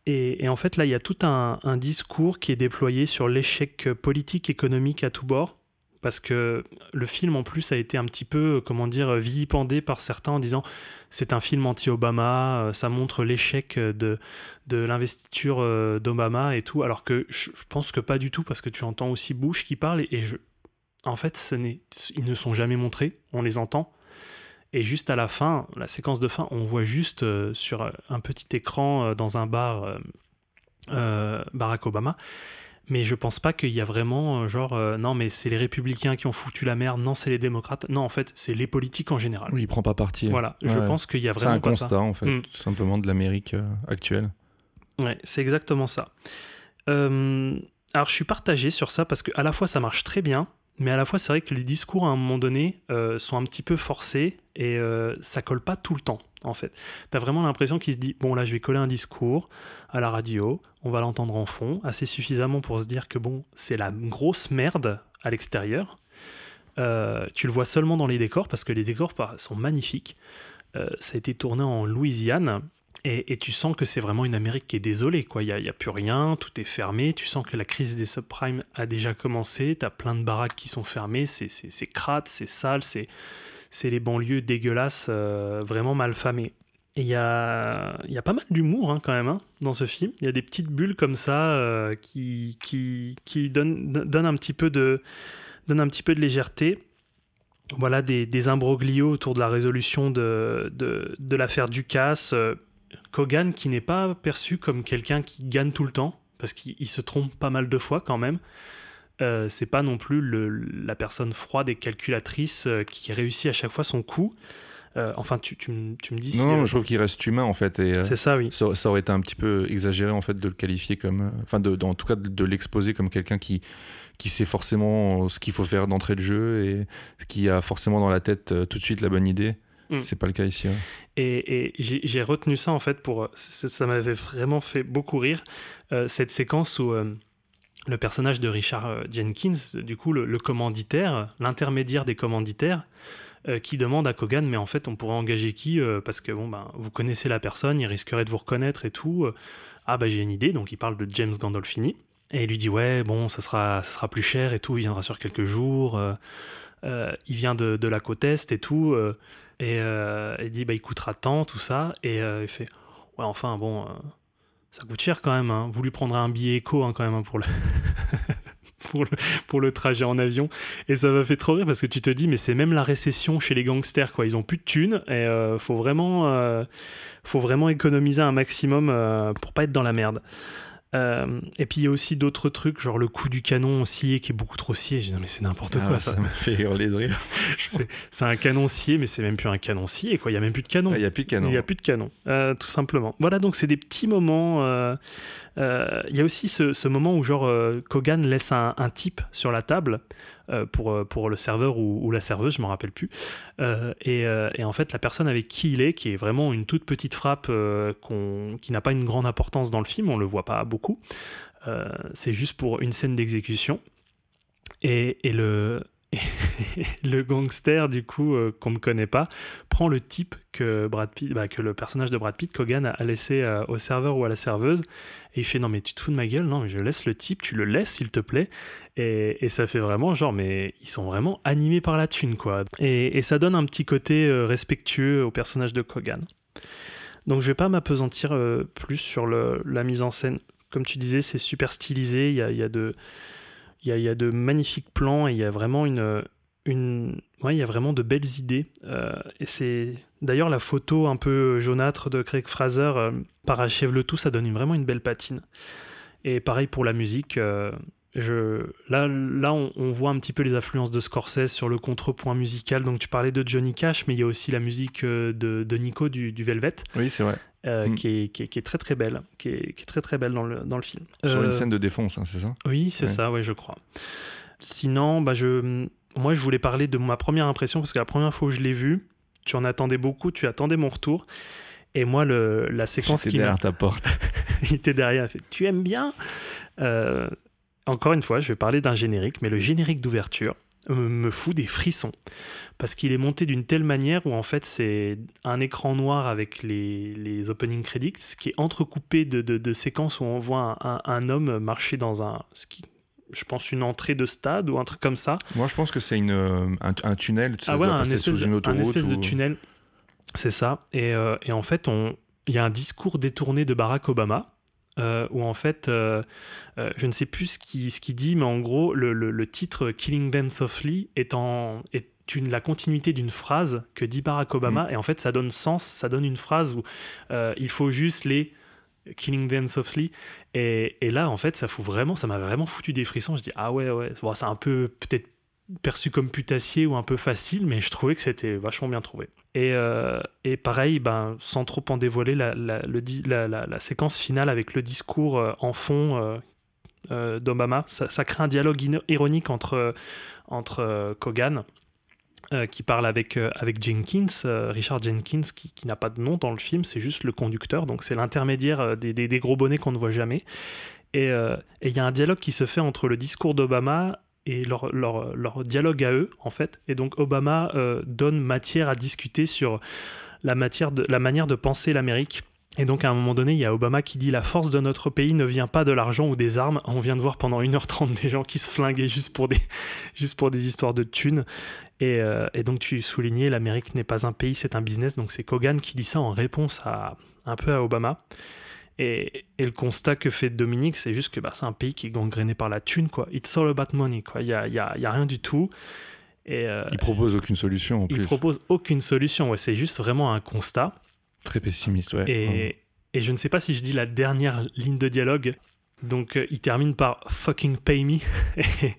Et, en fait, là, il y a tout un, discours qui est déployé sur l'échec politique, économique à tout bord. Parce que le film, en plus, a été un petit peu, comment dire, vilipendé par certains en disant c'est un film anti-Obama, euh, ça montre l'échec de, de l'investiture euh, d'Obama et tout. Alors que je, pense que pas du tout, parce que tu entends aussi Bush qui parle et, je, en fait, ce ils ne sont jamais montrés, on les entend. Et juste à la fin, la séquence de fin, on voit juste euh, sur un petit écran euh, dans un bar euh, euh, Barack Obama. mais je pense pas qu'il y a vraiment euh, genre euh, non mais c'est les républicains qui ont foutu la merde, non c'est les démocrates, non en fait c'est les politiques en général. Oui, il prend pas parti. Voilà, je pense qu'il y a C'est vraiment un pas ça. constat, en fait, Mm. tout simplement de l'Amérique euh, actuelle. Ouais, c'est exactement ça. Euh, alors, je suis partagé sur ça parce que à la fois ça marche très bien, mais à la fois c'est vrai que les discours à un moment donné euh, sont un petit peu forcés et euh, ça colle pas tout le temps. En fait, t'as vraiment l'impression qu'il se dit bon là je vais coller un discours à la radio, on va l'entendre en fond assez suffisamment pour se dire que bon c'est la grosse merde à l'extérieur. Euh, tu le vois seulement dans les décors parce que les décors par- sont magnifiques. Ça a été tourné en Louisiane et, tu sens que c'est vraiment une Amérique qui est désolée. quoi. Il n'y a, plus rien, tout est fermé. Tu sens que la crise des subprimes a déjà commencé. Tu as plein de baraques qui sont fermées. C'est- crade, c'est sale, c'est les banlieues dégueulasses, euh, vraiment mal famées. Et il y a, pas mal d'humour hein, quand même hein, dans ce film. Il y a des petites bulles comme ça euh, qui, donnent, un petit peu de, légèreté voilà des, imbroglios autour de la résolution de, de, de l'affaire Ducasse. Kogan qui n'est pas perçu comme quelqu'un qui gagne tout le temps, parce qu'il il se trompe pas mal de fois quand même. Euh, c'est pas non plus le- la personne froide et calculatrice euh, qui réussit à chaque fois son coup. Euh, enfin, tu, tu, me- tu me dis si, Non, non, je trouve qu'il reste humain, en fait. C'est ça, oui. ça, ça aurait été un petit peu exagéré, en fait, de le qualifier comme. Enfin, de, de- en tout cas, de, de l'exposer comme quelqu'un qui, qui sait forcément ce qu'il faut faire d'entrée de jeu et qui a forcément dans la tête tout de suite la bonne idée. Mm. C'est pas le cas ici. ouais. Et, et j'ai retenu ça en fait pour. Ça, m'avait vraiment fait beaucoup rire. euh, cette séquence où euh, le personnage de Richard euh, Jenkins, du coup, le, le commanditaire, l'intermédiaire des commanditaires, euh, qui demande à Kogan Mais en fait, on pourrait engager qui Euh, Parce que bon, ben, vous connaissez la personne, il risquerait de vous reconnaître et tout. Euh, Ah, bah j'ai une idée. Donc il parle de James Gandolfini. Et il lui dit Ouais, bon, ça sera, ça sera plus cher et tout. Il viendra sur quelques jours. il vient de, de la côte Est et tout. Et euh, il dit bah il coûtera tant tout ça. Et euh, il fait ouais enfin bon euh, ça coûte cher quand même hein. vous lui prendrez un billet éco hein, quand même hein, pour le pour le pour le trajet en avion. Et ça m'a fait trop rire parce que tu te dis mais c'est même la récession chez les gangsters quoi. Ils ont plus de thunes et euh, faut vraiment faut vraiment économiser un maximum pour pas être dans la merde Euh, et puis il y a aussi d'autres trucs genre le coup du canon scié qui est beaucoup trop scié j'ai dit non mais c'est n'importe Ah, quoi ça ça m'a fait hurler de rire. c'est un canon scié, mais c'est même plus un canon scié, quoi. Il y a même plus de canon. Ah, Il n'y a plus de canon. Il n'y a plus de canon, euh, tout simplement. Voilà, donc c'est des petits moments. euh, euh, Il y a aussi ce, ce moment où genre Kogan laisse un, un type sur la table pour, euh, pour le serveur ou, la serveuse, je m'en rappelle plus. Euh, et, euh, et en fait, la personne avec qui il est, qui est vraiment une toute petite frappe euh, qu'on- qui n'a pas une grande importance dans le film, on le voit pas beaucoup. Euh, c'est juste pour une scène d'exécution. Et, et le, le gangster, du coup, euh, qu'on ne connaît pas, prend le type que, Brad Pitt, bah, que le personnage de Brad Pitt, Kogan, a, laissé euh, au serveur ou à la serveuse. Et il fait Non, mais tu te fous de ma gueule Non, mais je laisse le type, tu le laisses, s'il te plaît. Et, et ça fait vraiment genre, mais ils sont vraiment animés par la thune, quoi. Et, et ça donne un petit côté euh, respectueux au personnage de Kogan. Donc je vais pas m'apesantir plus sur la mise en scène. Comme tu disais, c'est super stylisé, il y a, il y a de il y y a de magnifiques plans et il y a vraiment une, une ouais, y a vraiment de belles idées. Euh, et c'est d'ailleurs la photo un peu jaunâtre de Craig Fraser euh, parachève le tout, ça donne vraiment une belle patine. Et pareil pour la musique. euh, je, là, là on, voit un petit peu les influences de Scorsese sur le contrepoint musical. Donc tu parlais de Johnny Cash, mais il y a aussi la musique de, de Nico du, du Velvet, Oui, c'est vrai. Euh, Mm. qui, est, qui, est, qui est très très belle, qui est, qui est très très belle dans le, dans le film. Sur Euh, une scène de défonce, hein, c'est ça? Oui, c'est Ouais. ça, ouais, je crois. Sinon, bah, je, moi, je voulais parler de ma première impression parce que la première fois où je l'ai vu, tu en attendais beaucoup, tu attendais mon retour. Et moi, le, la séquence qui derrière ta porte. il était derrière, il fait Tu aimes bien? Euh, Encore une fois, je vais parler d'un générique, mais le générique d'ouverture euh, me fout des frissons. Parce qu'il est monté d'une telle manière où en fait c'est un écran noir avec les, les opening credits qui est entrecoupé de, de- de séquences où on voit un, un- un homme marcher dans un. Ce qui, je pense une entrée de stade ou un truc comme ça. Moi, je pense que c'est une, euh, un, un tunnel. Ça Ah ouais, un espèce, sous une un espèce de tunnel. C'est ça. Et, euh, et en fait, on- il y a un discours détourné de Barack Obama. Euh, où en fait, euh, euh, je ne sais plus ce qu'il ce dit, mais en gros, le, le- le titre Killing Them Softly est, en, est une, la continuité d'une phrase que dit Barack Obama, et en fait, ça donne sens, ça donne une phrase où euh, il faut juste les Killing Them Softly. Et, et là, en fait, ça fout vraiment, ça m'a vraiment foutu des frissons. Je dis, ah ouais, ouais, bon, c'est un peu peut-être perçu comme putassier ou un peu facile, mais je trouvais que c'était vachement bien trouvé. Et, euh, et pareil, ben, sans trop en dévoiler, la, séquence finale avec le discours euh, en fond euh, d'Obama, ça, crée un dialogue ironique entre, entre Kogan, qui parle avec, avec Jenkins, Richard Jenkins, qui, n'a pas de nom dans le film, c'est juste le conducteur, donc c'est l'intermédiaire des, gros bonnets qu'on ne voit jamais. Et il y a un dialogue qui se fait entre le discours d'Obama et leur, dialogue à eux, en fait. Et donc Obama euh, donne matière à discuter sur la, matière la manière de penser l'Amérique. Et donc à un moment donné, il y a Obama qui dit La force de notre pays ne vient pas de l'argent ou des armes. On vient de voir pendant 1h30 des gens qui se flinguaient juste pour des, juste pour des histoires de thunes. Et, euh, et donc tu soulignais l'Amérique n'est pas un pays, c'est un business. Donc c'est Kogan qui dit ça en réponse à un peu à Obama. Et, et le constat que fait Dominique, c'est juste que bah, c'est un pays qui est gangréné par la thune, quoi. It's all about money, quoi. Il y a, y a- il y a rien du tout. Et euh, Il propose aucune solution en il plus. propose aucune solution. Ouais, c'est juste vraiment un constat. Très pessimiste, ouais. Et, et je ne sais pas si je dis la dernière ligne de dialogue. Donc euh, il termine par fucking pay me. et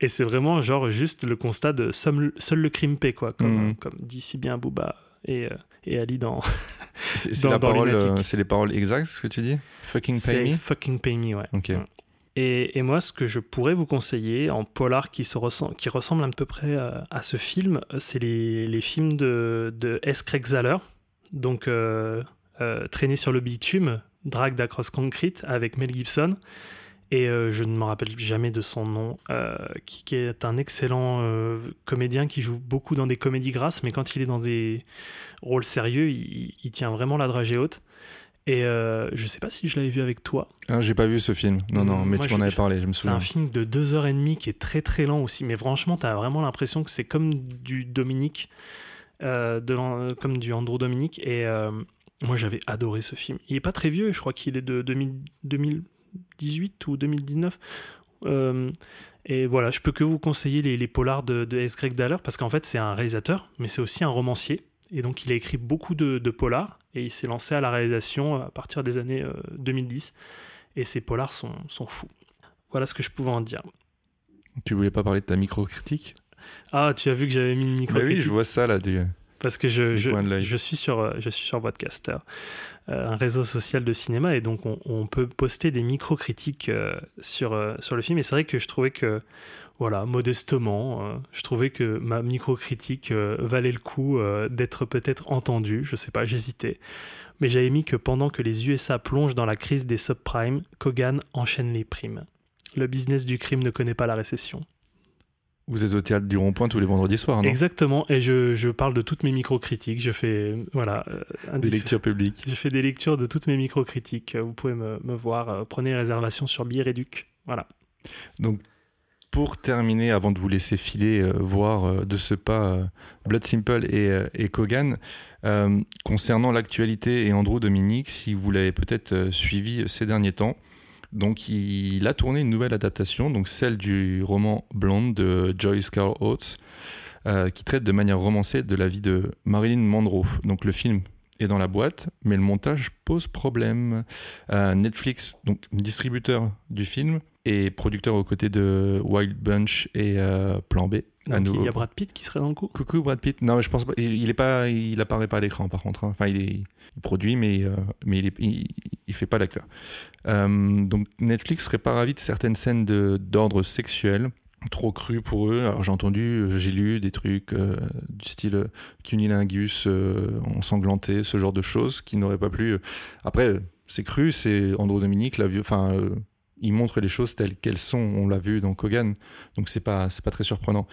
et c'est vraiment genre juste le constat de seul, seul le crime paie, quoi. Comme, Mhm. comme dit si bien Booba et, euh, et Ali dans. C'est la parole, euh, c'est les paroles exactes ce que tu dis? Fucking pay me? fucking pay me, ouais. Ok. Ouais. Et, et moi, ce que je pourrais vous conseiller en polar qui, se ressemble, qui ressemble à peu près à, à ce film, euh, c'est les, les films de, de S. Craig Zahler, donc euh, euh, Traîner sur le bitume, Dragged Across Concrete avec Mel Gibson. Et euh, je ne me rappelle jamais de son nom, euh, qui, qui est un excellent euh, comédien qui joue beaucoup dans des comédies grasses, mais quand il est dans des rôles sérieux, il, il tient vraiment la dragée haute. Et je sais pas si je l'avais vu avec toi. Ah, J'ai pas vu ce film. Non, non, mais Moi, tu m'en avais parlé, je me C'est souviens. un film de 2h30 qui est très très lent aussi, mais franchement, tu as vraiment l'impression que c'est comme du Dominique, de comme du Andrew Dominique. Et moi, j'avais adoré ce film. Il est pas très vieux, je crois qu'il est de 2000 2018 ou 2019. Euh, et voilà, je peux que vous conseiller les, les polars de, de S. Greg Daller parce qu'en fait, c'est un réalisateur, mais c'est aussi un romancier. Et donc, il a écrit beaucoup de, de polars et il s'est lancé à la réalisation à partir des années euh, 2010. Et ces polars sont, sont fous. Voilà ce que je pouvais en dire. Tu voulais pas parler de ta micro-critique? Ah, tu as vu que j'avais mis une micro Bah oui, je vois ça là. Du... parce que je, suis sur euh, je suis sur Podcaster, euh, un réseau social de cinéma et donc on, on peut poster des micro critiques euh, sur euh, sur le film. Et c'est vrai que je trouvais que voilà modestement euh, je trouvais que ma micro critique valait le coup euh, d'être peut-être entendue. Je sais pas j'hésitais. Mais j'avais mis que pendant que les USA plongent dans la crise des subprimes Kogan enchaîne les primes. Le business du crime ne connaît pas la récession Vous êtes au théâtre du Rond-Point tous les vendredis soirs, non? Exactement, et je, je parle de toutes mes micro-critiques. Je fais, voilà, euh, Des lectures publiques. Je fais des lectures de toutes mes micro-critiques. Vous pouvez me, me voir. euh, Prenez réservation sur Billet Réduc. Voilà. Donc, pour terminer, avant de vous laisser filer, euh, voir euh, de ce pas euh, Blood Simple et, et Kogan, concernant l'actualité et Andrew Dominique, si vous l'avez peut-être suivi ces derniers temps, donc il a tourné une nouvelle adaptation, donc celle du roman Blonde de Joyce Carol Oates, euh, qui traite de manière romancée de la vie de Marilyn Monroe. Donc le film est dans la boîte, mais le montage pose problème. Euh, Netflix, donc distributeur du film, et producteur aux côtés de Wild Bunch et euh, Plan B. Donc, il y a Brad Pitt qui serait dans le coup. Coucou Brad Pitt. Non, je pense pas. Il, est pas. Il apparaît pas à l'écran par contre. hein. Enfin, il, est, il produit, mais euh, mais il, est, il, il fait pas l'acteur. Euh, donc Netflix serait pas ravi de certaines scènes d'ordre sexuel trop crues pour eux. Alors j'ai entendu, j'ai lu des trucs euh, du style cunilingus ensanglanté, ce genre de choses qui n'auraient pas plu. Après, c'est cru, c'est Andrew Dominique, la vieux. Enfin. Il montre les choses telles qu'elles sont. On l'a vu dans Kogan, donc c'est pas c'est pas très surprenant.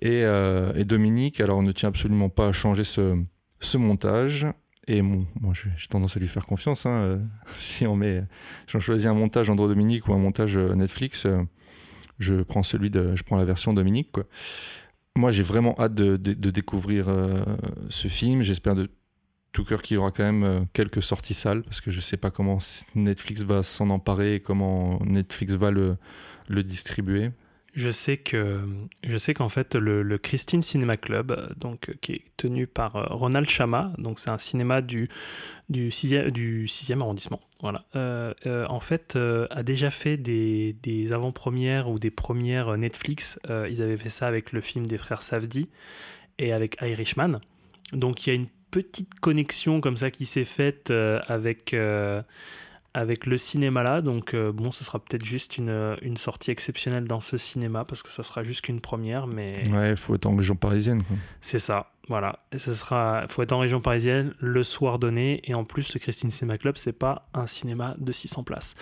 Et, euh, Dominique, alors ne tient absolument pas à changer ce, ce montage. Et moi j'ai tendance à lui faire confiance. hein, euh, si on met, si on choisit un montage Andrew Dominique ou un montage euh, Netflix, je prends celui de, je prends la version Dominique. Moi j'ai vraiment hâte de, de- de découvrir ce film. J'espère de tout cœur qu'il y aura quand même euh, quelques sorties salles parce que je sais pas comment Netflix va s'en emparer et comment Netflix va le, le distribuer. Je sais que je sais qu'en fait le, le Christine Cinema Club, donc euh, qui est tenu par euh, Ronald Chama, donc c'est un cinéma du du 6e, du 6e arrondissement. Voilà. En fait, a déjà fait des, des avant-premières ou des premières Netflix. Ils avaient fait ça avec le film des frères Safdie et avec Irishman. Donc il y a une petite connexion comme ça qui s'est faite euh, avec euh, avec le cinéma là. Donc euh, bon, ce sera peut-être juste une, une sortie exceptionnelle dans ce cinéma parce que ça sera juste qu'une première, mais Ouais, faut être en région parisienne. C'est ça. Voilà, et ce sera, faut être en région parisienne le soir donné, et en plus le Christine Cinema Club, c'est pas un cinéma de 600 places,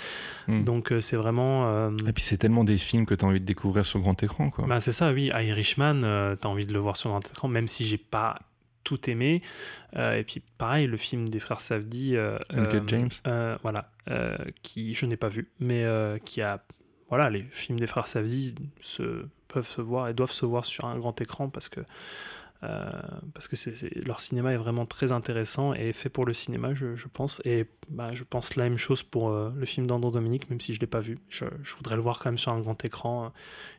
Hmm. donc c'est vraiment, euh, Et puis c'est tellement des films que tu as envie de découvrir sur grand écran. Quoi. bah, c'est ça, oui, Irishman, euh, t'as envie de le voir sur grand écran, même si j'ai pas tout aimé, Euh, et puis pareil, le film des frères Safdie, euh, euh, James. euh, voilà, euh, qui je n'ai pas vu, mais qui a, voilà, les films des frères Safdie se peuvent se voir et doivent se voir sur un grand écran parce que euh, parce que leur cinéma est vraiment très intéressant et fait pour le cinéma, je, je pense. Et bah, je pense la même chose pour euh, le film d'Andro Dominique, même si je ne l'ai pas vu. Je, je voudrais le voir quand même sur un grand écran.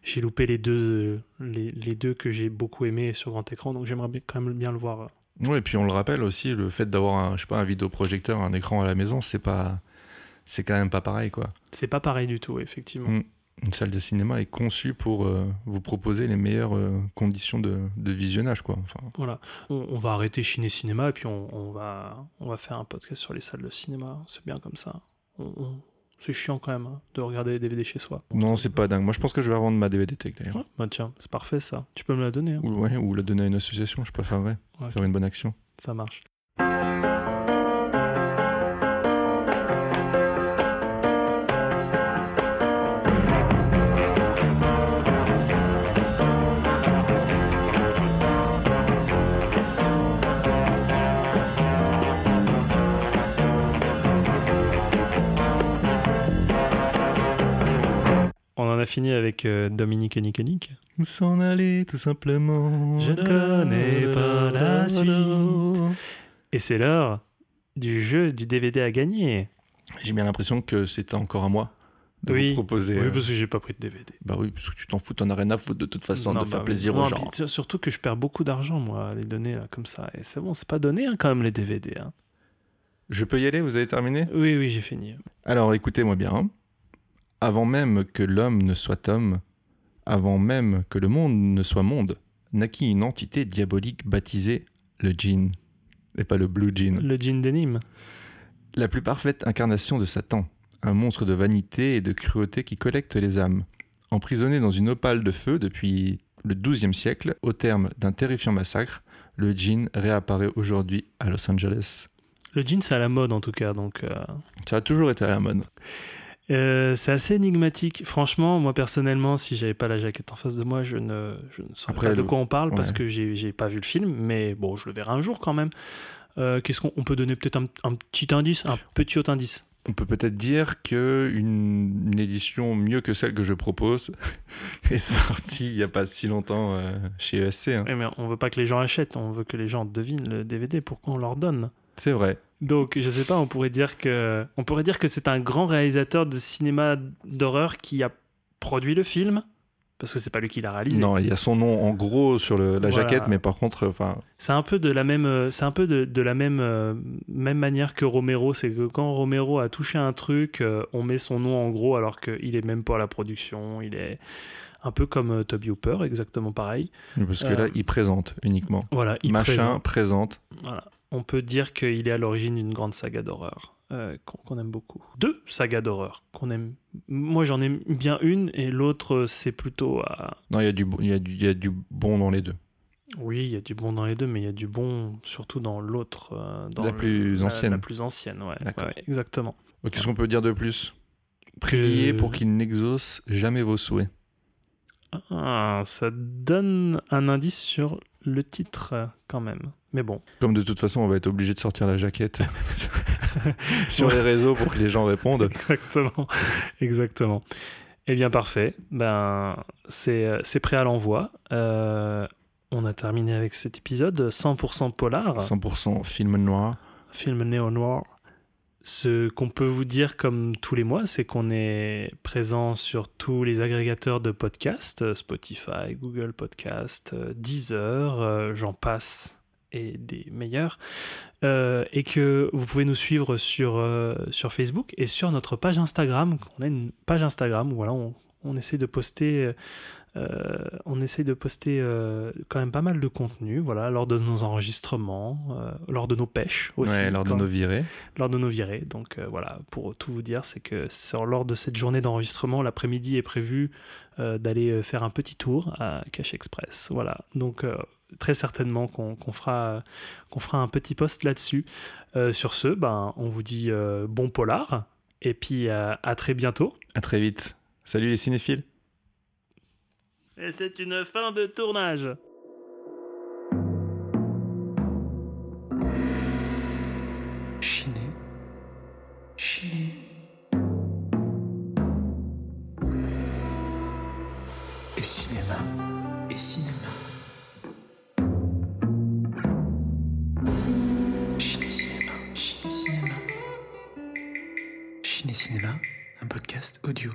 J'ai loupé les deux, les, les deux que j'ai beaucoup aimés sur grand écran, donc j'aimerais bien- quand même bien le voir. Ouais, et puis on le rappelle aussi, le fait d'avoir un, je sais pas, un vidéoprojecteur, un écran à la maison, c'est pas, c'est quand même pas pareil, quoi. C'est pas pareil du tout, effectivement. Mm. Une salle de cinéma est conçue pour euh, vous proposer les meilleures euh, conditions de, de visionnage, quoi. Enfin, Voilà. On, on va arrêter Ciné Cinéma et puis on, on va, on va faire un podcast sur les salles de cinéma. C'est bien comme ça. On- C'est chiant quand même hein, de regarder les DVD chez soi. non, c'est pas dingue. Moi, je pense que je vais revendre ma DVD Tech d'ailleurs. Ouais, bah tiens, c'est parfait ça. Tu peux me la donner, hein. Ou, ouais, ou la donner à une association, je préférerais. Ouais, Faire une bonne action. ça marche. A fini avec euh, Dominique et Nick. S'en aller, tout simplement. Je ne connais pas la suite. Et c'est l'heure du jeu du DVD à gagner. J'ai bien l'impression que c'était encore à moi de Oui. vous proposer. Oui, euh, parce que j'ai pas pris de DVD. Bah oui, parce que tu t'en fous, t'en as rien à foutre de toute façon Non, de bah faire oui. plaisir Non, aux gens. puis Surtout que je perds beaucoup d'argent, moi, à les donner là, comme ça. Et c'est bon, c'est pas donné hein, quand même les DVD. hein. Je peux y aller Vous avez terminé? Oui, oui, j'ai fini. Alors écoutez-moi bien. Avant même que l'homme ne soit homme, avant même que le monde ne soit monde, naquit une entité diabolique baptisée le djinn. Et pas le blue djinn. Le jean denim. La plus parfaite incarnation de Satan. Un monstre de vanité et de cruauté qui collecte les âmes. Emprisonné dans une opale de feu depuis le XIIe siècle, au terme d'un terrifiant massacre, le djinn réapparaît aujourd'hui à Los Angeles. Le jean, c'est à la mode en tout cas, donc euh, Ça a toujours été à la mode. Euh, c'est assez énigmatique. Franchement, moi personnellement, si j'avais pas la jaquette en face de moi, je ne, je ne saurais Après, pas de quoi on parle parce que j'ai pas vu le film, mais bon, je le verrai un jour quand même. Euh, Qu'est-ce qu'on on peut donner peut-être un, un petit indice, un petit haut indice? On peut peut-être dire que une, une édition mieux que celle que je propose est sortie il n'y a pas si longtemps euh, chez ESC. hein. Mais on veut pas que les gens achètent, on veut que les gens devinent le DVD pour qu'on leur donne. C'est vrai. Donc, je sais pas, on pourrait dire que, on pourrait dire que c'est un grand réalisateur de cinéma d'horreur qui a produit le film, parce que c'est pas lui qui l'a réalisé. Non, il y a son nom en gros sur le- la Voilà. jaquette, mais par contre, enfin, C'est un peu de la même, c'est un peu de, de la même, euh, même manière que Romero, c'est que quand Romero a touché un truc, euh, on met son nom en gros alors qu'il est même pas à la production, il est un peu comme euh, Toby Hooper, exactement pareil. parce que là, il présente uniquement. Voilà, il Machin présente. présente. Voilà. On peut dire qu'il est à l'origine d'une grande saga d'horreur euh, qu'on aime beaucoup. Deux sagas d'horreur qu'on aime. Moi, j'en aime bien une et l'autre, euh, c'est plutôt à. Non, il y, a du, il y, a du, il y a du bon dans les deux. Oui, il y a du bon dans les deux, mais il y a du bon surtout dans l'autre. euh, dans La le- plus ancienne. La, plus ancienne, ouais. D'accord. Ouais, exactement. Qu'est-ce qu'on peut dire de plus? Priez Que- pour qu'il n'exauce jamais vos souhaits. Ah, ça donne un indice sur le titre euh, quand même. Mais bon. Comme de toute façon, on va être obligé de sortir la jaquette sur les réseaux pour que les gens répondent. Exactement. Exactement. Eh bien, parfait. Ben, c'est euh, c'est prêt à l'envoi. Euh, on a terminé avec cet épisode 100% polar, 100% film noir. film néo-noir. Ce qu'on peut vous dire comme tous les mois, c'est qu'on est présent sur tous les agrégateurs de podcasts, euh, Spotify, Google Podcast, euh, Deezer, euh, j'en passe, et des meilleurs. Et que vous pouvez nous suivre sur, sur Facebook et sur notre page Instagram. On a une page Instagram où voilà, on essaie de poster, euh, on essaie de poster euh, quand même pas mal de contenu, voilà, lors de nos enregistrements, euh, lors de nos pêches aussi, ouais, lors de nos virées. lors de nos virées. Donc voilà, pour tout vous dire, c'est que sur- lors de cette journée d'enregistrement, l'après-midi est prévu d'aller faire un petit tour à Cache Express. Voilà, donc très certainement qu'on fera, qu'on fera un petit post là-dessus. Sur ce, ben, on vous dit bon polar, et puis à très bientôt. À très vite. Salut les cinéphiles. Et c'est une fin de tournage. Chiné. Chiné. Et cinéma. Et cinéma. Chiné cinéma. Chiné cinéma. Chiné cinéma, un podcast audio.